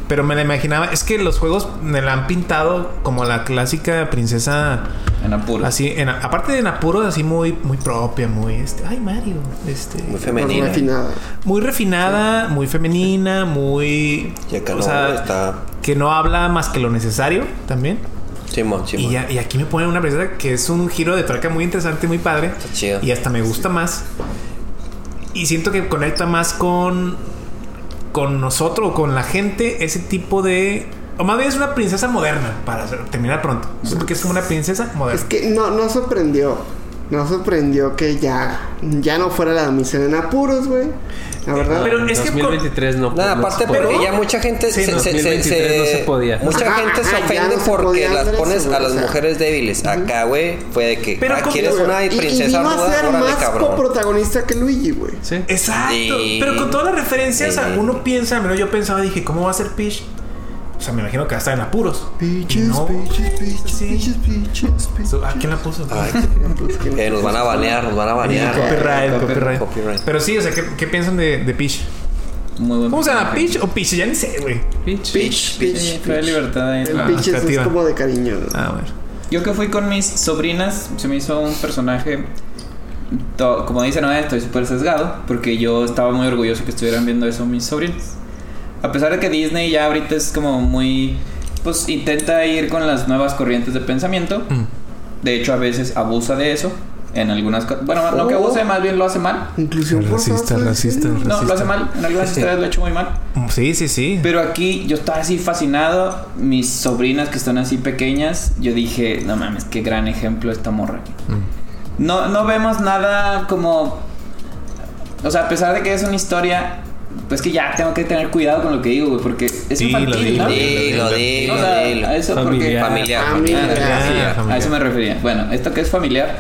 [SPEAKER 3] Pero me la imaginaba. Es que los juegos me la han pintado como la clásica princesa.
[SPEAKER 4] En apuro.
[SPEAKER 3] Así, en, aparte de en apuros, así muy, muy propia, muy este. Ay, Mario. Este.
[SPEAKER 2] Muy femenina.
[SPEAKER 5] refinada.
[SPEAKER 3] Muy refinada, muy femenina, muy.
[SPEAKER 2] Y acá
[SPEAKER 3] o
[SPEAKER 2] no,
[SPEAKER 3] sea,
[SPEAKER 2] está-
[SPEAKER 3] que no habla más que lo necesario también.
[SPEAKER 2] Simón, Simón.
[SPEAKER 3] Y, ya- y aquí me ponen una princesa que es un giro de traca muy interesante, muy padre.
[SPEAKER 2] Está chido.
[SPEAKER 3] Y hasta me gusta más. Y siento que conecta más con. Con nosotros, con la gente, ese tipo de. O más bien es una princesa moderna, para terminar pronto. Siento que es como una princesa moderna.
[SPEAKER 5] Es que no, no sorprendió. No sorprendió que ya, ya no fuera la damisela en apuros, güey. La verdad.
[SPEAKER 3] Pero
[SPEAKER 1] En
[SPEAKER 3] es que
[SPEAKER 1] 2023 no.
[SPEAKER 2] Nada,
[SPEAKER 1] no
[SPEAKER 2] aparte
[SPEAKER 1] se podía.
[SPEAKER 2] porque ya mucha gente
[SPEAKER 3] Sí,
[SPEAKER 2] se,
[SPEAKER 3] no,
[SPEAKER 2] se- se-
[SPEAKER 1] 2023 no se podía.
[SPEAKER 2] Mucha gente se ofende
[SPEAKER 5] no
[SPEAKER 2] porque las pones
[SPEAKER 5] eso,
[SPEAKER 2] a las
[SPEAKER 5] o sea.
[SPEAKER 2] mujeres débiles. Acá, güey, fue de que
[SPEAKER 3] Pero
[SPEAKER 2] ah, quieres una
[SPEAKER 5] Y- y
[SPEAKER 2] princesa
[SPEAKER 5] vino a ser más coprotagonista que Luigi, güey.
[SPEAKER 1] Sí.
[SPEAKER 3] Exacto.
[SPEAKER 2] Sí.
[SPEAKER 3] Pero con todas las referencias,
[SPEAKER 2] Sí.
[SPEAKER 3] uno piensa, menos yo pensaba, dije, ¿cómo va a ser Peach? O sea, me imagino que va a estar en apuros.
[SPEAKER 5] Bitches,
[SPEAKER 3] No,
[SPEAKER 5] bitches, bitches,
[SPEAKER 3] sí.
[SPEAKER 5] bitches, bitches,
[SPEAKER 3] ¿A quién la puso?
[SPEAKER 2] Eh, nos van a banear, nos van a banear.
[SPEAKER 3] Copyright, copyright.
[SPEAKER 2] Copyright.
[SPEAKER 3] Pero sí, o sea, ¿qué, qué piensan de, de Peach?
[SPEAKER 4] Muy buen
[SPEAKER 3] ¿Cómo se llama? ¿Peach o Peach? Ya ni sé, güey.
[SPEAKER 1] Peach.
[SPEAKER 2] Peach, Peach.
[SPEAKER 4] Sí, fue de libertad ahí.
[SPEAKER 5] El
[SPEAKER 3] Ah,
[SPEAKER 5] es
[SPEAKER 3] creativa.
[SPEAKER 5] como de cariño. ¿no?
[SPEAKER 3] Ah, bueno.
[SPEAKER 4] Yo que fui con mis sobrinas, se me hizo un personaje, como dicen, no, estoy súper sesgado, porque yo estaba muy orgulloso que estuvieran viendo eso mis sobrinas. A pesar de que Disney ya ahorita es como muy, pues intenta ir con las nuevas corrientes de pensamiento,
[SPEAKER 3] Mm.
[SPEAKER 4] de hecho a veces abusa de eso, en algunas cosas, bueno, no que abuse, más bien lo hace mal.
[SPEAKER 5] Inclusión
[SPEAKER 3] Racista, racista.
[SPEAKER 5] ¿sí?
[SPEAKER 4] No, lo
[SPEAKER 3] Racista.
[SPEAKER 4] hace mal, en algunas historias lo ha hecho muy mal.
[SPEAKER 3] Sí, sí, sí.
[SPEAKER 4] Pero aquí yo estaba así fascinado. Mis sobrinas que están así pequeñas, yo dije, no mames, qué gran ejemplo esta morra aquí.
[SPEAKER 3] Mm.
[SPEAKER 4] No, no vemos nada como. O sea, a pesar de que es una historia, pues que ya tengo que tener cuidado con lo que digo, güey, porque es
[SPEAKER 3] Sí,
[SPEAKER 4] infantil,
[SPEAKER 3] lo
[SPEAKER 4] ¿no? O sea, a eso
[SPEAKER 1] Familiar.
[SPEAKER 2] Familiar,
[SPEAKER 5] Familiar.
[SPEAKER 2] familiar.
[SPEAKER 4] porque.
[SPEAKER 3] Familiar,
[SPEAKER 4] Ah,
[SPEAKER 3] familiar.
[SPEAKER 4] A eso me refería. Bueno, esto que es familiar.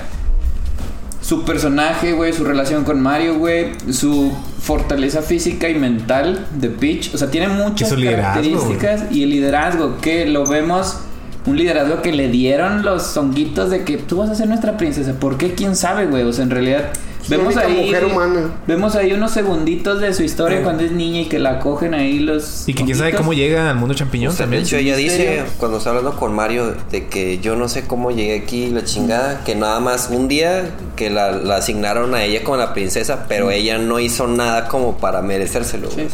[SPEAKER 4] Su personaje, güey, su relación con Mario, güey, su fortaleza física y mental de Peach. O sea, tiene muchas características y el liderazgo que lo vemos. Un liderazgo que le dieron los honguitos de que tú vas a ser nuestra princesa. ¿Por qué? ¿Quién sabe, güey? O sea, en realidad
[SPEAKER 5] La
[SPEAKER 4] vemos ahí
[SPEAKER 5] mujer humana.
[SPEAKER 4] vemos ahí unos segunditos de su historia cuando es niña y que la cogen ahí los
[SPEAKER 3] Y que quién sabe cómo llega al mundo champiñón
[SPEAKER 2] sea, de
[SPEAKER 3] también.
[SPEAKER 2] hecho, ella dice, cuando está hablando con Mario, de que yo no sé cómo llegué aquí, la chingada, que nada más un día que la, la asignaron a ella como la princesa, pero ella no hizo nada como para merecérselo.
[SPEAKER 4] Sí.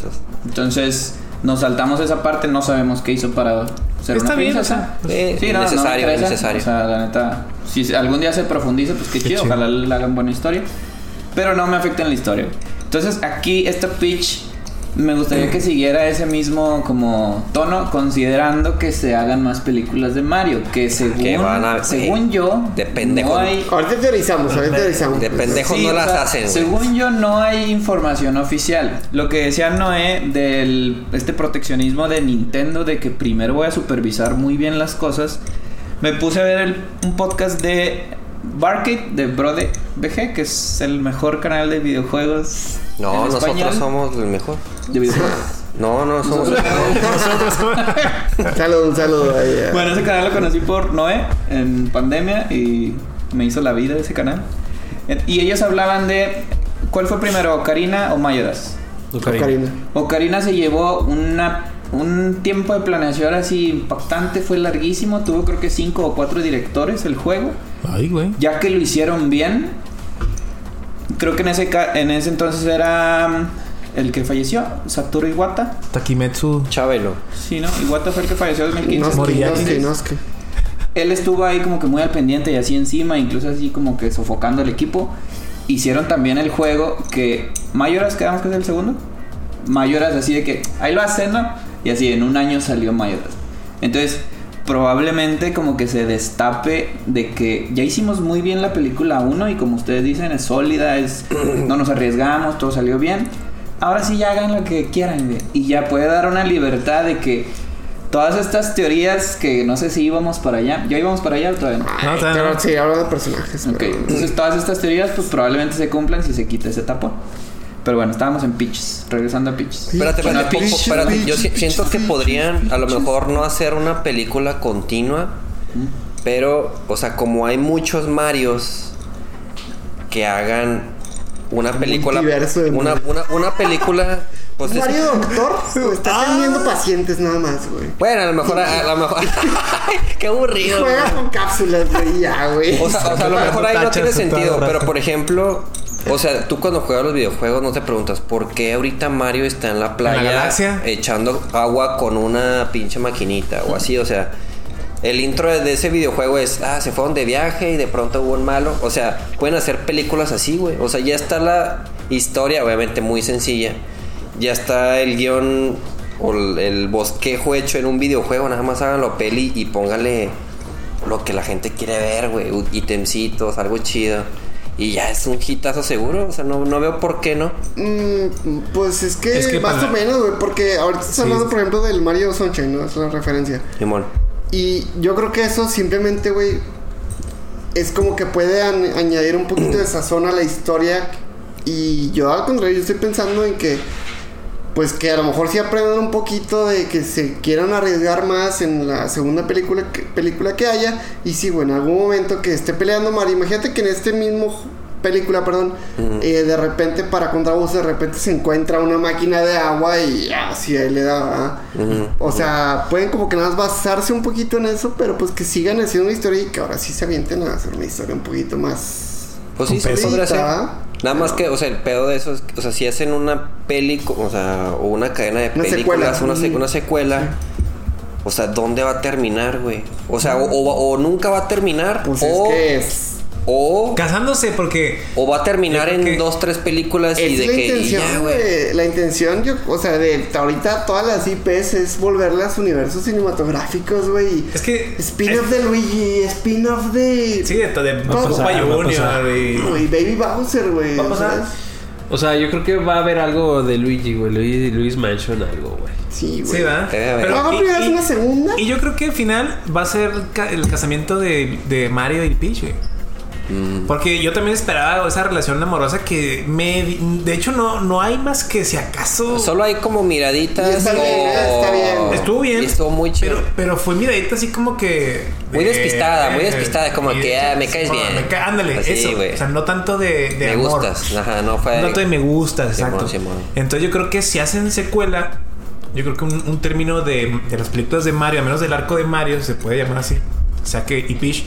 [SPEAKER 4] Entonces, nos saltamos esa parte, no sabemos qué hizo para ser
[SPEAKER 3] Está
[SPEAKER 4] una
[SPEAKER 3] bien,
[SPEAKER 4] princesa.
[SPEAKER 3] o
[SPEAKER 2] sea,
[SPEAKER 4] sí,
[SPEAKER 2] eh,
[SPEAKER 4] no, no interesa.
[SPEAKER 2] innecesario.
[SPEAKER 4] O sea, la neta, si algún día se profundiza, pues qué,
[SPEAKER 3] Qué
[SPEAKER 4] chido,
[SPEAKER 3] chido.
[SPEAKER 4] ojalá le hagan buena historia. Pero no me afecta en la historia. Entonces, aquí esta pitch me gustaría que siguiera ese mismo como tono, considerando que se hagan más películas de Mario, que según,
[SPEAKER 2] Que van a-
[SPEAKER 4] según yo,
[SPEAKER 2] de pendejo.
[SPEAKER 4] no hay
[SPEAKER 5] Ahorita teorizamos, ahorita teorizamos.
[SPEAKER 2] De pendejos
[SPEAKER 4] Sí,
[SPEAKER 2] no
[SPEAKER 4] o
[SPEAKER 2] las
[SPEAKER 4] sea,
[SPEAKER 2] hacen.
[SPEAKER 4] Según yo, no hay información oficial. Lo que decía Noé del este proteccionismo de Nintendo, de que primero voy a supervisar muy bien las cosas. Me puse a ver el- un podcast de Barcade de Brode BG, que es el mejor canal de videojuegos.
[SPEAKER 2] No,
[SPEAKER 4] en
[SPEAKER 2] nosotros
[SPEAKER 4] español.
[SPEAKER 2] somos el mejor.
[SPEAKER 4] De videojuegos.
[SPEAKER 2] No, no somos el mejor.
[SPEAKER 5] Saludos, un saludo ahí. eh.
[SPEAKER 4] bueno, ese canal lo conocí por Noé en pandemia y me hizo la vida ese canal. Y ellos hablaban de. ¿Cuál fue primero, Ocarina o Mayoras?
[SPEAKER 5] Ocarina.
[SPEAKER 4] Ocarina se llevó una, un tiempo de planeación así impactante, fue larguísimo, tuvo creo que cinco o cuatro directores el juego,
[SPEAKER 3] Ay, güey.
[SPEAKER 4] ya que lo hicieron bien. Creo que en ese, en ese entonces era mm, el que falleció, Satoru Iwata.
[SPEAKER 3] Takimetsu.
[SPEAKER 2] Chabelo.
[SPEAKER 4] Sí, ¿no? Iwata fue el que falleció en 2015.
[SPEAKER 5] Inosuke,
[SPEAKER 3] Moriarty.
[SPEAKER 5] Inosuke, Inosuke.
[SPEAKER 4] Él estuvo ahí como que muy al pendiente y así encima, incluso así como que sofocando al equipo. Hicieron también el juego que Mayoras, quedamos que es el segundo. Mayoras así de que ahí lo hacen, ¿no? Y así en un año salió Mayoras. Entonces, probablemente como que se destape de que ya hicimos muy bien la película 1 y como ustedes dicen es sólida, es no nos arriesgamos, todo salió bien. Ahora sí ya hagan lo que quieran y ya puede dar una libertad de que todas estas teorías que no sé si íbamos para allá, ya íbamos para allá o todavía no.
[SPEAKER 3] No, todavía no.
[SPEAKER 5] sí, habla de personajes.
[SPEAKER 4] Ok,
[SPEAKER 5] pero-
[SPEAKER 4] entonces todas estas teorías pues probablemente se cumplan si se quita ese tapón. Pero bueno, estábamos en Pitches, regresando a Pitches.
[SPEAKER 2] Espérate,
[SPEAKER 4] Bueno,
[SPEAKER 2] espérate, po- espérate. Yo siento que podrían a lo mejor no hacer una película continua, pero, o sea, como hay muchos Marios que hagan una película, una,
[SPEAKER 5] Mario.
[SPEAKER 2] una, una película Pues es-
[SPEAKER 5] Mario Doctor o está
[SPEAKER 3] Ah.
[SPEAKER 5] atendiendo pacientes nada más, güey.
[SPEAKER 2] Bueno, a lo mejor, a, a lo mejor. Qué aburrido.
[SPEAKER 5] Juega con cápsulas, güey, ya, güey.
[SPEAKER 2] O sea, o sea, a lo mejor ahí no tiene sentido, pero por ejemplo, o sea, tú cuando juegas los videojuegos no te preguntas por qué ahorita Mario está en la playa
[SPEAKER 3] galaxia?
[SPEAKER 2] echando agua con una pinche maquinita o así, o sea, el intro de ese videojuego es, ah, se fueron de viaje y de pronto hubo un malo, o sea, pueden hacer películas así, güey, o sea, ya está la historia, obviamente muy sencilla, ya está el guion o el, bosquejo hecho en un videojuego, nada más háganlo peli y póngale lo que la gente quiere ver, güey. Itemcitos, algo chido. Y ya es un hitazo seguro. O sea, no, no veo por qué no.
[SPEAKER 5] Mm, pues es que,
[SPEAKER 3] Es que
[SPEAKER 5] más
[SPEAKER 3] para-
[SPEAKER 5] o menos, güey, porque ahorita estás
[SPEAKER 3] Sí.
[SPEAKER 5] hablando, por ejemplo, del Mario Sunshine, ¿no? Es la referencia.
[SPEAKER 2] Simón.
[SPEAKER 5] Y yo creo que eso simplemente, güey, es como que puede an- añadir un poquito de sazón a la historia. Y yo al contrario, yo estoy pensando en que, pues que a lo mejor sí aprendan un poquito de que se quieran arriesgar más en la segunda película que, película que haya. Y sí, güey, en algún momento que esté peleando Mario, imagínate que en este mismo película, perdón, eh, de repente para contra Bowser, de repente se encuentra una máquina de agua y así ahí le da. O sea, pueden como que nada más basarse un poquito en eso, pero pues que sigan haciendo una historia y que ahora sí se avienten a hacer una historia un poquito más.
[SPEAKER 2] Pues sí, podría ser. Nada más que, o sea, el pedo de eso es, o sea, si hacen una peli, o sea, o una cadena de
[SPEAKER 5] Una
[SPEAKER 2] películas,
[SPEAKER 5] secuela.
[SPEAKER 2] una, una secuela, o sea, ¿dónde va a terminar, güey? O sea, o, o- o nunca va a terminar,
[SPEAKER 5] Pues
[SPEAKER 2] o,
[SPEAKER 5] es que es.
[SPEAKER 2] O,
[SPEAKER 3] Casándose porque
[SPEAKER 2] o va a terminar en
[SPEAKER 3] que
[SPEAKER 2] dos, tres películas y de
[SPEAKER 5] la
[SPEAKER 2] que
[SPEAKER 5] intención,
[SPEAKER 2] ya, güey.
[SPEAKER 5] La intención, yo, o sea, de ahorita todas las IPs es volverlas universos cinematográficos, güey.
[SPEAKER 3] es que
[SPEAKER 5] Spin-off de Luigi, spin-off de.
[SPEAKER 3] sí de, de
[SPEAKER 1] Va a
[SPEAKER 5] Güey, Baby Bowser, güey.
[SPEAKER 3] Va a pasar.
[SPEAKER 1] O sea, yo creo que va a haber algo de Luigi, güey. Luigi, Luis Mansion, algo, güey.
[SPEAKER 5] Sí, güey.
[SPEAKER 3] Sí.
[SPEAKER 2] Debe haber.
[SPEAKER 5] Pero
[SPEAKER 3] y-
[SPEAKER 5] primero
[SPEAKER 3] y-
[SPEAKER 5] una segunda.
[SPEAKER 3] Y yo creo que al final va a ser el, ca- el casamiento de, de Mario y Peach, güey.
[SPEAKER 2] Mm.
[SPEAKER 3] Porque yo también esperaba esa relación amorosa que me... De hecho, no, no hay más que si acaso...
[SPEAKER 2] Solo hay como miraditas.
[SPEAKER 5] Está bien,
[SPEAKER 2] o-
[SPEAKER 5] está bien.
[SPEAKER 3] Estuvo bien.
[SPEAKER 2] Y estuvo muy chido.
[SPEAKER 3] Pero, pero fue miradita así como que...
[SPEAKER 2] Muy
[SPEAKER 3] de-
[SPEAKER 2] despistada, muy despistada, como que, ah, me caes bien.
[SPEAKER 3] me ca- ándale,
[SPEAKER 2] Así,
[SPEAKER 3] eso.
[SPEAKER 2] güey.
[SPEAKER 3] O sea, no tanto de, de
[SPEAKER 2] me
[SPEAKER 3] amor.
[SPEAKER 2] gustas. Ajá, no fue.
[SPEAKER 3] No tanto de me gustas, exacto.
[SPEAKER 2] Simón.
[SPEAKER 3] Entonces yo creo que si hacen secuela, yo creo que un, un término de, de las películas de Mario, al menos del arco de Mario, se puede llamar así. O sea que y Peach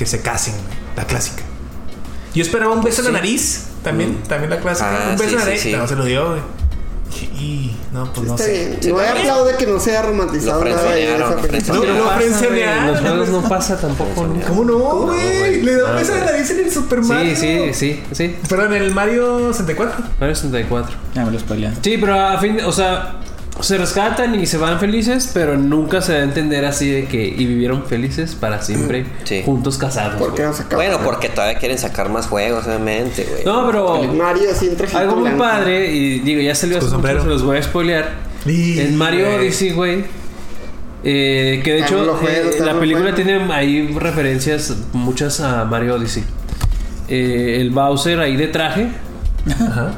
[SPEAKER 3] que se casen, güey, la clásica. Yo esperaba un beso en la
[SPEAKER 2] sí.
[SPEAKER 3] nariz, también, también la clásica.
[SPEAKER 2] Ah,
[SPEAKER 3] un beso
[SPEAKER 2] sí,
[SPEAKER 3] en la nariz,
[SPEAKER 2] sí.
[SPEAKER 3] no se lo dio, güey. Y no, pues no
[SPEAKER 5] Está
[SPEAKER 3] sé.
[SPEAKER 5] bien.
[SPEAKER 2] Sí,
[SPEAKER 5] no hay
[SPEAKER 2] también.
[SPEAKER 5] aplaude que no sea romantizado nada de esa película.
[SPEAKER 3] No, no,
[SPEAKER 1] los
[SPEAKER 3] no,
[SPEAKER 1] juegos no
[SPEAKER 3] frenzonear.
[SPEAKER 1] pasa tampoco. ¿no?
[SPEAKER 3] ¿Cómo no, güey? Le da un
[SPEAKER 1] Ah,
[SPEAKER 3] beso en la
[SPEAKER 1] güey.
[SPEAKER 3] nariz en el Super Mario.
[SPEAKER 1] Sí, sí, sí, sí.
[SPEAKER 3] Perdón, en el Mario 64.
[SPEAKER 1] Mario 64.
[SPEAKER 4] Ya me lo spoilean.
[SPEAKER 1] Sí, pero a fin, o sea, se rescatan y se van felices, pero nunca se da a entender así de que y vivieron felices para siempre,
[SPEAKER 2] Sí.
[SPEAKER 1] juntos casados.
[SPEAKER 5] ¿Por qué no se?
[SPEAKER 2] Bueno, porque todavía quieren sacar más juegos, obviamente, güey.
[SPEAKER 1] No, pero
[SPEAKER 5] El Mario
[SPEAKER 1] algo muy
[SPEAKER 5] blanco.
[SPEAKER 1] padre y digo, ya salió hace mucho, se los voy a spoilear. En Mario. Odyssey, güey. eh, que de hecho
[SPEAKER 5] juego,
[SPEAKER 1] eh, la película tiene ahí referencias muchas a Mario Odyssey. Eh, el Bowser ahí de traje,
[SPEAKER 3] Ajá.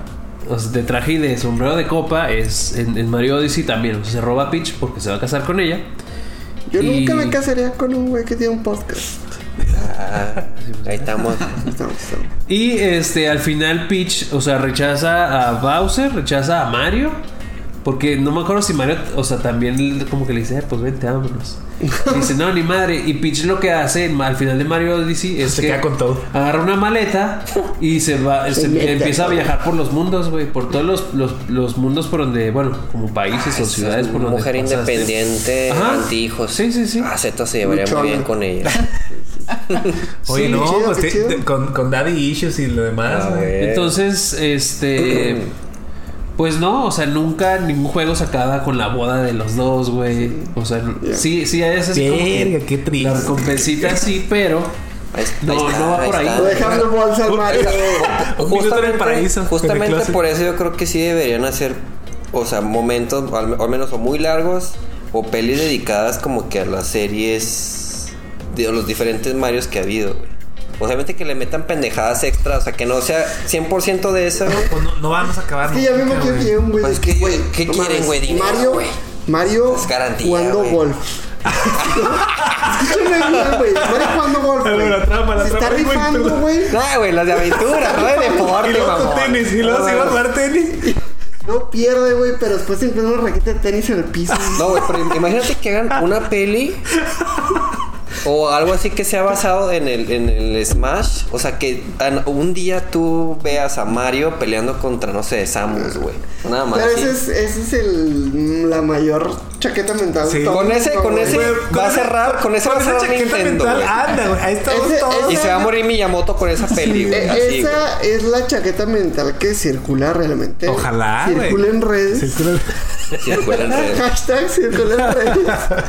[SPEAKER 1] O sea, de traje y de sombrero de copa es en, en Mario Odyssey también. O sea, se roba a Peach porque se va a casar con ella.
[SPEAKER 5] Yo
[SPEAKER 1] Y-
[SPEAKER 5] nunca me casaría con un güey que tiene un podcast.
[SPEAKER 2] Ah, ahí estamos.
[SPEAKER 5] Estamos, estamos.
[SPEAKER 1] Y este al final Peach, o sea, rechaza a Bowser, rechaza a Mario. Porque no me acuerdo si Mario, o sea, también como que le dice, "Eh, pues vente, vámonos. Y dice, no, ni madre. Y Peach lo que hace al final de Mario Odyssey es
[SPEAKER 3] Se
[SPEAKER 1] que
[SPEAKER 3] queda con todo.
[SPEAKER 1] agarra una maleta y se va,
[SPEAKER 5] Se
[SPEAKER 1] empieza a viajar por los mundos, güey, por todos los, los, los mundos por donde, bueno, como países o
[SPEAKER 2] Es
[SPEAKER 1] ciudades por donde
[SPEAKER 2] mujer
[SPEAKER 1] pasaste.
[SPEAKER 2] independiente, antihijos.
[SPEAKER 1] Sí, sí, sí.
[SPEAKER 2] Ah, Z se llevaría muy bien con ella.
[SPEAKER 3] Oye,
[SPEAKER 5] Sí,
[SPEAKER 3] no,
[SPEAKER 5] chido,
[SPEAKER 3] pues te- con, con Daddy Issues y lo demás,
[SPEAKER 2] Ah.
[SPEAKER 1] Entonces, este. Pues no, o sea, nunca ningún juego se acaba con la boda de los dos, güey. O sea, sí, sí, es así como que
[SPEAKER 3] Verga, qué triste.
[SPEAKER 1] La recompensita sí, pero. No,
[SPEAKER 2] está,
[SPEAKER 1] no va por ahí.
[SPEAKER 2] está.
[SPEAKER 5] Dejando bolsa al Mario.
[SPEAKER 3] El paraíso. en el
[SPEAKER 2] Justamente por eso yo creo que sí deberían hacer, o sea, momentos, o al, o al menos o muy largos, o pelis dedicadas como que a las series de los diferentes Marios que ha habido, güey. Obviamente que le metan pendejadas extras, o sea, que no sea 100% de eso, güey.
[SPEAKER 3] Pues no, no vamos a acabar.
[SPEAKER 5] Es que ya
[SPEAKER 3] nunca, güey.
[SPEAKER 5] que güey.
[SPEAKER 2] Pues,
[SPEAKER 5] de
[SPEAKER 2] ¿qué-
[SPEAKER 5] güey,
[SPEAKER 2] qué
[SPEAKER 5] no
[SPEAKER 2] quieren, güey? Dinero,
[SPEAKER 5] Mario,
[SPEAKER 2] güey.
[SPEAKER 5] Mario
[SPEAKER 2] Es garantía,
[SPEAKER 5] jugando
[SPEAKER 2] güey.
[SPEAKER 5] golf. Escúchame bien, güey. Mario jugando golf, güey.
[SPEAKER 3] la trama, la
[SPEAKER 5] Se está
[SPEAKER 3] trama, güey,
[SPEAKER 5] rifando, güey.
[SPEAKER 2] No, güey, las de aventura, no de deporte, mamón.
[SPEAKER 3] tenis, y luego se iba a jugar tenis.
[SPEAKER 5] No pierde, güey, pero después se encuentra una raqueta de tenis en el piso.
[SPEAKER 2] No, güey, pero imagínate que hagan una peli o algo así que sea basado en el, en el Smash. O sea, que an- un día tú veas a Mario peleando contra, no sé, Samus, güey. Nada más.
[SPEAKER 5] Pero ese es, ese es el, la mayor chaqueta mental.
[SPEAKER 3] Sí.
[SPEAKER 5] todo
[SPEAKER 2] Con ese, con ese va a cerrar, con ese va a cerrar Nintendo,
[SPEAKER 3] mental, anda, güey. Ahí estamos
[SPEAKER 5] Ese-
[SPEAKER 3] todos.
[SPEAKER 2] Y se va a morir Miyamoto con esa peli, güey. Güey.
[SPEAKER 5] esa es la chaqueta mental que circula realmente.
[SPEAKER 3] Ojalá.
[SPEAKER 5] Circula en redes.
[SPEAKER 3] Circula-
[SPEAKER 2] Circula en redes.
[SPEAKER 5] Hashtag circula en redes.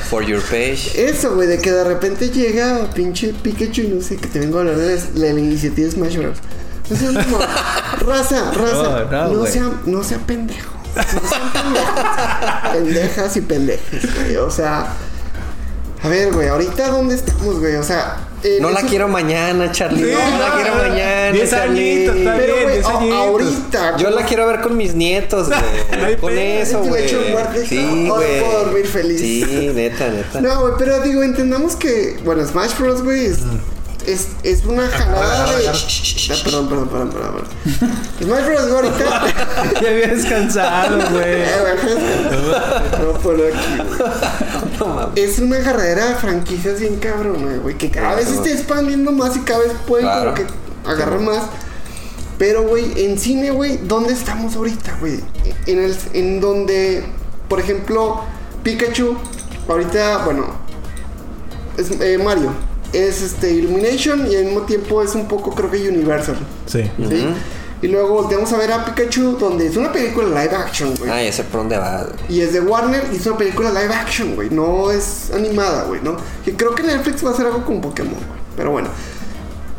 [SPEAKER 2] For your page.
[SPEAKER 5] Eso, güey, de que de repente llega pinche Pikachu y no sé, que te vengo a hablar de la, iniciativa Smash Bros. No como, raza, raza.
[SPEAKER 1] No, no,
[SPEAKER 5] No, sea, no sea pendejo. No pendejos. Pendejas y pendejes, güey. O sea, a ver, güey, ahorita dónde estamos, güey. O sea, en
[SPEAKER 2] No la quiero mañana, Charlie.
[SPEAKER 3] Sí,
[SPEAKER 2] no, la quiero mañana,
[SPEAKER 3] Diez
[SPEAKER 2] Charlie.
[SPEAKER 3] añitos, está
[SPEAKER 5] Pero,
[SPEAKER 3] bien,
[SPEAKER 5] güey,
[SPEAKER 3] diez añitos.
[SPEAKER 5] ahorita.
[SPEAKER 2] Yo la quiero ver con mis nietos,
[SPEAKER 3] No
[SPEAKER 2] güey.
[SPEAKER 3] hay
[SPEAKER 2] con eso, güey. Sí,
[SPEAKER 5] Ahora
[SPEAKER 2] güey.
[SPEAKER 5] puedo dormir feliz.
[SPEAKER 2] Sí, neta, neta.
[SPEAKER 5] No, güey, pero digo, entendamos que, bueno, Smash Bros, güey, es, es, es una jalada de. Ah, perdón, perdón, perdón, perdón, perdón. Smash Bros, güey, ahorita.
[SPEAKER 1] Ya había descansado, güey.
[SPEAKER 5] Eh, No por aquí, güey.
[SPEAKER 2] No mames.
[SPEAKER 5] Es una carrera de franquicias bien cabrón, güey. Que cada vez se está expandiendo más y cada vez pueden
[SPEAKER 2] Claro.
[SPEAKER 5] como que agarrar más. Pero, güey, en cine, güey, ¿dónde estamos ahorita, güey? En, el, en donde, por ejemplo, Pikachu, ahorita, bueno, es eh, Mario. Es este Illumination y al mismo tiempo es un poco, creo que Universal.
[SPEAKER 3] Sí.
[SPEAKER 5] ¿sí? Y luego volteamos a ver a Pikachu, donde es una película live action, güey.
[SPEAKER 2] Ay, ese por dónde va. güey.
[SPEAKER 5] Y es de Warner y es una película live action, güey. No es animada, güey, ¿no? Que creo que Netflix va a hacer algo con Pokémon, güey. Pero bueno.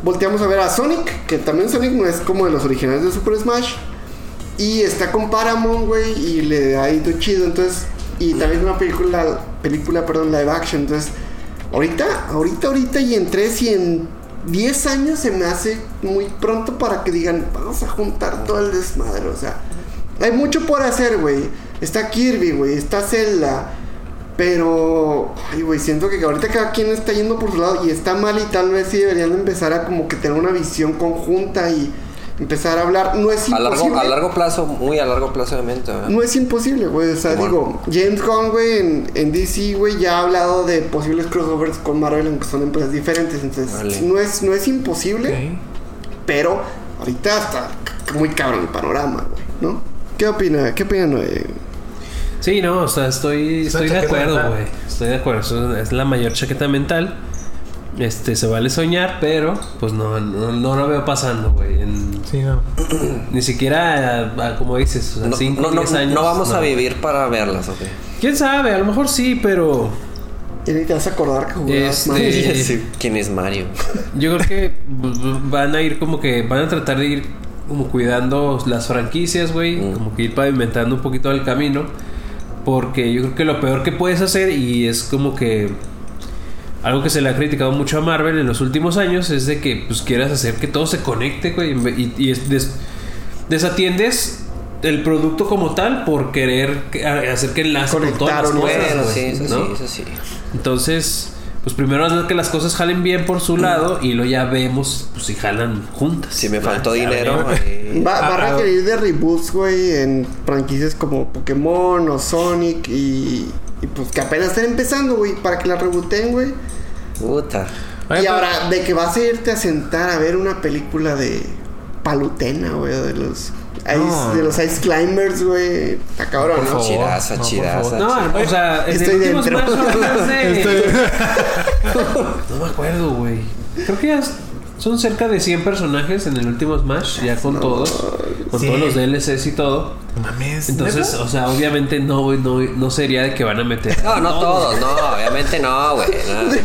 [SPEAKER 5] Volteamos a ver a Sonic, que también Sonic no es como de los originales de Super Smash. Y está con Paramount, güey, y le ha ido chido, entonces... Y también una película, película, perdón, live action, entonces... Ahorita, ahorita, ahorita y en 3 y en 10 años se me hace muy pronto para que digan, vamos a juntar todo el desmadre, o sea... Hay mucho por hacer, güey. Está Kirby, güey. Está Zelda. Pero, ay, güey, siento que ahorita cada quien está yendo por su lado y está mal y tal vez sí deberían de empezar a como que tener una visión conjunta y empezar a hablar. No es
[SPEAKER 2] A
[SPEAKER 5] imposible.
[SPEAKER 2] largo, a largo plazo, muy a largo plazo, obviamente. ¿verdad?
[SPEAKER 5] No es imposible, güey. O sea, digo, James Gunn, güey, en, en DC, güey, ya ha hablado de posibles crossovers con Marvel, aunque son empresas diferentes. Entonces,
[SPEAKER 2] Vale.
[SPEAKER 5] no, es, no es imposible,
[SPEAKER 3] Ok.
[SPEAKER 5] pero ahorita está muy cabrón el panorama, güey, ¿no? ¿Qué opina? ¿Qué opina Noé?
[SPEAKER 1] Sí, no, o sea, estoy, estoy de acuerdo, güey. Estoy de acuerdo. eso Es la mayor chaqueta mental. Este, se vale soñar, pero pues no, no, no lo veo pasando, güey. En-
[SPEAKER 3] Sí, no.
[SPEAKER 1] Ni siquiera, a- a- como dices, o sea,
[SPEAKER 2] No,
[SPEAKER 1] 5
[SPEAKER 2] no, no,
[SPEAKER 1] 10 años.
[SPEAKER 2] no vamos a vivir para verlas, ok.
[SPEAKER 1] ¿Quién sabe? A lo mejor sí, pero
[SPEAKER 5] Y ni te vas a acordar que jugabas
[SPEAKER 1] Este-
[SPEAKER 2] Sí. ¿Quién es Mario?
[SPEAKER 1] yo creo que pues, van a ir como que van a tratar de ir como cuidando las franquicias, güey,
[SPEAKER 2] Mm.
[SPEAKER 1] como que ir pavimentando un poquito el camino, porque yo creo que lo peor que puedes hacer y es como que algo que se le ha criticado mucho a Marvel en los últimos años es de que pues quieras hacer que todo se conecte, güey, y, y es- des- desatiendes el producto como tal por querer que- a- hacer que enlace con todas las cosas,
[SPEAKER 2] sí, eso
[SPEAKER 1] ¿no?
[SPEAKER 2] sí, eso sí.
[SPEAKER 1] Entonces, pues primero hacer que las cosas jalen bien por su lado y luego ya vemos pues, si jalan juntas.
[SPEAKER 2] Si me faltó
[SPEAKER 1] Ya
[SPEAKER 2] dinero,
[SPEAKER 5] Va, va
[SPEAKER 1] Ah,
[SPEAKER 5] a requerir de reboots, güey, en franquicias como Pokémon o Sonic y, y pues que apenas estén empezando, güey, para que la rebooten, güey.
[SPEAKER 2] puta.
[SPEAKER 3] Oye,
[SPEAKER 5] y
[SPEAKER 3] pero-
[SPEAKER 5] ahora, de que vas a irte a sentar a ver una película de Palutena, güey, de los Ice,
[SPEAKER 3] No.
[SPEAKER 5] de los Ice Climbers, güey. Está cabrón, ¿no?
[SPEAKER 3] favor.
[SPEAKER 2] Chiraza,
[SPEAKER 3] no.
[SPEAKER 1] No, o sea, en
[SPEAKER 5] Estoy dentro.
[SPEAKER 1] Hablas de-
[SPEAKER 3] Estoy-
[SPEAKER 1] No me acuerdo, güey. Creo que ya son cerca de 100 personajes en el último Smash, ya con todos, con
[SPEAKER 3] Sí.
[SPEAKER 1] todos los DLCs y todo.
[SPEAKER 3] Mames.
[SPEAKER 1] Entonces, o sea, obviamente no, güey, no, no sería de que van a meter.
[SPEAKER 2] No, no todos, no, obviamente no, güey. no.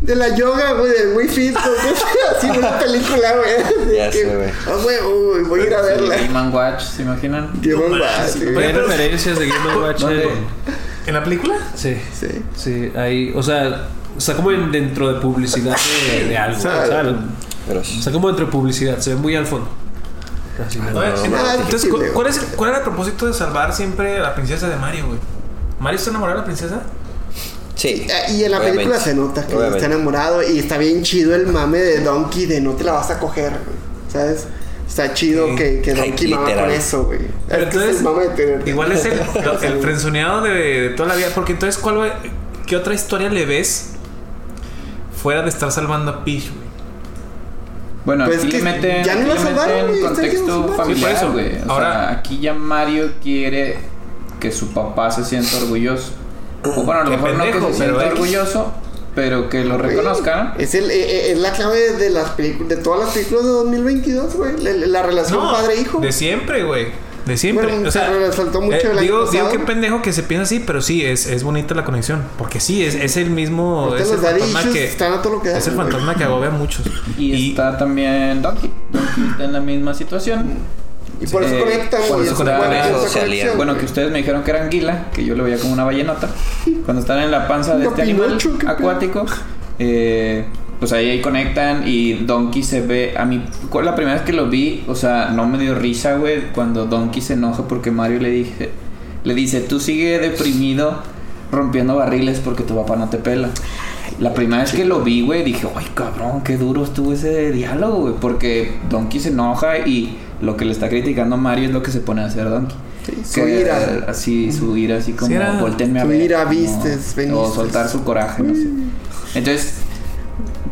[SPEAKER 5] De la yoga, güey, del Wii Fit. Así una película, güey.
[SPEAKER 2] Ya sé, güey.
[SPEAKER 5] Ah, güey, uy, voy a ir a verla.
[SPEAKER 4] Game Watch, ¿se imaginan?
[SPEAKER 5] Qué bomba, sí,
[SPEAKER 1] Hay referencias de Game Watch.
[SPEAKER 3] ¿En la película?
[SPEAKER 1] Sí,
[SPEAKER 5] Sí.
[SPEAKER 1] sí, hay, o sea, está como en- dentro de publicidad de, de algo.
[SPEAKER 2] Pero
[SPEAKER 1] Está como dentro de publicidad, se ve muy al fondo. Casi nada.
[SPEAKER 3] Oye,
[SPEAKER 5] no,
[SPEAKER 3] entonces,
[SPEAKER 5] no,
[SPEAKER 3] ¿cu-
[SPEAKER 5] no.
[SPEAKER 3] ¿cuál, es, ¿cuál era el propósito de salvar siempre a la princesa de Mario, güey? ¿Mario está enamorado de la princesa?
[SPEAKER 2] sí.
[SPEAKER 5] Eh, Y en la
[SPEAKER 2] obviamente.
[SPEAKER 5] película se nota que
[SPEAKER 2] Obviamente.
[SPEAKER 5] está enamorado y está bien chido el mame de Donkey de no te la vas a coger, güey, ¿sabes? Está chido que, que
[SPEAKER 2] Ay,
[SPEAKER 5] Donkey mama con eso, güey.
[SPEAKER 3] Pero
[SPEAKER 5] Es que es
[SPEAKER 3] entonces,
[SPEAKER 5] el mame de tener.
[SPEAKER 3] igual es el, el frenzoneado de, de toda la vida. Porque entonces, ¿cuál ¿qué otra historia le ves fuera de estar salvando a Peach, güey?
[SPEAKER 4] Bueno,
[SPEAKER 5] Pues
[SPEAKER 4] aquí
[SPEAKER 5] que
[SPEAKER 4] le meten,
[SPEAKER 5] ya
[SPEAKER 4] aquí
[SPEAKER 5] la
[SPEAKER 4] le
[SPEAKER 5] salvaron,
[SPEAKER 4] contexto familiar,
[SPEAKER 3] Sí,
[SPEAKER 4] güey. O
[SPEAKER 3] Ahora-
[SPEAKER 4] sea, aquí ya Mario quiere que su papá se sienta orgulloso. O bueno, a lo mejor no que se sienta orgulloso, pero que lo reconozcan.
[SPEAKER 5] Es, el, eh, eh, es la clave de las películas, de todas las películas de 2022, güey. La, la relación padre-hijo.
[SPEAKER 3] De siempre, güey. De siempre.
[SPEAKER 5] Bueno,
[SPEAKER 3] o sea,
[SPEAKER 5] se resaltó mucho
[SPEAKER 3] eh,
[SPEAKER 5] el
[SPEAKER 3] digo, digo qué pendejo que se piensa así, pero sí, es, es bonita la conexión. Porque sí, es, es el mismo. Es el fantasma que.
[SPEAKER 5] están a todo lo que
[SPEAKER 3] Es el
[SPEAKER 5] güey.
[SPEAKER 3] fantasma que agobia a muchos.
[SPEAKER 4] Y, está también Donkey. Donkey está en la misma situación.
[SPEAKER 5] Y por eso
[SPEAKER 4] Eh,
[SPEAKER 5] conectan,
[SPEAKER 4] por
[SPEAKER 5] güey.
[SPEAKER 4] eso
[SPEAKER 5] conexión,
[SPEAKER 4] Bueno, que ustedes me dijeron que era anguila, que yo lo veía como una ballenota. Cuando están en la panza de este animal acuático, eh, pues ahí, ahí conectan y Donkey se ve. A mí, la primera vez que lo vi, o sea, no me dio risa, güey, cuando Donkey se enoja porque Mario le dije, le dice, tú sigue deprimido rompiendo barriles porque tu papá no te pela. La primera vez que lo vi, güey, dije, ay, cabrón, qué duro estuvo ese diálogo, güey. Porque Donkey se enoja y lo que le está criticando Mario es lo que se pone a hacer Donkey.
[SPEAKER 5] Sí, su
[SPEAKER 4] Que,
[SPEAKER 5] ira.
[SPEAKER 4] Así, su ira, así como,
[SPEAKER 3] Sí,
[SPEAKER 4] voltenme a
[SPEAKER 5] Su
[SPEAKER 4] ver.
[SPEAKER 5] ira,
[SPEAKER 4] como-
[SPEAKER 5] vistes,
[SPEAKER 4] O
[SPEAKER 5] veniste.
[SPEAKER 4] soltar su coraje, no sé. Entonces,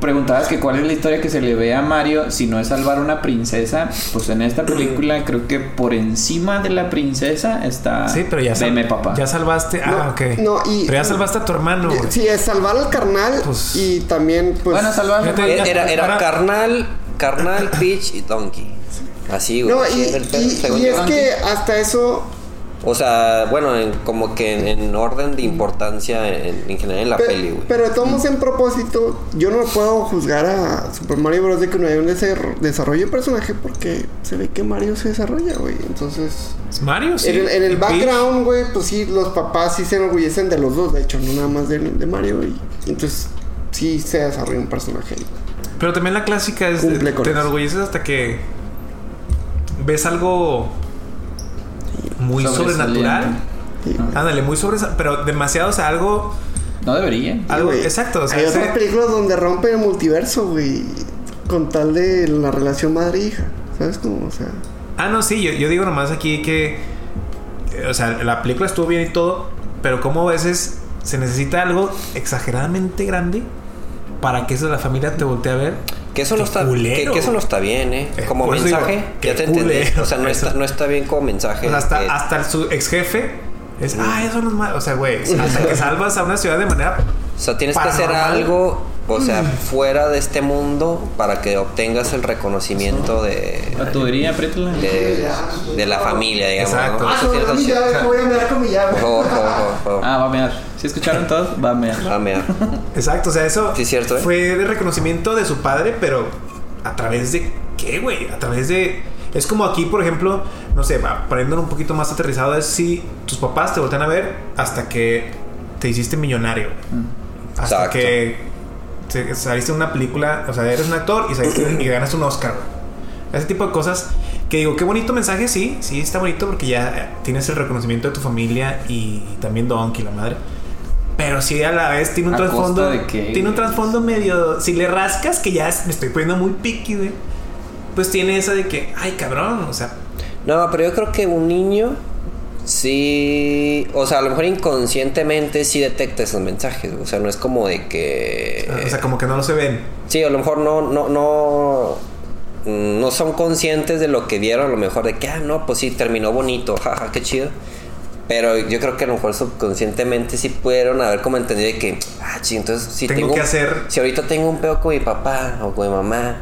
[SPEAKER 4] preguntabas que cuál es la historia que se le ve a Mario si no es salvar una princesa. Pues en esta película creo que por encima de la princesa está
[SPEAKER 3] Sí, pero ya,
[SPEAKER 4] Veme, papá.
[SPEAKER 3] ya salvaste.
[SPEAKER 5] No,
[SPEAKER 3] ah, ok.
[SPEAKER 5] no, y-
[SPEAKER 3] pero ya salvaste a tu hermano.
[SPEAKER 5] Sí, es salvar al carnal
[SPEAKER 3] Pues-
[SPEAKER 5] y también, pues.
[SPEAKER 4] bueno, salvar
[SPEAKER 3] Fíjate,
[SPEAKER 2] Era, era, era
[SPEAKER 3] Ahora-
[SPEAKER 2] carnal, carnal, Peach y Donkey. Así, güey.
[SPEAKER 5] No, y, es que hasta eso.
[SPEAKER 2] O sea, bueno, en- como que en, en orden de importancia en, en general en la
[SPEAKER 5] pe-
[SPEAKER 2] peli, güey.
[SPEAKER 5] pero de todos modos, en propósito, yo no puedo juzgar a Super Mario Bros. de que no hay un desar- desarrollo de personaje porque se ve que Mario se desarrolla, güey. Entonces,
[SPEAKER 3] ¿Es Mario? Sí.
[SPEAKER 5] en el, background, güey, pues sí, los papás sí se enorgullecen de los dos, de hecho, no nada más de, de Mario, güey. Entonces, sí se desarrolla un personaje.
[SPEAKER 3] Pero también la clásica es.
[SPEAKER 5] Cumple
[SPEAKER 3] de-
[SPEAKER 5] con
[SPEAKER 3] te
[SPEAKER 5] eso.
[SPEAKER 3] enorgulleces hasta que. Ves algo. Muy sobrenatural. Ándale, muy sobresaliente. Pero demasiado, o sea, algo.
[SPEAKER 4] No debería.
[SPEAKER 3] Algo, exacto. O sea,
[SPEAKER 5] Hay
[SPEAKER 3] ese-
[SPEAKER 5] otras películas donde rompen el multiverso, güey. Con tal de la relación madre-hija. ¿Sabes cómo? O sea.
[SPEAKER 3] Ah, no, sí, yo, yo digo nomás aquí que. O sea, la película estuvo bien y todo, pero como a veces se necesita algo exageradamente grande para que eso de la familia te voltee a ver.
[SPEAKER 2] Que eso, no está, que, eso no está bien, ¿eh? Como mensaje,
[SPEAKER 3] digo,
[SPEAKER 2] ya te entendí. O sea, no está, no está bien como mensaje.
[SPEAKER 3] O sea, hasta,
[SPEAKER 2] que-
[SPEAKER 3] hasta su ex jefe es, ah, eso no es malo. O sea, güey, hasta que salvas a una ciudad de manera.
[SPEAKER 2] o sea, tienes que hacer algo, o sea,
[SPEAKER 3] Mm.
[SPEAKER 2] fuera de este mundo para que obtengas el reconocimiento de,
[SPEAKER 4] La tubería, apriétala.
[SPEAKER 2] de, de la familia, digamos.
[SPEAKER 3] Exacto.
[SPEAKER 2] ¿no?
[SPEAKER 5] Ah, no,
[SPEAKER 2] tienes
[SPEAKER 5] no, mi
[SPEAKER 2] que hacer.
[SPEAKER 5] llave, voy a mirar con mi llave.
[SPEAKER 2] Por favor, por favor, por favor.
[SPEAKER 4] Ah, va a mear. ¿Sí escucharon todos? Va a mear.
[SPEAKER 2] Ah, mira.
[SPEAKER 3] Exacto, o sea, eso
[SPEAKER 2] Sí, es cierto, ¿eh?
[SPEAKER 3] fue de reconocimiento de su padre, pero a través de qué, güey? A través de. Es como aquí, por ejemplo, no sé, va, poniéndolo un poquito más aterrizado, es si tus papás te voltean a ver hasta que te hiciste millonario. Hasta
[SPEAKER 2] Exacto.
[SPEAKER 3] que saliste en una película, o sea, eres un actor y, saliste, y ganas un Oscar. güey. Ese tipo de cosas que digo, qué bonito mensaje, sí, sí, está bonito porque ya tienes el reconocimiento de tu familia y también Donkey, la madre. Pero sí a la vez tiene un
[SPEAKER 4] ¿A
[SPEAKER 3] trasfondo.
[SPEAKER 4] costa de qué,
[SPEAKER 3] Tiene un trasfondo medio. Si le rascas, que ya me estoy poniendo muy picky, güey. Pues tiene esa de que, ay cabrón, o sea,
[SPEAKER 2] No, pero yo creo que un niño sí, o sea, a lo mejor inconscientemente sí detecta esos mensajes, o sea, no es como de que
[SPEAKER 3] o sea, como que no lo se ven.
[SPEAKER 2] sí, a lo mejor no no no no son conscientes de lo que vieron, a lo mejor de que ah, no, pues sí terminó bonito, jaja, qué chido. Pero yo creo que a lo mejor subconscientemente sí pudieron haber como entendido de que, ah, sí, entonces si
[SPEAKER 3] Tengo
[SPEAKER 2] tengo,
[SPEAKER 3] que hacer-
[SPEAKER 2] si ahorita tengo un pedo con mi papá o con mi mamá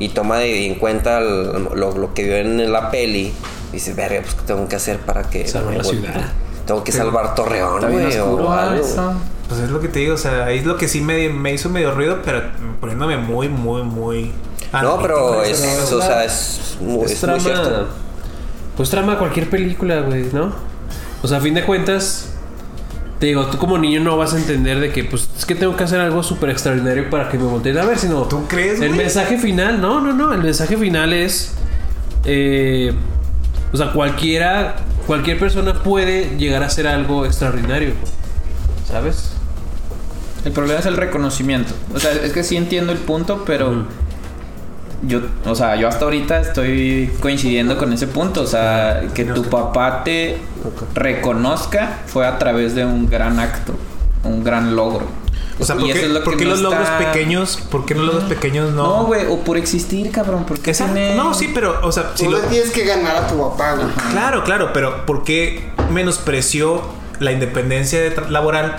[SPEAKER 2] y toma de- en cuenta el- lo, lo que vio en la peli, dice, verga, pues ¿qué tengo que hacer para que
[SPEAKER 1] Salvar la ciudad.
[SPEAKER 2] Tengo que salvar Torreón, güey, o algo.
[SPEAKER 4] eso.
[SPEAKER 3] Pues es lo que te digo, o sea, ahí es lo que sí me, me hizo medio ruido, pero poniéndome muy, muy, muy.
[SPEAKER 2] No, pero es,
[SPEAKER 3] eso,
[SPEAKER 2] o sea, es muy,
[SPEAKER 1] Es
[SPEAKER 2] es muy cierto.
[SPEAKER 1] trama. Pues trama cualquier película, güey, ¿no? O sea, a fin de cuentas, te digo, tú como niño no vas a entender de que, pues, es que tengo que hacer algo súper extraordinario para que me volteen a ver, sino.
[SPEAKER 3] ¿Tú crees,
[SPEAKER 1] El
[SPEAKER 3] güey?
[SPEAKER 1] mensaje final, no, no, no. El mensaje final es. eh, o sea, cualquiera. Cualquier persona puede llegar a hacer algo extraordinario. ¿Sabes?
[SPEAKER 4] El problema es el reconocimiento. O sea, es que sí entiendo el punto, pero yo, o sea, yo hasta ahorita estoy coincidiendo con ese punto. O sea, que tu papá te reconozca fue a través de un gran acto, un gran logro.
[SPEAKER 3] O sea,
[SPEAKER 4] Y
[SPEAKER 3] ¿por
[SPEAKER 4] eso
[SPEAKER 3] qué,
[SPEAKER 4] es lo
[SPEAKER 3] por
[SPEAKER 4] que
[SPEAKER 3] qué
[SPEAKER 4] no
[SPEAKER 3] los logros
[SPEAKER 4] está-
[SPEAKER 3] pequeños? ¿Por qué no los logros pequeños no?
[SPEAKER 4] No, güey, o por existir, cabrón, porque
[SPEAKER 3] Exacto.
[SPEAKER 4] tiene...
[SPEAKER 3] No, sí, pero, o sea, si
[SPEAKER 5] Tú
[SPEAKER 3] lo-
[SPEAKER 5] le tienes que ganar a tu papá, güey.
[SPEAKER 3] Claro, claro, pero ¿por qué menospreció la independencia laboral?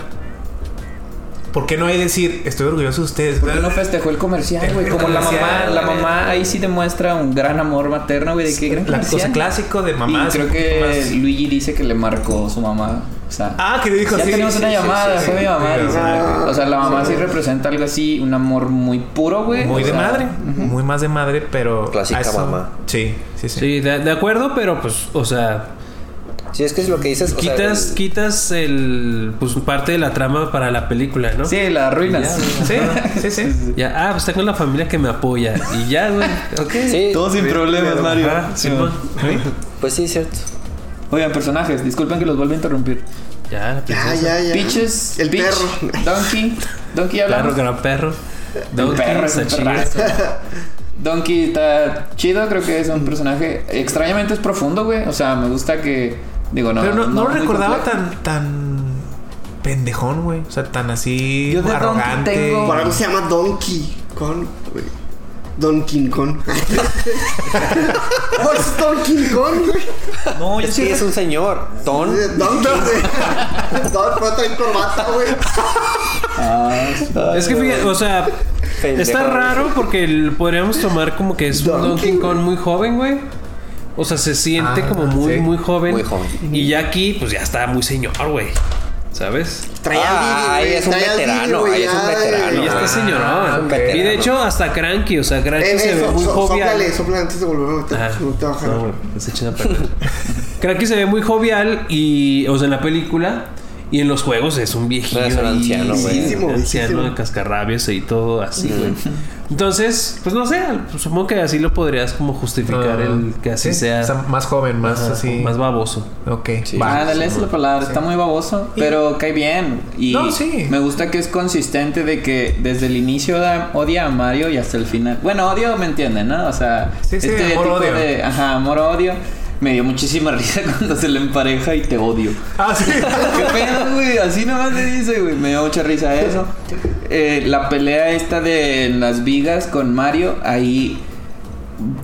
[SPEAKER 3] ¿Por qué no hay decir, estoy orgulloso de ustedes?
[SPEAKER 4] ¿Por qué no festejó el comercial, güey? Como la mamá, la mamá ahí sí demuestra un gran amor materno, güey, de qué gran
[SPEAKER 3] La cosa clásico de mamá.
[SPEAKER 4] Y creo que Luigi dice que le marcó su mamá. O sea,
[SPEAKER 3] Ah, que le dijo
[SPEAKER 4] ya
[SPEAKER 3] sí,
[SPEAKER 4] tenemos
[SPEAKER 3] sí,
[SPEAKER 4] una
[SPEAKER 3] sí,
[SPEAKER 4] llamada,
[SPEAKER 3] sí,
[SPEAKER 4] fue
[SPEAKER 3] sí.
[SPEAKER 4] mi mamá.
[SPEAKER 3] Sí,
[SPEAKER 4] dice. o sea, la mamá sí
[SPEAKER 5] sí.
[SPEAKER 4] representa algo así, un amor muy puro, güey.
[SPEAKER 3] Muy
[SPEAKER 4] O
[SPEAKER 3] de
[SPEAKER 4] sea,
[SPEAKER 3] madre, muy más de madre, pero.
[SPEAKER 2] Clásica
[SPEAKER 3] eso-
[SPEAKER 2] mamá.
[SPEAKER 3] Sí, sí, sí.
[SPEAKER 1] Sí, de, de acuerdo, pero pues, o sea,
[SPEAKER 2] Si es que es lo que dices. o sea,
[SPEAKER 1] quitas,
[SPEAKER 2] el-
[SPEAKER 1] quitas el, pues parte de la trama para la película, ¿no?
[SPEAKER 4] Sí, la arruinas.
[SPEAKER 3] Sí, sí, sí.
[SPEAKER 1] Ya, ah, pues tengo la familia que me apoya. Y ya, güey. Ok.
[SPEAKER 2] Sí,
[SPEAKER 4] Todo sin problemas, Mario.
[SPEAKER 1] Ajá, Simón.
[SPEAKER 2] pues sí, cierto.
[SPEAKER 4] Oigan, personajes, disculpen que los vuelvo a interrumpir.
[SPEAKER 1] Ya, la
[SPEAKER 5] Ya,
[SPEAKER 1] princesa.
[SPEAKER 5] ya, ya.
[SPEAKER 4] Peaches,
[SPEAKER 5] El
[SPEAKER 4] Peach,
[SPEAKER 5] perro.
[SPEAKER 4] Donkey. Donkey
[SPEAKER 1] Perro,
[SPEAKER 4] hablamos.
[SPEAKER 1] gran perro. Donkey,
[SPEAKER 4] perro
[SPEAKER 1] está chido.
[SPEAKER 4] Donkey está chido, creo que es un personaje extrañamente es profundo, güey. O sea, me gusta que digo, no
[SPEAKER 3] pero no, no lo recordaba tan, tan pendejón, güey. O sea, tan así
[SPEAKER 4] Yo
[SPEAKER 3] arrogante.
[SPEAKER 4] tengo-
[SPEAKER 5] Por algo se llama Donkey Kong, güey. Donkey Kong. oh, es Donkey Kong, güey.
[SPEAKER 2] No, yo sí es un señor. Don.
[SPEAKER 5] Güey. Don, puede traer corbata, güey.
[SPEAKER 1] Es que fíjate, o sea, está raro porque podríamos tomar como que es un
[SPEAKER 5] Donkey,
[SPEAKER 1] Donkey Kong muy joven, güey. O sea, se siente
[SPEAKER 3] Ah,
[SPEAKER 1] como muy,
[SPEAKER 3] sí.
[SPEAKER 1] muy joven.
[SPEAKER 2] Muy joven.
[SPEAKER 1] Y ya aquí, pues ya está muy señor, güey. ¿Sabes?
[SPEAKER 5] Trae
[SPEAKER 2] Ah,
[SPEAKER 5] al Didi,
[SPEAKER 2] es un
[SPEAKER 5] Didi,
[SPEAKER 2] veterano,
[SPEAKER 5] güey,
[SPEAKER 2] ahí es un veterano.
[SPEAKER 1] Y ya está
[SPEAKER 2] Ah,
[SPEAKER 1] señorón.
[SPEAKER 2] un veterano.
[SPEAKER 1] y de hecho, hasta Cranky, o sea, Cranky
[SPEAKER 5] Eh,
[SPEAKER 1] se ve muy
[SPEAKER 5] so-
[SPEAKER 1] jovial.
[SPEAKER 5] Sóplale, sóplale antes de volver a meter.
[SPEAKER 1] Ah,
[SPEAKER 5] No te bajar.
[SPEAKER 1] no. Cranky se ve muy jovial y, o sea, en la película y en los juegos es un viejillo.
[SPEAKER 2] Es un anciano, güey.
[SPEAKER 5] Viejísimo,
[SPEAKER 1] anciano
[SPEAKER 5] viejísimo.
[SPEAKER 1] de cascarrabias y todo así, güey. Entonces, pues no sé, pues, supongo que así lo podrías como justificar
[SPEAKER 3] Ah,
[SPEAKER 1] el que así
[SPEAKER 3] sí,
[SPEAKER 1] sea.
[SPEAKER 3] o sea, más joven, más
[SPEAKER 1] ajá,
[SPEAKER 3] así.
[SPEAKER 1] Más baboso.
[SPEAKER 3] Ok.
[SPEAKER 2] Sí.
[SPEAKER 3] va.
[SPEAKER 4] Ándale, esa es la palabra. Está muy baboso, pero cae bien. Y
[SPEAKER 3] No, sí.
[SPEAKER 4] me gusta que es consistente de que desde el inicio da- odia a Mario y hasta el final. Bueno, odio me entienden, ¿no? O sea,
[SPEAKER 3] Sí, sí,
[SPEAKER 4] este
[SPEAKER 3] amor,
[SPEAKER 4] tipo
[SPEAKER 3] odio.
[SPEAKER 4] de. Ajá, amor-odio. Me dio muchísima risa cuando se le empareja y te odio.
[SPEAKER 3] Ah, sí.
[SPEAKER 4] ¿Qué pedo, güey? Así nomás le dice, güey. Me dio mucha risa eso. Eh, la pelea esta de las vigas con Mario, ahí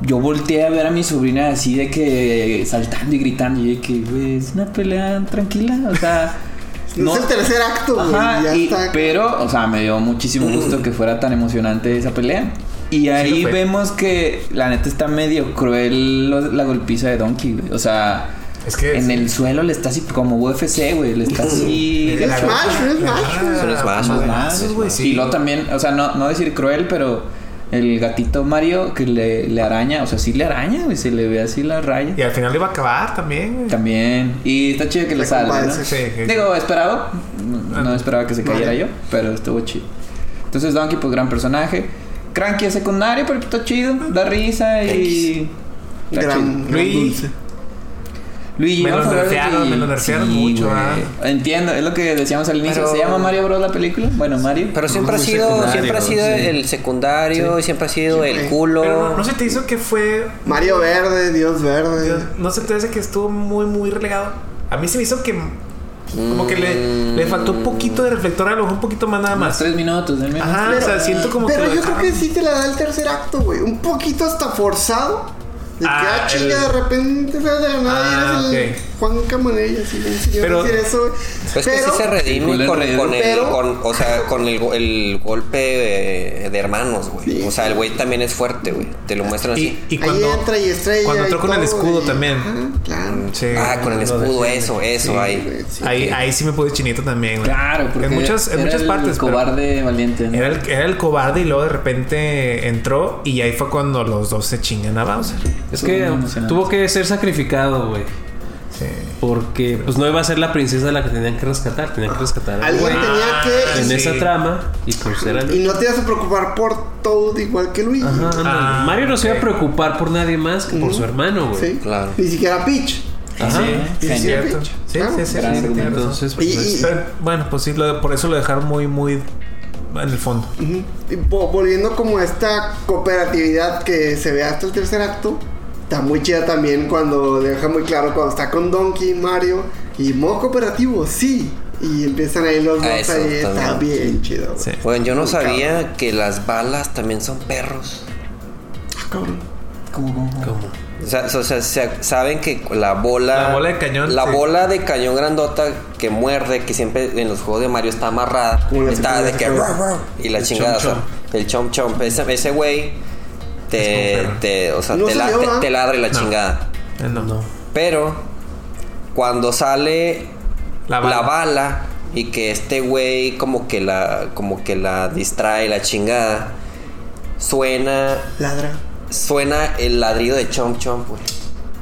[SPEAKER 4] yo volteé a ver a mi sobrina así de que saltando y gritando. Y de que, güey, es una pelea tranquila. O sea,
[SPEAKER 5] No es el tercer acto, güey.
[SPEAKER 4] Ajá,
[SPEAKER 5] ya
[SPEAKER 4] y-
[SPEAKER 5] está.
[SPEAKER 4] pero, o sea, me dio muchísimo gusto que fuera tan emocionante esa pelea. Y ahí
[SPEAKER 3] fue.
[SPEAKER 4] vemos que la neta está medio cruel lo- la golpiza de Donkey, güey. O sea,
[SPEAKER 3] Es que
[SPEAKER 4] en
[SPEAKER 3] sí.
[SPEAKER 4] el suelo le está así como UFC, güey. Le está así.
[SPEAKER 5] Es Smash, es Smash,
[SPEAKER 2] Smash,
[SPEAKER 3] Más
[SPEAKER 2] güey.
[SPEAKER 3] sí.
[SPEAKER 4] Y luego también, o sea, no, no decir cruel, pero el gatito Mario que le, le araña, o sea, sí le araña, güey. Se le ve así la raya.
[SPEAKER 3] Y al final iba a acabar también, güey.
[SPEAKER 4] También. Y está chido que le salga, ¿no?
[SPEAKER 3] Sí, sí.
[SPEAKER 4] Digo, esperado. No, no esperaba que se cayera
[SPEAKER 5] Vale.
[SPEAKER 4] yo, pero estuvo chido. Entonces Donkey, pues gran personaje. Cranky es secundario, pero está chido. Da risa y...
[SPEAKER 5] Gran,
[SPEAKER 3] Luigi.
[SPEAKER 5] dulce.
[SPEAKER 4] Luigi,
[SPEAKER 3] Me lo
[SPEAKER 4] vamos a hablar de
[SPEAKER 3] nerfearon, me lo nerfearon
[SPEAKER 4] Sí,
[SPEAKER 3] mucho, ah.
[SPEAKER 4] Entiendo, es lo que decíamos al inicio.
[SPEAKER 2] Pero-
[SPEAKER 4] ¿Se llama Mario Bros la película? Bueno, Mario.
[SPEAKER 2] Pero siempre ha sido, siempre ha sido
[SPEAKER 1] sí.
[SPEAKER 2] el secundario, y siempre ha sido
[SPEAKER 5] Sí,
[SPEAKER 2] el culo.
[SPEAKER 3] Pero no, no se te hizo que fue.
[SPEAKER 5] Mario Verde, Dios Verde.
[SPEAKER 3] Dios, no se te hace que estuvo muy, muy relegado. A mí se me hizo que. Como que le, le faltó un poquito de reflector, a lo mejor un poquito más nada
[SPEAKER 4] Más tres minutos.
[SPEAKER 3] Ajá, o sea, siento como
[SPEAKER 5] Pero
[SPEAKER 3] que. lo
[SPEAKER 5] yo creo que sí te la da el tercer acto, güey. Un poquito hasta forzado. De que,
[SPEAKER 3] Ah,
[SPEAKER 5] ah, chinga,
[SPEAKER 3] el-
[SPEAKER 5] de repente, de nada,
[SPEAKER 3] Ah,
[SPEAKER 5] eres el
[SPEAKER 3] ok.
[SPEAKER 5] Juan Camanella, así le enseñó
[SPEAKER 3] Pero-
[SPEAKER 5] a decir eso.
[SPEAKER 2] Pues que sí se redime
[SPEAKER 4] Cool
[SPEAKER 2] con,
[SPEAKER 4] enredo,
[SPEAKER 2] con el,
[SPEAKER 5] pero-
[SPEAKER 2] con, o sea, con el, go- el golpe eh, de hermanos, güey.
[SPEAKER 5] Sí.
[SPEAKER 2] O sea, el güey también es fuerte, güey. Te lo muestran así.
[SPEAKER 3] Y, y
[SPEAKER 5] Ahí
[SPEAKER 3] cuando.
[SPEAKER 5] entra y estrella.
[SPEAKER 3] cuando entró con el escudo también.
[SPEAKER 5] Ajá, claro.
[SPEAKER 3] Sí.
[SPEAKER 2] ah, con el escudo, eso, eso,
[SPEAKER 3] Sí,
[SPEAKER 2] ahí.
[SPEAKER 5] sí,
[SPEAKER 3] ahí,
[SPEAKER 5] que-
[SPEAKER 3] ahí sí me pude chinito también, güey.
[SPEAKER 4] Claro, porque
[SPEAKER 3] en muchas, en
[SPEAKER 4] era
[SPEAKER 3] muchas
[SPEAKER 4] el
[SPEAKER 3] partes.
[SPEAKER 4] cobarde valiente. ¿no?
[SPEAKER 3] Era el, era el cobarde y luego de repente entró y ahí fue cuando los dos se chingan a Bowser.
[SPEAKER 1] Es que tuvo que ser sacrificado, güey.
[SPEAKER 3] Sí.
[SPEAKER 1] Porque pues no iba a ser la princesa la que tenían que rescatar, tenían que rescatar a
[SPEAKER 5] Alguien
[SPEAKER 1] güey
[SPEAKER 5] tenía que.
[SPEAKER 1] en
[SPEAKER 3] sí.
[SPEAKER 1] esa trama y pues era
[SPEAKER 5] Y no te vas a preocupar por Toad igual que Luigi.
[SPEAKER 1] Ajá.
[SPEAKER 3] Ah,
[SPEAKER 1] Mario no se iba a preocupar por nadie más que por su hermano, güey.
[SPEAKER 5] Sí.
[SPEAKER 2] Claro.
[SPEAKER 5] Ni siquiera Peach.
[SPEAKER 1] Ajá.
[SPEAKER 4] Sí,
[SPEAKER 5] Sí.
[SPEAKER 3] Cierto. Sí,
[SPEAKER 5] Claro.
[SPEAKER 1] Entonces, pues,
[SPEAKER 5] Y- y-
[SPEAKER 3] Pero, bueno, pues sí, lo- por eso lo dejaron muy, muy en el fondo.
[SPEAKER 5] Y vo- volviendo como a esta cooperatividad que se ve hasta el tercer acto, está muy chida también cuando deja muy claro cuando está con Donkey, Mario y modo cooperativo, sí. Y empiezan ahí los dos
[SPEAKER 2] eso
[SPEAKER 5] ahí, está
[SPEAKER 2] también.
[SPEAKER 5] bien chido. güey.
[SPEAKER 3] Sí.
[SPEAKER 2] Bueno, yo no
[SPEAKER 5] Muy
[SPEAKER 2] sabía que las balas también son perros.
[SPEAKER 5] Ah, cabrón.
[SPEAKER 4] ¿Cómo, cómo?
[SPEAKER 2] ¿Cómo? O sea, o sea, se- saben que la bola.
[SPEAKER 3] La bola de cañón,
[SPEAKER 2] La
[SPEAKER 3] sí.
[SPEAKER 2] bola de cañón grandota que muerde, que siempre en los juegos de Mario está amarrada.
[SPEAKER 5] Como
[SPEAKER 2] Está de que. Y la chingada, o sea,
[SPEAKER 1] chomp
[SPEAKER 2] el chomp chomp. Ese ese güey te,
[SPEAKER 3] perro.
[SPEAKER 2] te. O sea,
[SPEAKER 5] No
[SPEAKER 2] te, la- te- te ladra y la
[SPEAKER 3] No.
[SPEAKER 2] chingada.
[SPEAKER 3] No.
[SPEAKER 1] No.
[SPEAKER 2] Pero cuando sale
[SPEAKER 3] La
[SPEAKER 2] la
[SPEAKER 3] bala.
[SPEAKER 2] bala. y que este güey como que la como que la distrae la chingada suena
[SPEAKER 5] Ladra.
[SPEAKER 2] suena el ladrido de Chomp Chomp, güey.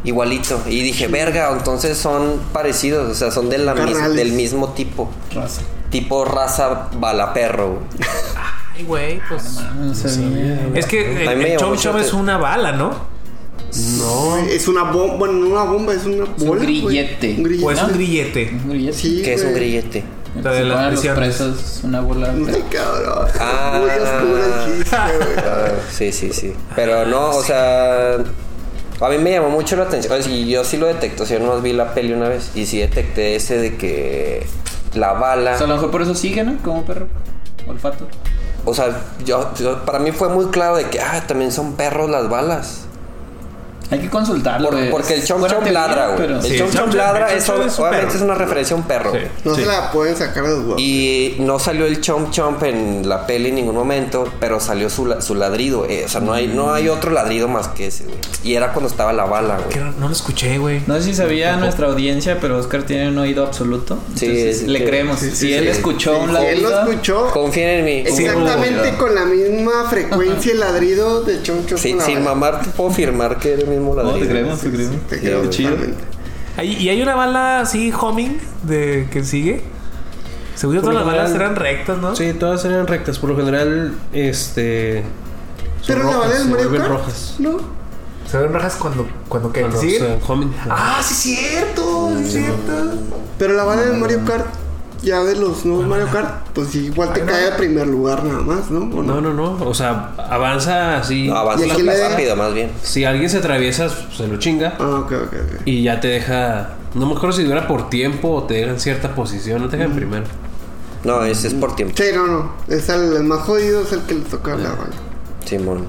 [SPEAKER 2] Igualito. Y dije, verga, entonces son parecidos, o sea, son de la mis- del mismo tipo.
[SPEAKER 4] Raza.
[SPEAKER 2] Tipo raza balaperro, güey.
[SPEAKER 3] Ay, güey, pues.
[SPEAKER 4] No sabía.
[SPEAKER 3] Es que el, el chom chom es una bala, ¿no?
[SPEAKER 1] No.
[SPEAKER 5] Es una bomba, bueno, no una bomba, es una
[SPEAKER 4] un
[SPEAKER 5] bola. güey.
[SPEAKER 4] grillete.
[SPEAKER 5] Un grillete.
[SPEAKER 3] O es un grillete.
[SPEAKER 4] Un grillete.
[SPEAKER 5] Sí,
[SPEAKER 2] Que es un grillete.
[SPEAKER 3] La de
[SPEAKER 4] Se
[SPEAKER 3] las
[SPEAKER 4] ponen los presos una bola.
[SPEAKER 5] No sé, cabrón.
[SPEAKER 2] Ah.
[SPEAKER 5] Muy oscuro el chiste, güey.
[SPEAKER 2] Ah, sí, sí, sí. Pero no, o sea, a mí me llamó mucho la atención. Y yo sí lo detecto, o sea, yo nomás vi la peli una vez y sí detecté ese de que la bala.
[SPEAKER 4] O sea, a lo mejor por eso sigue, ¿no? Como perro. Olfato.
[SPEAKER 2] O sea, yo, yo- para mí fue muy claro de que, ah, también son perros las balas.
[SPEAKER 4] Hay que consultarlo.
[SPEAKER 2] Por-
[SPEAKER 4] güey.
[SPEAKER 2] porque el chomp
[SPEAKER 4] teoría,
[SPEAKER 2] ladra, güey.
[SPEAKER 4] pero-
[SPEAKER 2] El
[SPEAKER 3] Sí,
[SPEAKER 2] chomp chomp ladra,
[SPEAKER 3] es
[SPEAKER 2] obviamente es una referencia a un perro.
[SPEAKER 3] Sí.
[SPEAKER 5] No
[SPEAKER 3] Sí.
[SPEAKER 5] se la pueden sacar de los huevos.
[SPEAKER 2] Y no salió el chomp chomp en la peli en ningún momento, pero salió su, la- su ladrido. eh, O sea, no hay, no hay otro ladrido más que ese, güey. Y era cuando estaba la bala, güey.
[SPEAKER 3] no, no lo escuché, güey.
[SPEAKER 4] No sé si sabía nuestra audiencia, pero Oscar tiene un oído absoluto.
[SPEAKER 2] Sí,
[SPEAKER 4] Entonces,
[SPEAKER 2] sí,
[SPEAKER 4] le
[SPEAKER 2] sí.
[SPEAKER 4] creemos.
[SPEAKER 2] Sí,
[SPEAKER 4] si él
[SPEAKER 2] sí.
[SPEAKER 4] escuchó
[SPEAKER 5] Sí,
[SPEAKER 4] un
[SPEAKER 5] si
[SPEAKER 4] ladrido.
[SPEAKER 5] él lo escuchó
[SPEAKER 2] Confíen en mí.
[SPEAKER 5] exactamente con la misma frecuencia el ladrido de con la
[SPEAKER 2] sin mamar te puedo afirmar que era el mismo
[SPEAKER 4] No, te creemos, te creemos.
[SPEAKER 5] Te creo
[SPEAKER 2] Sí,
[SPEAKER 4] chido.
[SPEAKER 3] y hay una bala así, homing, de que sigue. Según yo, todas las balas eran rectas, ¿no?
[SPEAKER 1] Sí, todas eran rectas. Por lo general, este.
[SPEAKER 5] Pero la bala del
[SPEAKER 1] se
[SPEAKER 5] Mario Kart.
[SPEAKER 1] rojas.
[SPEAKER 5] No.
[SPEAKER 3] Se ven rojas cuando, cuando que sigue. Ah, sí, cierto, sí, cierto.
[SPEAKER 5] Pero la bala del Mario Kart, ya de los nuevos Mario Kart, pues igual te
[SPEAKER 3] Ay, no.
[SPEAKER 5] cae al primer lugar nada más, ¿no? ¿O
[SPEAKER 1] No, no, no. O sea, avanza así.
[SPEAKER 2] No, avanza
[SPEAKER 5] ¿Y aquí
[SPEAKER 2] más
[SPEAKER 5] le-
[SPEAKER 2] rápido, más bien.
[SPEAKER 1] Si alguien se atraviesa, se lo chinga.
[SPEAKER 5] Ah, ok, ok, ok.
[SPEAKER 1] Y ya te deja. No me acuerdo si dura por tiempo o te deja en cierta posición. No te dejan primero.
[SPEAKER 2] No, ese es por tiempo.
[SPEAKER 5] Sí, no, no. Es el, el más jodido, es el que le toca la bala.
[SPEAKER 2] Simón.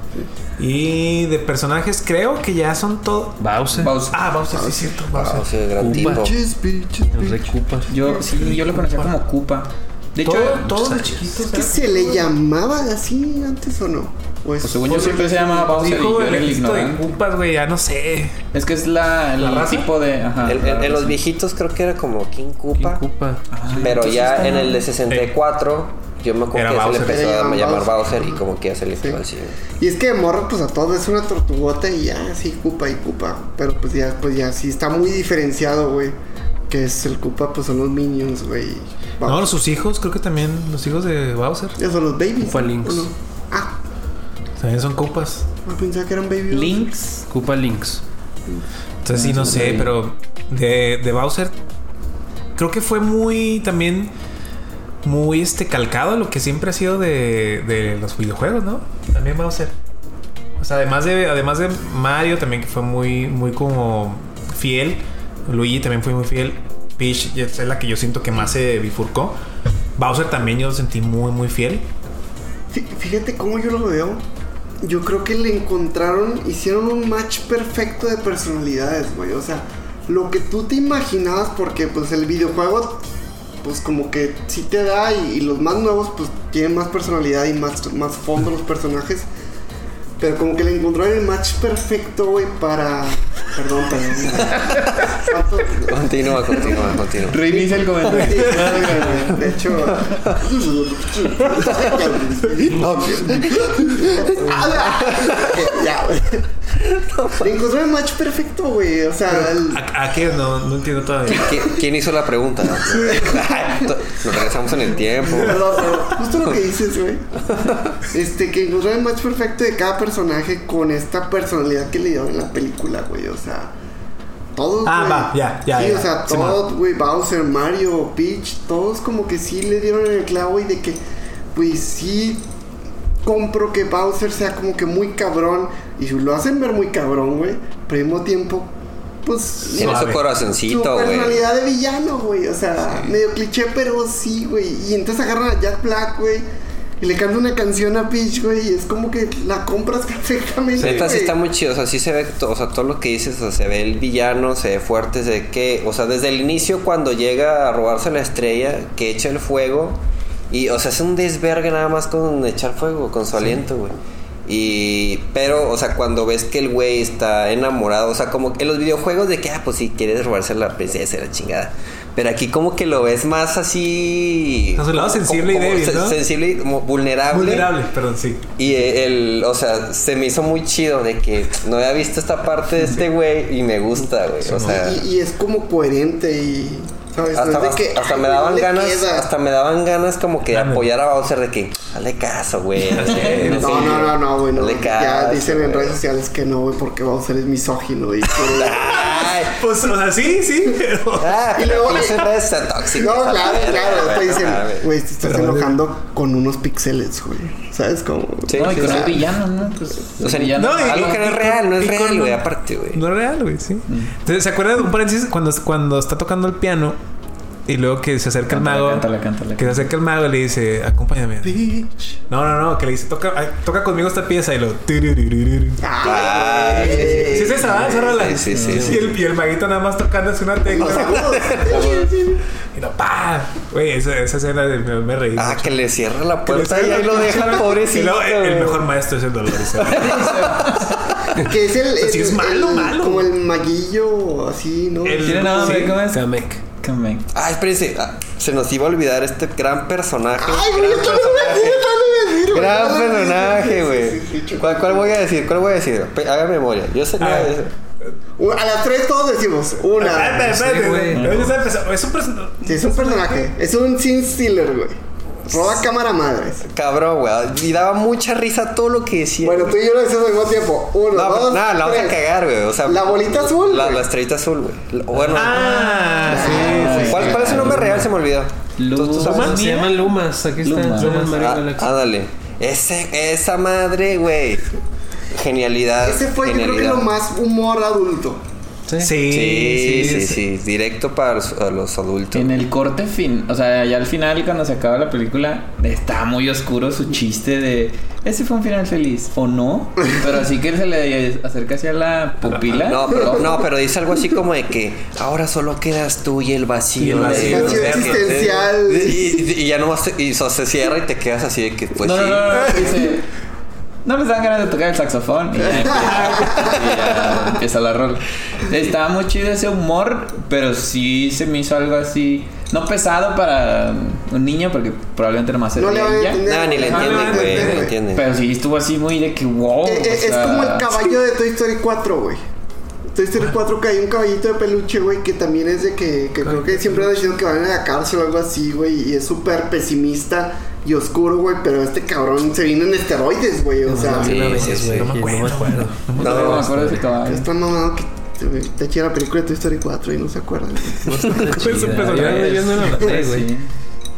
[SPEAKER 3] Y de personajes, creo que ya son todos.
[SPEAKER 1] Bowser.
[SPEAKER 4] Bowser.
[SPEAKER 3] Ah, Bowser, sí, cierto. Bowser.
[SPEAKER 2] Wow, ese gran
[SPEAKER 1] Koopa.
[SPEAKER 2] tipo.
[SPEAKER 1] El Rey. Koopa.
[SPEAKER 4] Yo, sí, yo lo conocía como Koopa. De hecho,
[SPEAKER 3] Todo- todos los chiquitos.
[SPEAKER 5] ¿Es que se le llamaba así antes o no? ¿O es-
[SPEAKER 4] pues según yo siempre se llamaba Bowser y
[SPEAKER 3] Dijo
[SPEAKER 4] yo
[SPEAKER 3] el
[SPEAKER 4] era el
[SPEAKER 3] de
[SPEAKER 4] ignorante.
[SPEAKER 3] Koopas, güey, ya no sé.
[SPEAKER 4] Es que es la, el
[SPEAKER 3] ¿La raza?
[SPEAKER 4] tipo de. Ajá,
[SPEAKER 2] En,
[SPEAKER 4] la
[SPEAKER 2] en- los viejitos creo que era como King
[SPEAKER 1] King
[SPEAKER 2] Koopa.
[SPEAKER 1] Koopa.
[SPEAKER 4] Ah,
[SPEAKER 2] Pero ya en el de 64, yo me acuerdo
[SPEAKER 3] Era
[SPEAKER 2] que se le
[SPEAKER 3] Bowser.
[SPEAKER 2] empezó a llamar
[SPEAKER 5] Bowser.
[SPEAKER 2] Bowser y como que ya se le quedó así.
[SPEAKER 5] Y es que de morro, pues a todos es una tortugota y ya, sí, Koopa y Koopa. Pero pues ya, pues ya, sí está muy diferenciado, güey. Que es el Koopa, pues son los minions, güey.
[SPEAKER 3] No, sus hijos, creo que también los hijos de Bowser.
[SPEAKER 5] Ya son los babies.
[SPEAKER 1] Koopa Links.
[SPEAKER 5] Ah,
[SPEAKER 3] También son Koopas.
[SPEAKER 5] no pensaba que eran babies.
[SPEAKER 4] Links.
[SPEAKER 1] Koopa Links.
[SPEAKER 3] Entonces sí, no sé, pero de, de Bowser creo que fue muy también muy este calcado a lo que siempre ha sido de, de los videojuegos, ¿no? También Bowser. O sea, además de además de Mario también que fue muy muy como fiel. Luigi también fue muy fiel. Peach es la que yo siento que más se bifurcó. Bowser también yo lo sentí muy muy fiel.
[SPEAKER 5] Fí- Fíjate cómo yo lo veo. Yo creo que le encontraron, hicieron un match perfecto de personalidades, güey. O sea, lo que tú te imaginabas, porque pues el videojuego, pues como que sí te da, y, y los más nuevos, pues tienen más personalidad y más, más fondo los personajes. Pero como que le encontraron el match perfecto, güey, para. Perdón, perdón. ¿Cuánto-
[SPEAKER 2] Continúa, continúa, continúa.
[SPEAKER 4] Reinicia el comentario.
[SPEAKER 5] de hecho. ya, güey. Le encontró el match perfecto, güey. O sea, el-
[SPEAKER 3] ¿A, a qué? No, no entiendo todavía.
[SPEAKER 2] ¿Qui- ¿Quién hizo la pregunta? Nos regresamos en el tiempo.
[SPEAKER 5] Perdón, pero justo lo que dices, güey. Este, que encontró el match perfecto de cada personaje con esta personalidad que le dieron en la película, güey. O sea, todos.
[SPEAKER 3] Ah, va, ya, ya,
[SPEAKER 5] Sí,
[SPEAKER 3] ya.
[SPEAKER 5] o sea,
[SPEAKER 3] Simón.
[SPEAKER 5] todos, güey, Bowser, Mario, Peach, todos como que sí le dieron en el clavo y de que. güey, sí compro que Bowser sea como que muy cabrón. Y lo hacen ver muy cabrón, güey. Pero al mismo tiempo, pues.
[SPEAKER 2] Tiene
[SPEAKER 5] no,
[SPEAKER 2] su corazoncito, güey.
[SPEAKER 5] personalidad de villano, güey. O sea, medio cliché, pero sí, güey. Y entonces agarran a Jack Black, güey. Y le canta una canción a Peach, güey. Y es como que la compras perfectamente.
[SPEAKER 2] Neta sí está muy chido, o sea, sí se ve, o sea, todo lo que dices, o sea, se ve el villano, se ve fuerte, se ve que, o sea, desde el inicio cuando llega a robarse la estrella, que echa el fuego, y, o sea, es un desvergue nada más con echar fuego, con su aliento, güey. Y, pero, o sea, cuando ves que el güey está enamorado, o sea, como que en los videojuegos de que, ah, pues sí, quieres robarse a la princesa, la chingada. Pero aquí como que lo ves más así...
[SPEAKER 3] A su lado sensible y débil, ¿no?
[SPEAKER 2] Sensible y como vulnerable.
[SPEAKER 3] Vulnerable, perdón, sí.
[SPEAKER 2] Y el, o sea, se me hizo muy chido de que no había visto esta parte de este güey y me gusta, güey. O sea,
[SPEAKER 5] Y, y es como coherente y.
[SPEAKER 2] Hasta,
[SPEAKER 5] es de que,
[SPEAKER 2] hasta
[SPEAKER 5] ay,
[SPEAKER 2] me daban
[SPEAKER 5] ¿dónde
[SPEAKER 2] ganas,
[SPEAKER 5] queda?
[SPEAKER 2] hasta me daban ganas como que
[SPEAKER 3] Dame.
[SPEAKER 2] apoyar a Bowser de que, dale caso, güey. No, sé,
[SPEAKER 5] No,
[SPEAKER 2] sé,
[SPEAKER 5] no, no, no, güey. no.
[SPEAKER 2] dale
[SPEAKER 5] Ya dicen en redes sociales que no, güey, porque Bowser es misógino y
[SPEAKER 3] Pues, o sea, sí, sí, pero.
[SPEAKER 2] ah,
[SPEAKER 5] Y luego-
[SPEAKER 2] pinche redes tóxicas,
[SPEAKER 5] No, claro, claro. Dicen,
[SPEAKER 2] mames.
[SPEAKER 5] güey, te estás
[SPEAKER 3] Pero-
[SPEAKER 5] enojando con unos píxeles, güey. ¿Sabes cómo?
[SPEAKER 2] Sí,
[SPEAKER 4] no, y con el villano, ¿no? Pues,
[SPEAKER 2] O sea,
[SPEAKER 4] el villano.
[SPEAKER 3] no, y-
[SPEAKER 2] algo que no es real, no es real, güey, aparte, güey.
[SPEAKER 3] No es real, güey, sí. Entonces, ¿se acuerda de un paréntesis cuando, cuando está tocando el piano y luego que se acerca
[SPEAKER 4] Cántala,
[SPEAKER 3] el mago?
[SPEAKER 4] cántala, cántala.
[SPEAKER 3] Que se acerca el mago y le dice, acompáñame.
[SPEAKER 5] Bitch.
[SPEAKER 3] No, no, no, que le dice, toca, ay, toca conmigo esta pieza y lo.
[SPEAKER 2] Ah,
[SPEAKER 5] Ay,
[SPEAKER 2] sí, sí.
[SPEAKER 3] Sí, es esa, ¿verdad? Esa rola.
[SPEAKER 2] Sí, sí, sí.
[SPEAKER 3] Y el, y el maguito nada más tocando es una tecla. y no, pa. Güey, esa, esa escena de, me, me reí.
[SPEAKER 2] Ah,
[SPEAKER 3] mucho.
[SPEAKER 2] que le cierra la puerta y ahí lo deja pobrecito.
[SPEAKER 3] Y luego, el, el mejor maestro es el dolor.
[SPEAKER 5] Que es el.
[SPEAKER 3] Es malo,
[SPEAKER 5] el-
[SPEAKER 3] malo.
[SPEAKER 5] Como el maguillo, así, ¿no?
[SPEAKER 3] El-
[SPEAKER 4] ¿Tiene nombre?
[SPEAKER 3] Sí.
[SPEAKER 4] ¿Cómo es?
[SPEAKER 1] Kamek.
[SPEAKER 4] Kamek.
[SPEAKER 2] Ah, espérense. ah, se nos iba a olvidar este gran personaje.
[SPEAKER 5] Ay, güey,
[SPEAKER 2] gran
[SPEAKER 5] decir, güey.
[SPEAKER 2] Gran
[SPEAKER 5] No, no, no,
[SPEAKER 2] personaje, güey.
[SPEAKER 5] sí, sí, sí,
[SPEAKER 2] ¿Cuál, ¿Cuál voy a decir? ¿Cuál voy a decir? Haga memoria. Yo sé
[SPEAKER 3] Ah.
[SPEAKER 2] que.
[SPEAKER 5] A las tres todos decimos.
[SPEAKER 3] Espérate,
[SPEAKER 5] Una.
[SPEAKER 3] espérate, empezando. Es un personaje.
[SPEAKER 5] Sí, es un personaje. Es un sin stealer, güey. Roba cámara madres.
[SPEAKER 2] Cabrón, güey. Y daba mucha risa todo lo que decía.
[SPEAKER 5] Bueno, tú y yo lo decimos al mismo tiempo. Uno,
[SPEAKER 2] no,
[SPEAKER 5] dos,
[SPEAKER 2] nada, la vamos a cagar, güey. O sea,
[SPEAKER 5] La bolita azul,
[SPEAKER 2] La, estrellita azul, güey. Bueno,
[SPEAKER 3] Ah, sí, sí.
[SPEAKER 2] ¿cuál, ¿cuál es su nombre real? Se me olvidó.
[SPEAKER 4] Lu-
[SPEAKER 2] ¿Tú- tú sabes?
[SPEAKER 4] ¿Luma?
[SPEAKER 1] Se llaman Lumas. Aquí está.
[SPEAKER 4] Lumas.
[SPEAKER 1] Lumas Mario
[SPEAKER 2] Ah, ándale. Ese, esa madre, güey. Genialidad.
[SPEAKER 5] Ese fue, yo creo que
[SPEAKER 2] genialidad.
[SPEAKER 5] lo más humor adulto.
[SPEAKER 1] Sí.
[SPEAKER 3] Sí,
[SPEAKER 2] Sí, sí,
[SPEAKER 3] sí.
[SPEAKER 2] sí, Directo para los, a los adultos.
[SPEAKER 4] En el corte fin, o sea, ya al final cuando se acaba la película, está muy oscuro su chiste de ese fue un final feliz o no, pero así que se le acerca hacia la pupila.
[SPEAKER 2] No, pero, no, pero dice algo así como de que ahora solo quedas tú y el vacío.
[SPEAKER 3] Y el vacío.
[SPEAKER 2] de-
[SPEAKER 5] existencial.
[SPEAKER 2] de- y, y- ya nomás y so- se cierra y te quedas así de que pues
[SPEAKER 4] no, no,
[SPEAKER 2] sí.
[SPEAKER 4] no, no, no, dice, no les dan ganas de tocar el saxofón y ya, empieza- y ya empieza la rola. Estaba muy chido ese humor, pero sí se me hizo algo así, no pesado para un niño porque probablemente nomás se
[SPEAKER 5] No le a entender.
[SPEAKER 2] Ni le
[SPEAKER 5] no le
[SPEAKER 2] güey. No le.
[SPEAKER 4] Pero sí estuvo así muy de que wow.
[SPEAKER 5] Eh, eh,
[SPEAKER 4] o
[SPEAKER 5] es
[SPEAKER 4] sea,
[SPEAKER 5] como el caballo de Toy Story 4, güey. Toy Story 4 que hay un caballito de peluche, güey, que también es de que, que creo que siempre han diciendo que van a la cárcel o algo así, güey, y es súper pesimista y oscuro, güey, pero este cabrón se vino en esteroides, güey, o sea,
[SPEAKER 2] Sí,
[SPEAKER 1] Una vez,
[SPEAKER 2] sí, sí.
[SPEAKER 1] güey,
[SPEAKER 3] No me acuerdo.
[SPEAKER 1] acuerdo.
[SPEAKER 4] No, me acuerdo de ese caballo.
[SPEAKER 5] está mamado que te, te eché la película de Toy Story 4 y no se acuerdan.
[SPEAKER 3] Es un
[SPEAKER 1] Chida.
[SPEAKER 3] personaje.
[SPEAKER 1] Yo, yo no noté, güey.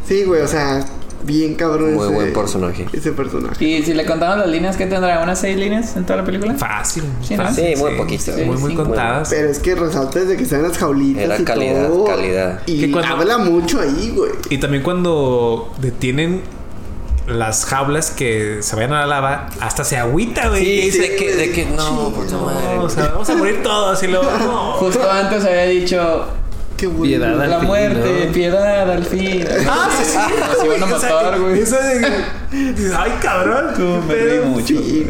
[SPEAKER 4] Sí.
[SPEAKER 5] Güey, o sea, bien cabrón
[SPEAKER 2] Muy
[SPEAKER 5] ese,
[SPEAKER 2] buen personaje.
[SPEAKER 5] ese personaje.
[SPEAKER 4] Y si le contamos las líneas, ¿qué tendrá? ¿Unas seis líneas en toda la película?
[SPEAKER 3] Fácil.
[SPEAKER 4] Sí, ¿no?
[SPEAKER 2] Sí, muy poquito.
[SPEAKER 4] Sí,
[SPEAKER 3] Muy, muy contadas.
[SPEAKER 5] Pero es que resalta desde que están las jaulitas
[SPEAKER 2] Era
[SPEAKER 5] y
[SPEAKER 2] calidad,
[SPEAKER 5] todo.
[SPEAKER 2] calidad.
[SPEAKER 5] Y
[SPEAKER 3] Que cuando-
[SPEAKER 5] habla mucho ahí, güey.
[SPEAKER 3] Y también cuando detienen las jaulas que se vayan a la lava, hasta se agüita, güey.
[SPEAKER 2] Sí,
[SPEAKER 3] Y dice,
[SPEAKER 2] de que, de que no, puta madre.
[SPEAKER 3] no, o sea, vamos a morir todos. Y luego, no.
[SPEAKER 4] Justo antes había dicho
[SPEAKER 5] Qué bueno.
[SPEAKER 1] Piedad.
[SPEAKER 4] la
[SPEAKER 1] Al fin,
[SPEAKER 4] muerte,
[SPEAKER 1] ¿no?
[SPEAKER 4] piedad al fin.
[SPEAKER 3] Ah, sí, sí.
[SPEAKER 4] Nos iban a matar, güey.
[SPEAKER 3] Eso de. Ay, cabrón.
[SPEAKER 4] Tú, me reí mucho.
[SPEAKER 5] Sí.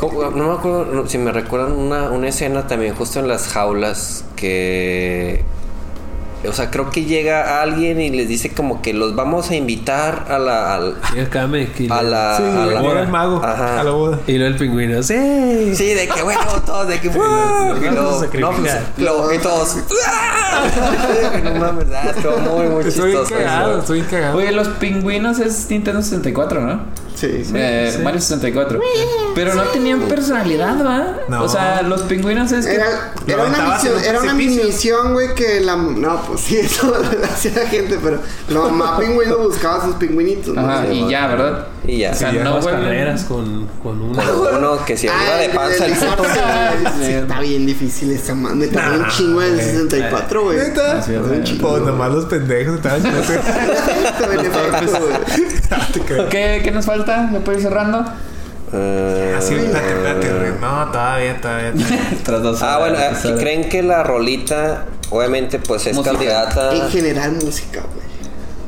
[SPEAKER 2] No me acuerdo si me recuerdan una, una escena también justo en las jaulas que... O sea, creo que llega alguien y les dice como que los vamos a invitar a la... al-
[SPEAKER 1] y
[SPEAKER 2] a la...
[SPEAKER 3] Sí,
[SPEAKER 2] a la-
[SPEAKER 3] llega el mago
[SPEAKER 2] Ajá.
[SPEAKER 3] a la boda.
[SPEAKER 1] Y luego el pingüino. ¡Sí!
[SPEAKER 2] Sí, de que bueno, todos, de que Y luego, no, pues, luego, y todos ¡ah! No mames, ah, estuvo muy, muy
[SPEAKER 3] Estoy cagado, estoy cagado.
[SPEAKER 4] Oye, los pingüinos es Nintendo 64, ¿no?
[SPEAKER 5] Sí, sí.
[SPEAKER 4] Eh,
[SPEAKER 1] sí.
[SPEAKER 4] Mario 64. Pero no tenían personalidad, ¿va?
[SPEAKER 3] No.
[SPEAKER 4] O sea, los pingüinos es que.
[SPEAKER 5] Era, era una misión,
[SPEAKER 3] un
[SPEAKER 5] era una misión, güey, que la... No, pues sí, eso lo hacía la gente, pero la mamá pingüino buscaba a sus pingüinitos, ¿no?
[SPEAKER 4] Ajá,
[SPEAKER 5] Sí,
[SPEAKER 4] y ya, ¿verdad?
[SPEAKER 2] Y ya.
[SPEAKER 4] O sea, no vuelven-
[SPEAKER 1] carreras con, con una.
[SPEAKER 2] Con uno que se iba de panza el puto.
[SPEAKER 5] Está bien difícil esa madre. Me tardé un chingo en el
[SPEAKER 3] güey.
[SPEAKER 5] 64, güey.
[SPEAKER 3] ¿Neta? Pues nomás los pendejos estaban con ese-
[SPEAKER 5] Efecto, en efecto, güey.
[SPEAKER 3] Te creo.
[SPEAKER 4] ¿Qué, ¿Qué nos falta? ¿Me puedo ir cerrando?
[SPEAKER 2] Eh,
[SPEAKER 3] Así, espérate, espérate, güey. No, todavía, todavía. todavía.
[SPEAKER 4] Tras dos
[SPEAKER 2] Ah, bueno, eh. ¿creen que la rolita, obviamente, pues es
[SPEAKER 4] Música.
[SPEAKER 2] candidata?
[SPEAKER 5] En general, música, güey.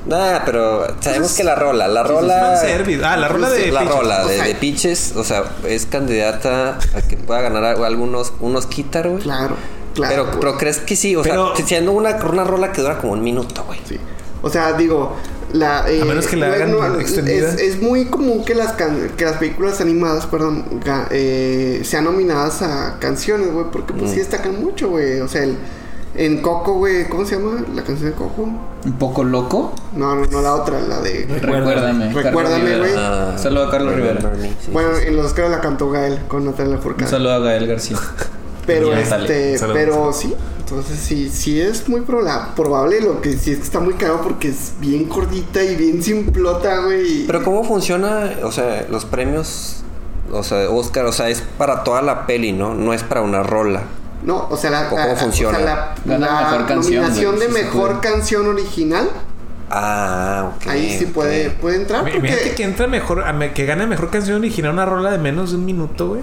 [SPEAKER 2] Nah, pero sabemos que la rola, la rola...
[SPEAKER 3] Ah, la rola de
[SPEAKER 2] la
[SPEAKER 3] Pitches.
[SPEAKER 2] rola
[SPEAKER 5] O
[SPEAKER 2] de,
[SPEAKER 5] sea-
[SPEAKER 2] de Pitches, o sea, es candidata a que pueda ganar algunos unos quitar, güey.
[SPEAKER 5] Claro, claro.
[SPEAKER 2] pero, pero crees que sí, o
[SPEAKER 3] Pero-
[SPEAKER 2] sea, siendo una, una rola que dura como un minuto, güey.
[SPEAKER 5] Sí. O sea, digo, la, eh,
[SPEAKER 3] A menos que la hagan extendida.
[SPEAKER 5] Es, es muy común que las, can- que las películas animadas, perdón, eh, sean nominadas a canciones, güey, porque pues
[SPEAKER 2] Mm.
[SPEAKER 5] sí destacan mucho, güey. O sea, el, en Coco, güey, ¿cómo se llama la canción de Coco?
[SPEAKER 4] ¿Un poco loco?
[SPEAKER 5] No, no, no la otra, la de...
[SPEAKER 4] Recuérdame.
[SPEAKER 5] Recuérdame, güey.
[SPEAKER 2] Ah,
[SPEAKER 4] Saludo a Carlos Rivera.
[SPEAKER 2] Sí,
[SPEAKER 5] Bueno,
[SPEAKER 2] sí, sí.
[SPEAKER 5] en los Oscars la cantó Gael con Natalia
[SPEAKER 4] Un
[SPEAKER 5] Furcade.
[SPEAKER 4] saludo a Gael García.
[SPEAKER 5] Pero este,
[SPEAKER 3] Saludos.
[SPEAKER 5] pero sí, entonces sí, sí es muy probable, lo que sí es que está muy caro porque es bien cortita y bien simplota, güey.
[SPEAKER 2] Pero ¿cómo funciona, o sea, los premios, o sea, Oscar, o sea, es para toda la peli, ¿no? No es para una rola.
[SPEAKER 5] No, o sea, la,
[SPEAKER 2] ¿O cómo
[SPEAKER 5] la- o
[SPEAKER 2] funciona?
[SPEAKER 5] sea, la,
[SPEAKER 4] Gana
[SPEAKER 5] la
[SPEAKER 4] mejor canción,
[SPEAKER 5] nominación
[SPEAKER 4] güey,
[SPEAKER 5] de mejor canción original,
[SPEAKER 2] Ah, ok.
[SPEAKER 5] ahí sí puede, puede entrar. Porque,
[SPEAKER 3] Fíjate que entra mejor, que gane mejor canción original una rola de menos de un minuto, güey.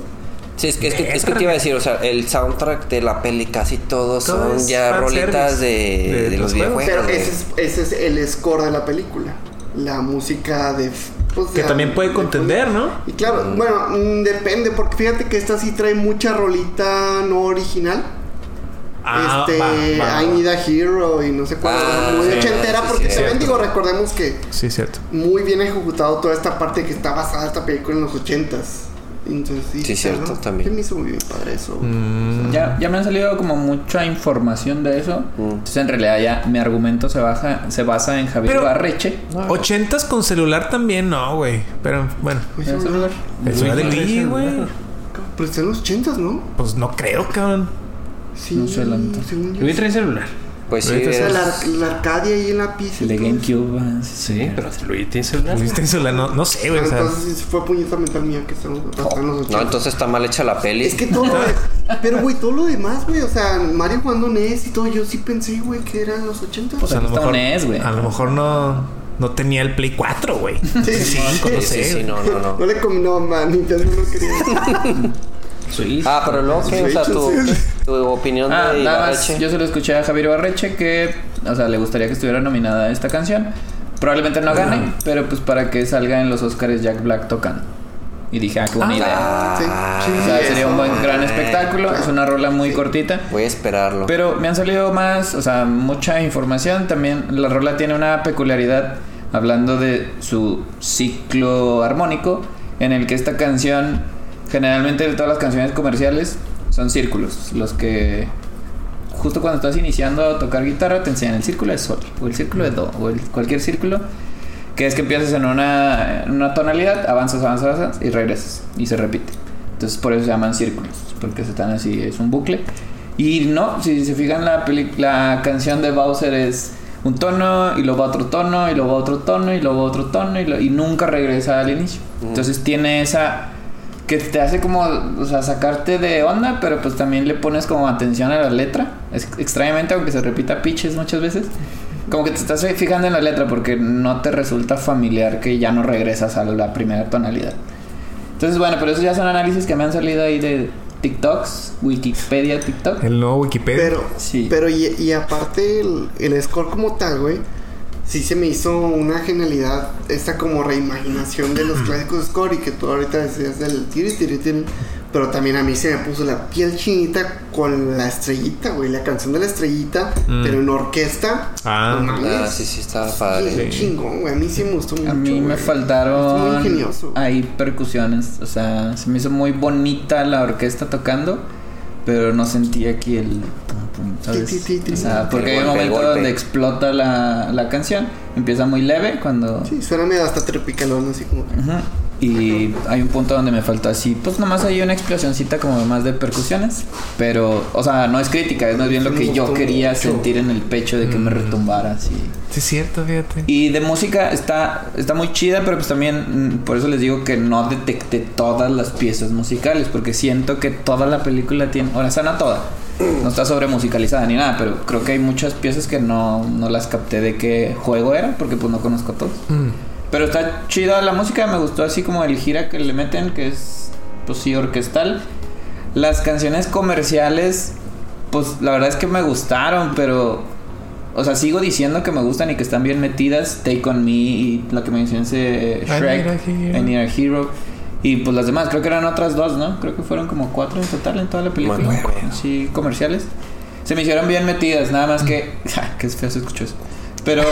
[SPEAKER 2] Sí, es que, es, que, es que te iba a decir, o sea, el soundtrack de la peli casi todos
[SPEAKER 3] Todo
[SPEAKER 2] son ya rolitas de,
[SPEAKER 3] de
[SPEAKER 2] de los
[SPEAKER 3] los juegos.
[SPEAKER 2] videojuegos.
[SPEAKER 5] pero ese es, ese es el score de la película. La música de. pues,
[SPEAKER 3] Que también puede
[SPEAKER 5] de-
[SPEAKER 3] contender, ¿no?
[SPEAKER 5] Y claro, bueno, mm, depende, porque fíjate que esta sí trae mucha rolita no original.
[SPEAKER 3] Ah,
[SPEAKER 5] este,
[SPEAKER 3] va, va,
[SPEAKER 5] I. Need a Hero y no sé cuál.
[SPEAKER 2] Ah,
[SPEAKER 5] muy
[SPEAKER 2] sí,
[SPEAKER 5] ochentera,
[SPEAKER 2] sí,
[SPEAKER 5] porque
[SPEAKER 2] sí,
[SPEAKER 5] también
[SPEAKER 3] cierto.
[SPEAKER 5] digo, recordemos que
[SPEAKER 3] Sí, cierto.
[SPEAKER 5] muy bien ejecutado toda esta parte que está basada esta película en los ochentas. Entonces, sí,
[SPEAKER 2] Sí, cierto, también.
[SPEAKER 5] Se me hizo muy bien padre eso.
[SPEAKER 3] Mm.
[SPEAKER 4] Ya, ya me han salido como mucha información de eso.
[SPEAKER 2] Mm.
[SPEAKER 4] Entonces, en realidad, ya mi argumento se, baja, se basa en Javier
[SPEAKER 3] Pero-
[SPEAKER 4] Barreche.
[SPEAKER 3] Ochentas con celular también, no, güey. Pero bueno,
[SPEAKER 5] Pues,
[SPEAKER 4] ¿En
[SPEAKER 5] sí,
[SPEAKER 4] ese lugar?
[SPEAKER 3] el celular de
[SPEAKER 1] Luis
[SPEAKER 3] güey.
[SPEAKER 1] celular.
[SPEAKER 5] Pero está en los ochentas, ¿no?
[SPEAKER 3] Pues no creo, cabrón.
[SPEAKER 5] Sí,
[SPEAKER 4] No sé, la neta.
[SPEAKER 5] yo.
[SPEAKER 1] Luis trae celular.
[SPEAKER 2] Pues sí,
[SPEAKER 5] O sea,
[SPEAKER 2] es-
[SPEAKER 5] la, la Arcadia ahí en la pista.
[SPEAKER 4] El de. GameCube. ah, sí,
[SPEAKER 1] Sí, pero Luis tiene celular.
[SPEAKER 3] Luis tiene celular, no, no sé, güey.
[SPEAKER 5] Ah,
[SPEAKER 3] O sea,
[SPEAKER 5] entonces fue puñeta mental mía que estamos en los
[SPEAKER 2] no, entonces está mal hecha la peli.
[SPEAKER 5] Es que todo. pero, güey, todo lo demás, güey. O sea, Mario jugando NES y todo. Yo sí pensé, güey, que eran los ochentas.
[SPEAKER 4] Pues
[SPEAKER 3] a
[SPEAKER 4] aquí
[SPEAKER 3] lo
[SPEAKER 4] está
[SPEAKER 3] mejor,
[SPEAKER 4] NES, güey.
[SPEAKER 3] a lo mejor no, no tenía el Play 4, güey.
[SPEAKER 5] Sí, sí,
[SPEAKER 2] Sí, no, no, no.
[SPEAKER 5] No le combinó, man. Nintendo no quería.
[SPEAKER 1] Switch.
[SPEAKER 2] Ah, pero luego, ¿qué? O sea, tu, tu opinión
[SPEAKER 4] Ah,
[SPEAKER 2] de
[SPEAKER 4] nada más, yo se lo escuché a Javier Barreche que, o sea, le gustaría que estuviera nominada esta canción. Probablemente no gane, pero pues para que salga en los Oscars Jack Black tocando. Y dije, ah, qué buena idea.
[SPEAKER 2] Ah,
[SPEAKER 5] Sí, sí,
[SPEAKER 4] O sea, sería un buen gran espectáculo. Es una rola muy cortita.
[SPEAKER 2] Voy a esperarlo.
[SPEAKER 4] Pero me han salido más, o sea, mucha información. También la rola tiene una peculiaridad hablando de su ciclo armónico, en el que esta canción, generalmente todas las canciones comerciales, son círculos. Los que justo cuando estás iniciando a tocar guitarra te enseñan el círculo de sol, o el círculo de do, o el- cualquier círculo. Que es que empiezas en una, en una tonalidad, avanzas, avanzas, avanzas y regresas. Y se repite. Entonces por eso se llaman círculos. Porque se están así, es un bucle. Y no, si se fijan, la, peli- la canción de Bowser es un tono, y luego otro tono, y luego otro tono, y luego otro tono, y, lo- y nunca regresa al inicio. Entonces tiene esa que te hace como, o sea, sacarte de onda, pero pues también le pones como atención a la letra. Es, extrañamente, aunque se repita pitches muchas veces, como que te estás fijando en la letra porque no te resulta familiar que ya no regresas a la primera tonalidad. Entonces, bueno, pero esos ya son análisis que me han salido ahí de TikToks, Wikipedia, TikTok.
[SPEAKER 3] El nuevo Wikipedia.
[SPEAKER 5] Pero,
[SPEAKER 4] Sí.
[SPEAKER 5] pero y, y aparte el, el score como tal, güey, sí se me hizo una genialidad, esta como reimaginación de los clásicos score y que tú ahorita decías del tiri tiri tiri, pero también a mí se me puso la piel chinita con la estrellita, güey, la canción de la estrellita,
[SPEAKER 3] Mm.
[SPEAKER 5] pero en orquesta.
[SPEAKER 3] Ah.
[SPEAKER 5] no
[SPEAKER 2] Ah, sí, sí, estaba padre.
[SPEAKER 5] bien
[SPEAKER 3] Sí.
[SPEAKER 5] chingón, güey, a mí sí me gustó mucho.
[SPEAKER 4] A mí me
[SPEAKER 5] güey. Estuvo muy
[SPEAKER 4] faltaron
[SPEAKER 5] ingenioso.
[SPEAKER 4] ahí percusiones, o sea, se me hizo muy bonita la orquesta tocando, pero no sentí aquí el ¿sabes? O sea, porque
[SPEAKER 2] El
[SPEAKER 4] hay un momento donde explota la, la canción, empieza muy leve cuando
[SPEAKER 5] Sí, suena medio hasta trepicalón, así como que.
[SPEAKER 4] Y hay un punto donde me faltó así, pues nomás hay una explosioncita como más de percusiones. Pero, o sea, no es crítica, es más bien lo que yo quería
[SPEAKER 5] mucho.
[SPEAKER 4] sentir en el pecho de que me retumbara así.
[SPEAKER 3] Sí, es cierto, fíjate.
[SPEAKER 4] Y de música está, está muy chida, pero pues también mm, por eso les digo que no detecté todas las piezas musicales, porque siento que toda la película tiene, ahora está no toda, no está sobre musicalizada ni nada, pero creo que hay muchas piezas que no, no las capté de qué juego era, porque pues no conozco todos.
[SPEAKER 3] Mm.
[SPEAKER 4] Pero está chida la música, me gustó así como el gira que le meten, que es pues sí orquestal. Las canciones comerciales, pues la verdad es que me gustaron, pero o sea, sigo diciendo que me gustan y que están bien metidas. Take on Me y la que mencioné eh,
[SPEAKER 3] I Need a
[SPEAKER 4] Shrek,
[SPEAKER 3] Hero.
[SPEAKER 4] I Need a Hero. Y pues las demás, creo que eran otras dos, ¿no? Creo que fueron como cuatro en total en toda la película.
[SPEAKER 2] Bueno, bueno.
[SPEAKER 4] Sí, comerciales. Se me hicieron bien metidas, nada más que. que es feo se escuchó eso. Pero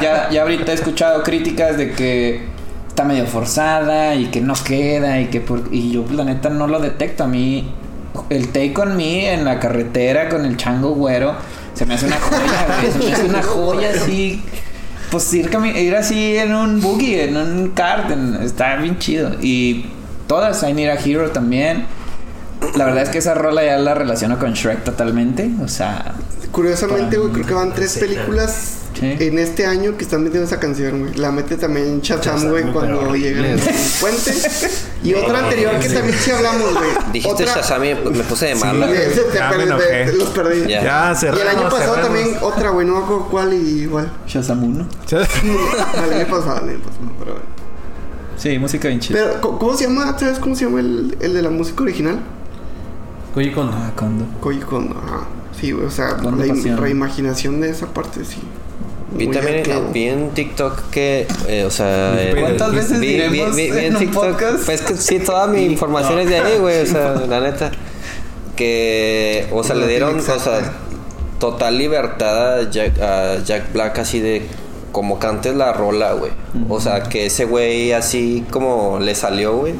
[SPEAKER 4] ya, ya ahorita he escuchado críticas de que está medio forzada y que no queda y que por, y yo la neta no lo detecto. A mí el take on me en la carretera con el chango güero se me hace una joya güey, se me hace una joya así. Pues ir, ir así en un buggy en un kart en- está bien chido. Y todas I Need a Hero también. La verdad es que esa rola ya la relaciono con Shrek totalmente o sea
[SPEAKER 5] Curiosamente, güey, creo que van tres películas
[SPEAKER 4] Sí.
[SPEAKER 5] en este año que están metiendo esa canción, güey. La mete también Shazam,
[SPEAKER 1] Shazam,
[SPEAKER 5] güey, cuando en el puente. Y otra anterior que también sí hablamos, güey.
[SPEAKER 2] Dijiste
[SPEAKER 5] Otra-
[SPEAKER 2] Shazam y me puse de mala.
[SPEAKER 5] te
[SPEAKER 3] Ya
[SPEAKER 5] perdí, te- los perdí.
[SPEAKER 2] Ya.
[SPEAKER 3] Ya,
[SPEAKER 5] Y
[SPEAKER 3] cerramos.
[SPEAKER 5] el año pasado
[SPEAKER 3] cerramos.
[SPEAKER 5] también otra, güey, no me acuerdo cuál y igual.
[SPEAKER 4] Shazam 1
[SPEAKER 5] el año pasado, el año pasado, pero bueno.
[SPEAKER 4] sí música bien chida
[SPEAKER 5] Pero, ¿cómo se llama? ¿Sabes cómo se llama el, el de la música original?
[SPEAKER 1] Koji Kondo.
[SPEAKER 4] ah Kondo
[SPEAKER 5] Koji Kondo, ajá. Sí, güey, o sea, la reimaginación de esa parte, sí.
[SPEAKER 2] Vi
[SPEAKER 5] Muy
[SPEAKER 2] también
[SPEAKER 5] clavo.
[SPEAKER 2] vi en TikTok que, eh, o sea, eh,
[SPEAKER 4] ¿Cuántas veces
[SPEAKER 2] vi, vi,
[SPEAKER 4] diremos
[SPEAKER 2] vi- vi
[SPEAKER 4] en
[SPEAKER 2] en
[SPEAKER 4] un
[SPEAKER 2] TikTok,
[SPEAKER 4] podcast?
[SPEAKER 2] pues que sí, toda mi información es de ahí, güey, o sea, la neta, que, o sea,
[SPEAKER 5] No
[SPEAKER 2] le dieron, o sea, total libertad a Jack, a Jack Black así de como cantes la rola, güey, o sea, que ese güey así como le salió, güey,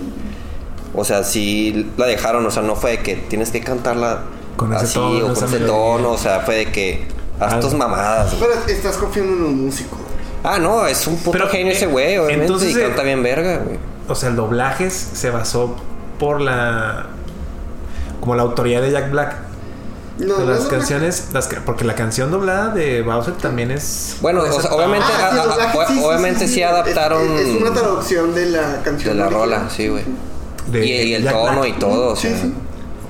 [SPEAKER 2] o sea, sí la dejaron, o sea, no fue de que tienes que cantarla
[SPEAKER 3] Con ese
[SPEAKER 2] así
[SPEAKER 3] tono,
[SPEAKER 2] o con ese tono, o sea, fue de que haz
[SPEAKER 3] Ah.
[SPEAKER 2] tus mamadas, güey.
[SPEAKER 5] Pero estás confiando en un músico.
[SPEAKER 2] Ah, no, es un puto
[SPEAKER 3] Pero,
[SPEAKER 2] genio
[SPEAKER 3] eh,
[SPEAKER 2] ese güey, obviamente,
[SPEAKER 3] entonces,
[SPEAKER 2] y
[SPEAKER 3] eh,
[SPEAKER 2] canta bien verga, güey.
[SPEAKER 3] O sea, el doblaje se basó por la. Como la autoría de Jack Black.
[SPEAKER 5] No,
[SPEAKER 3] las
[SPEAKER 5] no,
[SPEAKER 3] canciones. Las, porque la canción doblada de Bowser también es.
[SPEAKER 2] Bueno, o sea, obviamente,
[SPEAKER 5] Ah, sí,
[SPEAKER 2] a- a-
[SPEAKER 5] doblaje,
[SPEAKER 2] a-
[SPEAKER 5] sí, sí,
[SPEAKER 2] obviamente sí,
[SPEAKER 5] sí,
[SPEAKER 2] adaptaron
[SPEAKER 5] Es, es una traducción de la canción.
[SPEAKER 2] de la
[SPEAKER 5] original.
[SPEAKER 2] rola, sí, güey.
[SPEAKER 3] de
[SPEAKER 2] Y, y el
[SPEAKER 3] Jack
[SPEAKER 2] tono
[SPEAKER 3] Black.
[SPEAKER 2] y todo, o
[SPEAKER 5] Sí,
[SPEAKER 2] sea.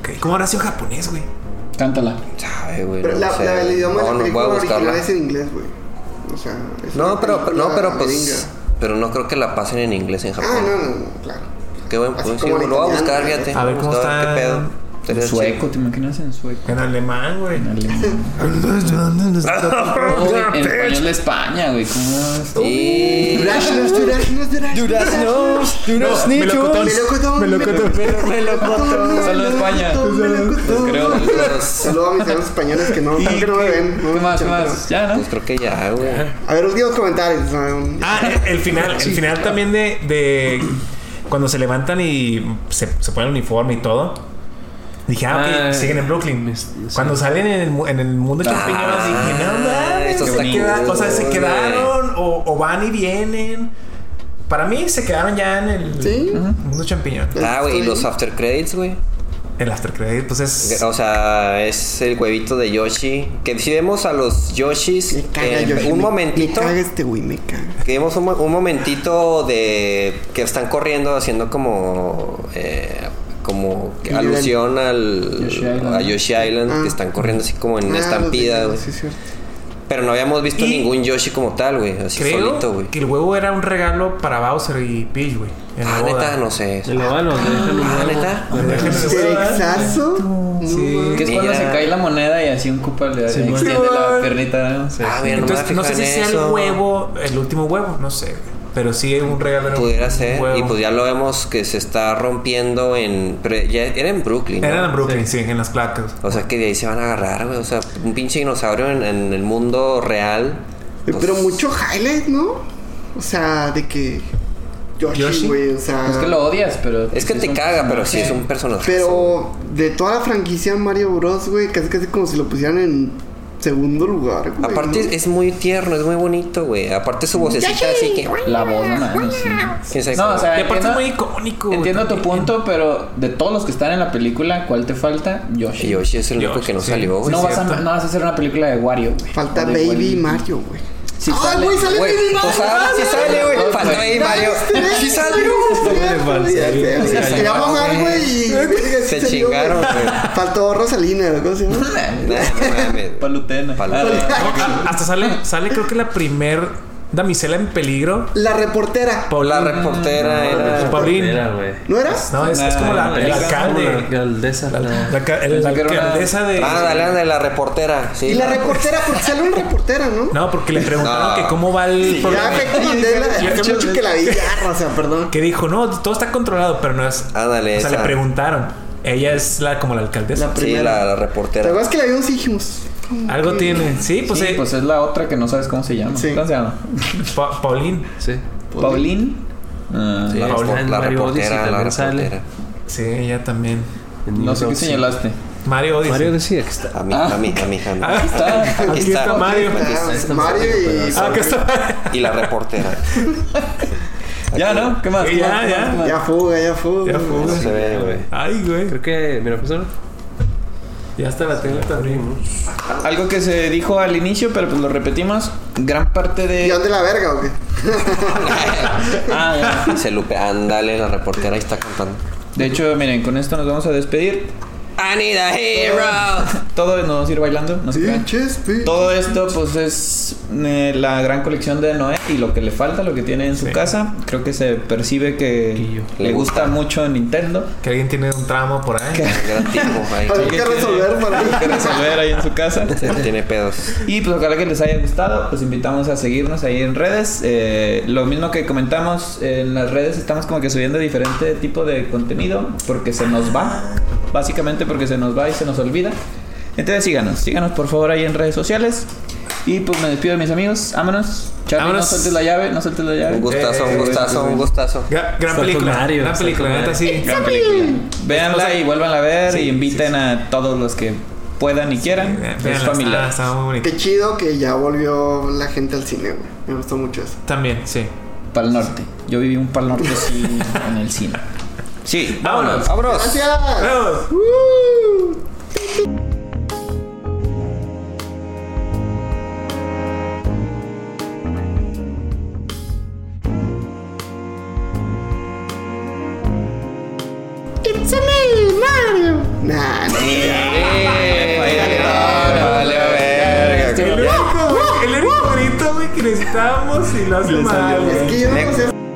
[SPEAKER 3] Ok, ¿Cómo habrá sido japonés, güey?
[SPEAKER 4] Cántala
[SPEAKER 2] sabe, güey.
[SPEAKER 5] Pero
[SPEAKER 2] no
[SPEAKER 5] la,
[SPEAKER 2] sé.
[SPEAKER 5] la- el idioma
[SPEAKER 2] No,
[SPEAKER 5] de la
[SPEAKER 2] no, voy a
[SPEAKER 5] película original
[SPEAKER 2] buscarla.
[SPEAKER 5] es en inglés, güey. O sea, es
[SPEAKER 2] No, pero, no, pero pues, pero no creo que la pasen en inglés en Japón.
[SPEAKER 5] Ah, no, no, claro.
[SPEAKER 2] Qué buen punto, sí, lo voy a buscar, fíjate.
[SPEAKER 3] A ver cómo
[SPEAKER 2] Vamos
[SPEAKER 3] está.
[SPEAKER 2] ¿Qué pedo?
[SPEAKER 4] En sueco
[SPEAKER 2] chido.
[SPEAKER 4] te imaginas en sueco
[SPEAKER 3] En alemán, güey.
[SPEAKER 4] en alemán Oh, en español de España güey cómo
[SPEAKER 2] Y...
[SPEAKER 5] Duraznos, duraznos, duraznos.
[SPEAKER 2] Duraznos,
[SPEAKER 3] melocotón.
[SPEAKER 5] Melocotón,
[SPEAKER 3] Melocotón.
[SPEAKER 4] Solo de España. creo
[SPEAKER 5] Saludos a mis amigos españoles que no, me ven. no
[SPEAKER 4] qué
[SPEAKER 5] me
[SPEAKER 4] más más ya no
[SPEAKER 2] Pues creo que ya, güey.
[SPEAKER 5] A ver, últimos comentarios.
[SPEAKER 3] Ah, el, final, el final también de, de cuando se levantan y se, se ponen el uniforme y todo. Dije, ah, ok,
[SPEAKER 1] Ah,
[SPEAKER 3] siguen en Brooklyn.
[SPEAKER 1] sí.
[SPEAKER 3] Cuando salen en el, mu- en el mundo champiñón,
[SPEAKER 2] Ah,
[SPEAKER 3] dije, no mames, o sea, se quedaron o, o van y vienen. Para mí se quedaron ya en el
[SPEAKER 5] Sí.
[SPEAKER 3] mundo champiñón.
[SPEAKER 2] Ah, güey, y los after credits, güey.
[SPEAKER 3] El after credit, pues es.
[SPEAKER 2] O sea, es el huevito de Yoshi. Que si vemos a los Yoshis
[SPEAKER 5] Me caga
[SPEAKER 2] eh,
[SPEAKER 5] Yoshi,
[SPEAKER 2] un
[SPEAKER 5] me-
[SPEAKER 2] momentito.
[SPEAKER 5] Me caga este güey, me caga.
[SPEAKER 2] Que vemos un, un momentito de que están corriendo haciendo como eh, como que alusión al
[SPEAKER 4] Yoshi Island.
[SPEAKER 2] a Yoshi Island
[SPEAKER 5] Ah.
[SPEAKER 2] que están corriendo así como en una
[SPEAKER 5] Ah,
[SPEAKER 2] estampida, güey.
[SPEAKER 5] Sí, cierto.
[SPEAKER 2] Pero no habíamos visto
[SPEAKER 3] Y-
[SPEAKER 2] ningún Yoshi como tal, güey, así
[SPEAKER 3] Creo
[SPEAKER 2] solito, güey.
[SPEAKER 3] que el huevo era un regalo para Bowser y Peach, güey.
[SPEAKER 2] Ah,
[SPEAKER 3] boda.
[SPEAKER 2] neta, no sé.
[SPEAKER 1] El dejan un
[SPEAKER 2] Ah,
[SPEAKER 1] huevo.
[SPEAKER 2] neta.
[SPEAKER 3] Huevo,
[SPEAKER 4] que es cuando se cae la moneda y así un cupa le extiende la piernita ¿no?
[SPEAKER 2] Ah, mira, no me
[SPEAKER 3] Entonces, no sé si sea el huevo, el último huevo, no sé. güey. Pero sí es un regalo.
[SPEAKER 2] Pudiera
[SPEAKER 3] un
[SPEAKER 2] ser.
[SPEAKER 3] huevo.
[SPEAKER 2] Y pues ya lo vemos que se está rompiendo en. Pero ya era en Brooklyn. ¿no?
[SPEAKER 3] Era en Brooklyn, sí. en las placas.
[SPEAKER 2] O sea que de ahí se van a agarrar, güey. O sea, un pinche dinosaurio en, en el mundo real.
[SPEAKER 5] Eh, Pero mucho highlight, ¿no? O sea, de que. Yoshi,
[SPEAKER 3] Yoshi.
[SPEAKER 5] güey, o sea.
[SPEAKER 4] es que lo odias pero
[SPEAKER 2] Es que te caga, pero sí es un personaje.
[SPEAKER 5] Pero de toda la franquicia Mario Bros, güey, casi casi como si lo pusieran en segundo lugar, güey.
[SPEAKER 2] Aparte es muy tierno, es muy bonito, güey. Aparte su vocecita así que...
[SPEAKER 4] La voz, no mames, sí.
[SPEAKER 2] ¿Quién sabe
[SPEAKER 4] No,
[SPEAKER 2] cómo?
[SPEAKER 4] o sea,
[SPEAKER 3] Y aparte es
[SPEAKER 4] entiendo,
[SPEAKER 3] muy icónico.
[SPEAKER 4] entiendo tu punto, pero de todos los que están en la película, ¿cuál te falta? Yoshi.
[SPEAKER 2] Yoshi es el único que no
[SPEAKER 3] sí.
[SPEAKER 2] salió, güey.
[SPEAKER 4] No vas, a, no vas a hacer una película de Wario, güey.
[SPEAKER 5] Falta Baby
[SPEAKER 4] Waluigi.
[SPEAKER 5] Mario, güey.
[SPEAKER 4] Sí
[SPEAKER 5] ¡Ay,
[SPEAKER 4] sale.
[SPEAKER 5] güey, sale
[SPEAKER 2] Güey,
[SPEAKER 5] Baby Mario!
[SPEAKER 2] pues ahora sí sale, güey. Falta Baby Mario. Sí salió.
[SPEAKER 5] Ya sé, Quería mamar, güey,
[SPEAKER 2] Se chingaron,
[SPEAKER 5] güey.
[SPEAKER 2] güey.
[SPEAKER 5] Faltó Rosalina, ¿cómo se llama?
[SPEAKER 4] Palutena.
[SPEAKER 2] Palutena.
[SPEAKER 3] Hasta sale, sale creo que la primer damisela en peligro.
[SPEAKER 5] La reportera.
[SPEAKER 2] La reportera era...
[SPEAKER 5] ¿No era?
[SPEAKER 3] No, es, es como la, el
[SPEAKER 1] Es
[SPEAKER 3] alcalde.
[SPEAKER 1] La alcaldesa.
[SPEAKER 3] La,
[SPEAKER 1] la-
[SPEAKER 3] la, la alcaldesa de.
[SPEAKER 2] Ah, dale, anda, la reportera. Sí.
[SPEAKER 5] Y la reportera, porque sale una reportera, ¿no?
[SPEAKER 3] No, porque le preguntaron
[SPEAKER 2] No.
[SPEAKER 3] que cómo va el
[SPEAKER 5] Ya
[SPEAKER 3] programa.
[SPEAKER 5] me la... Hace mucho que la vi ya, o sea, perdón.
[SPEAKER 3] Que dijo, no, todo está controlado, pero no es.
[SPEAKER 2] Ándale,
[SPEAKER 3] o sea,
[SPEAKER 2] esa.
[SPEAKER 3] le preguntaron. Ella es la como la alcaldesa.
[SPEAKER 5] La
[SPEAKER 2] Sí,
[SPEAKER 5] primera.
[SPEAKER 2] la, la
[SPEAKER 5] ¿Te
[SPEAKER 2] reportera.
[SPEAKER 5] acuerdas que la vimos y dijimos? ¿Cómo
[SPEAKER 3] Algo
[SPEAKER 5] que-
[SPEAKER 3] tiene. Sí, pues,
[SPEAKER 4] sí,
[SPEAKER 3] eh,
[SPEAKER 4] pues es la otra que no sabes cómo se llama.
[SPEAKER 5] Sí.
[SPEAKER 4] ¿Cómo se llama?
[SPEAKER 3] Pa- Paulín.
[SPEAKER 1] Sí.
[SPEAKER 4] Pauline. Ah,
[SPEAKER 2] Sí,
[SPEAKER 1] La
[SPEAKER 2] la,
[SPEAKER 1] Odyssey
[SPEAKER 2] reportera, la
[SPEAKER 1] sale.
[SPEAKER 3] Sí, ella también.
[SPEAKER 4] No sé qué señalaste.
[SPEAKER 3] Mario Odyssey.
[SPEAKER 1] Mario decía que está.
[SPEAKER 2] A mí,
[SPEAKER 4] Ah.
[SPEAKER 2] a mí, a mí, a mí.
[SPEAKER 3] Ah,
[SPEAKER 4] Está.
[SPEAKER 3] Aquí está Mario.
[SPEAKER 5] Ah, Mario y...
[SPEAKER 3] Ah, acá está.
[SPEAKER 2] Y la reportera.
[SPEAKER 4] Ya, ¿no? ¿Qué más?
[SPEAKER 3] Ya,
[SPEAKER 4] ¿Qué más? ¿Qué
[SPEAKER 3] ya.
[SPEAKER 5] Ya fuga, ya fuga.
[SPEAKER 3] Ya fuga.
[SPEAKER 2] Se ve, güey.
[SPEAKER 3] Ay, güey.
[SPEAKER 1] Creo que. Mira, pues.
[SPEAKER 3] Ya está la tele también.
[SPEAKER 4] Algo que se dijo al inicio, pero pues lo repetimos. Gran parte
[SPEAKER 5] ¿Y
[SPEAKER 4] de.
[SPEAKER 5] dónde la verga o qué?
[SPEAKER 4] Ah, ya.
[SPEAKER 2] Se lupe, ándale, la reportera ahí está cantando.
[SPEAKER 4] De hecho, miren, con esto nos vamos a despedir.
[SPEAKER 2] I need a hero.
[SPEAKER 4] Todo nos vamos a ir bailando, no se
[SPEAKER 5] pinches.
[SPEAKER 4] Todo esto, pues, es eh, la gran colección de Noé y lo que le falta, lo que tiene en su
[SPEAKER 3] Sí.
[SPEAKER 4] casa. Creo que se percibe que le gusta mucho Nintendo.
[SPEAKER 3] Que alguien tiene un tramo por ahí.
[SPEAKER 2] Gran tipo ahí.
[SPEAKER 5] Hay que resolver para
[SPEAKER 4] Hay que resolver ahí en su casa.
[SPEAKER 2] Sí, tiene pedos.
[SPEAKER 4] Y pues ojalá que les haya gustado, pues invitamos a seguirnos ahí en redes. Eh, lo mismo que comentamos en las redes, estamos como que subiendo diferente tipo de contenido porque se nos va, básicamente porque se nos va y se nos olvida. Entonces síganos, síganos por favor ahí en redes sociales. Y pues me despido de mis amigos, vámonos. Charlie,
[SPEAKER 3] Vámonos.
[SPEAKER 4] no sueltes la llave, no sueltes la llave.
[SPEAKER 2] Un gustazo, un
[SPEAKER 3] Eh,
[SPEAKER 2] gustazo, un gustazo.
[SPEAKER 3] Gra- gran
[SPEAKER 1] Está
[SPEAKER 3] película.
[SPEAKER 1] Mario,
[SPEAKER 3] gran película, neta, sí.
[SPEAKER 4] Gran película. Véanla y vuelvan a ver y inviten a todos los que puedan y quieran.
[SPEAKER 3] Eh,
[SPEAKER 4] es familiar.
[SPEAKER 3] está, muy.
[SPEAKER 5] Qué chido que ya volvió la gente al cine, güey. Me gustó mucho eso.
[SPEAKER 3] También, sí.
[SPEAKER 4] Pal Norte. Yo viví un Pal Norte sí en el cine. Sí,
[SPEAKER 3] Vámonos.
[SPEAKER 2] ¡Vámonos!
[SPEAKER 5] Gracias.
[SPEAKER 3] Vamos.
[SPEAKER 5] ¡Woo! It's a me, Mario. Nah, no.
[SPEAKER 3] El único, grito, güey, que necesitábamos y lo hace mal.
[SPEAKER 5] Es que yo no sé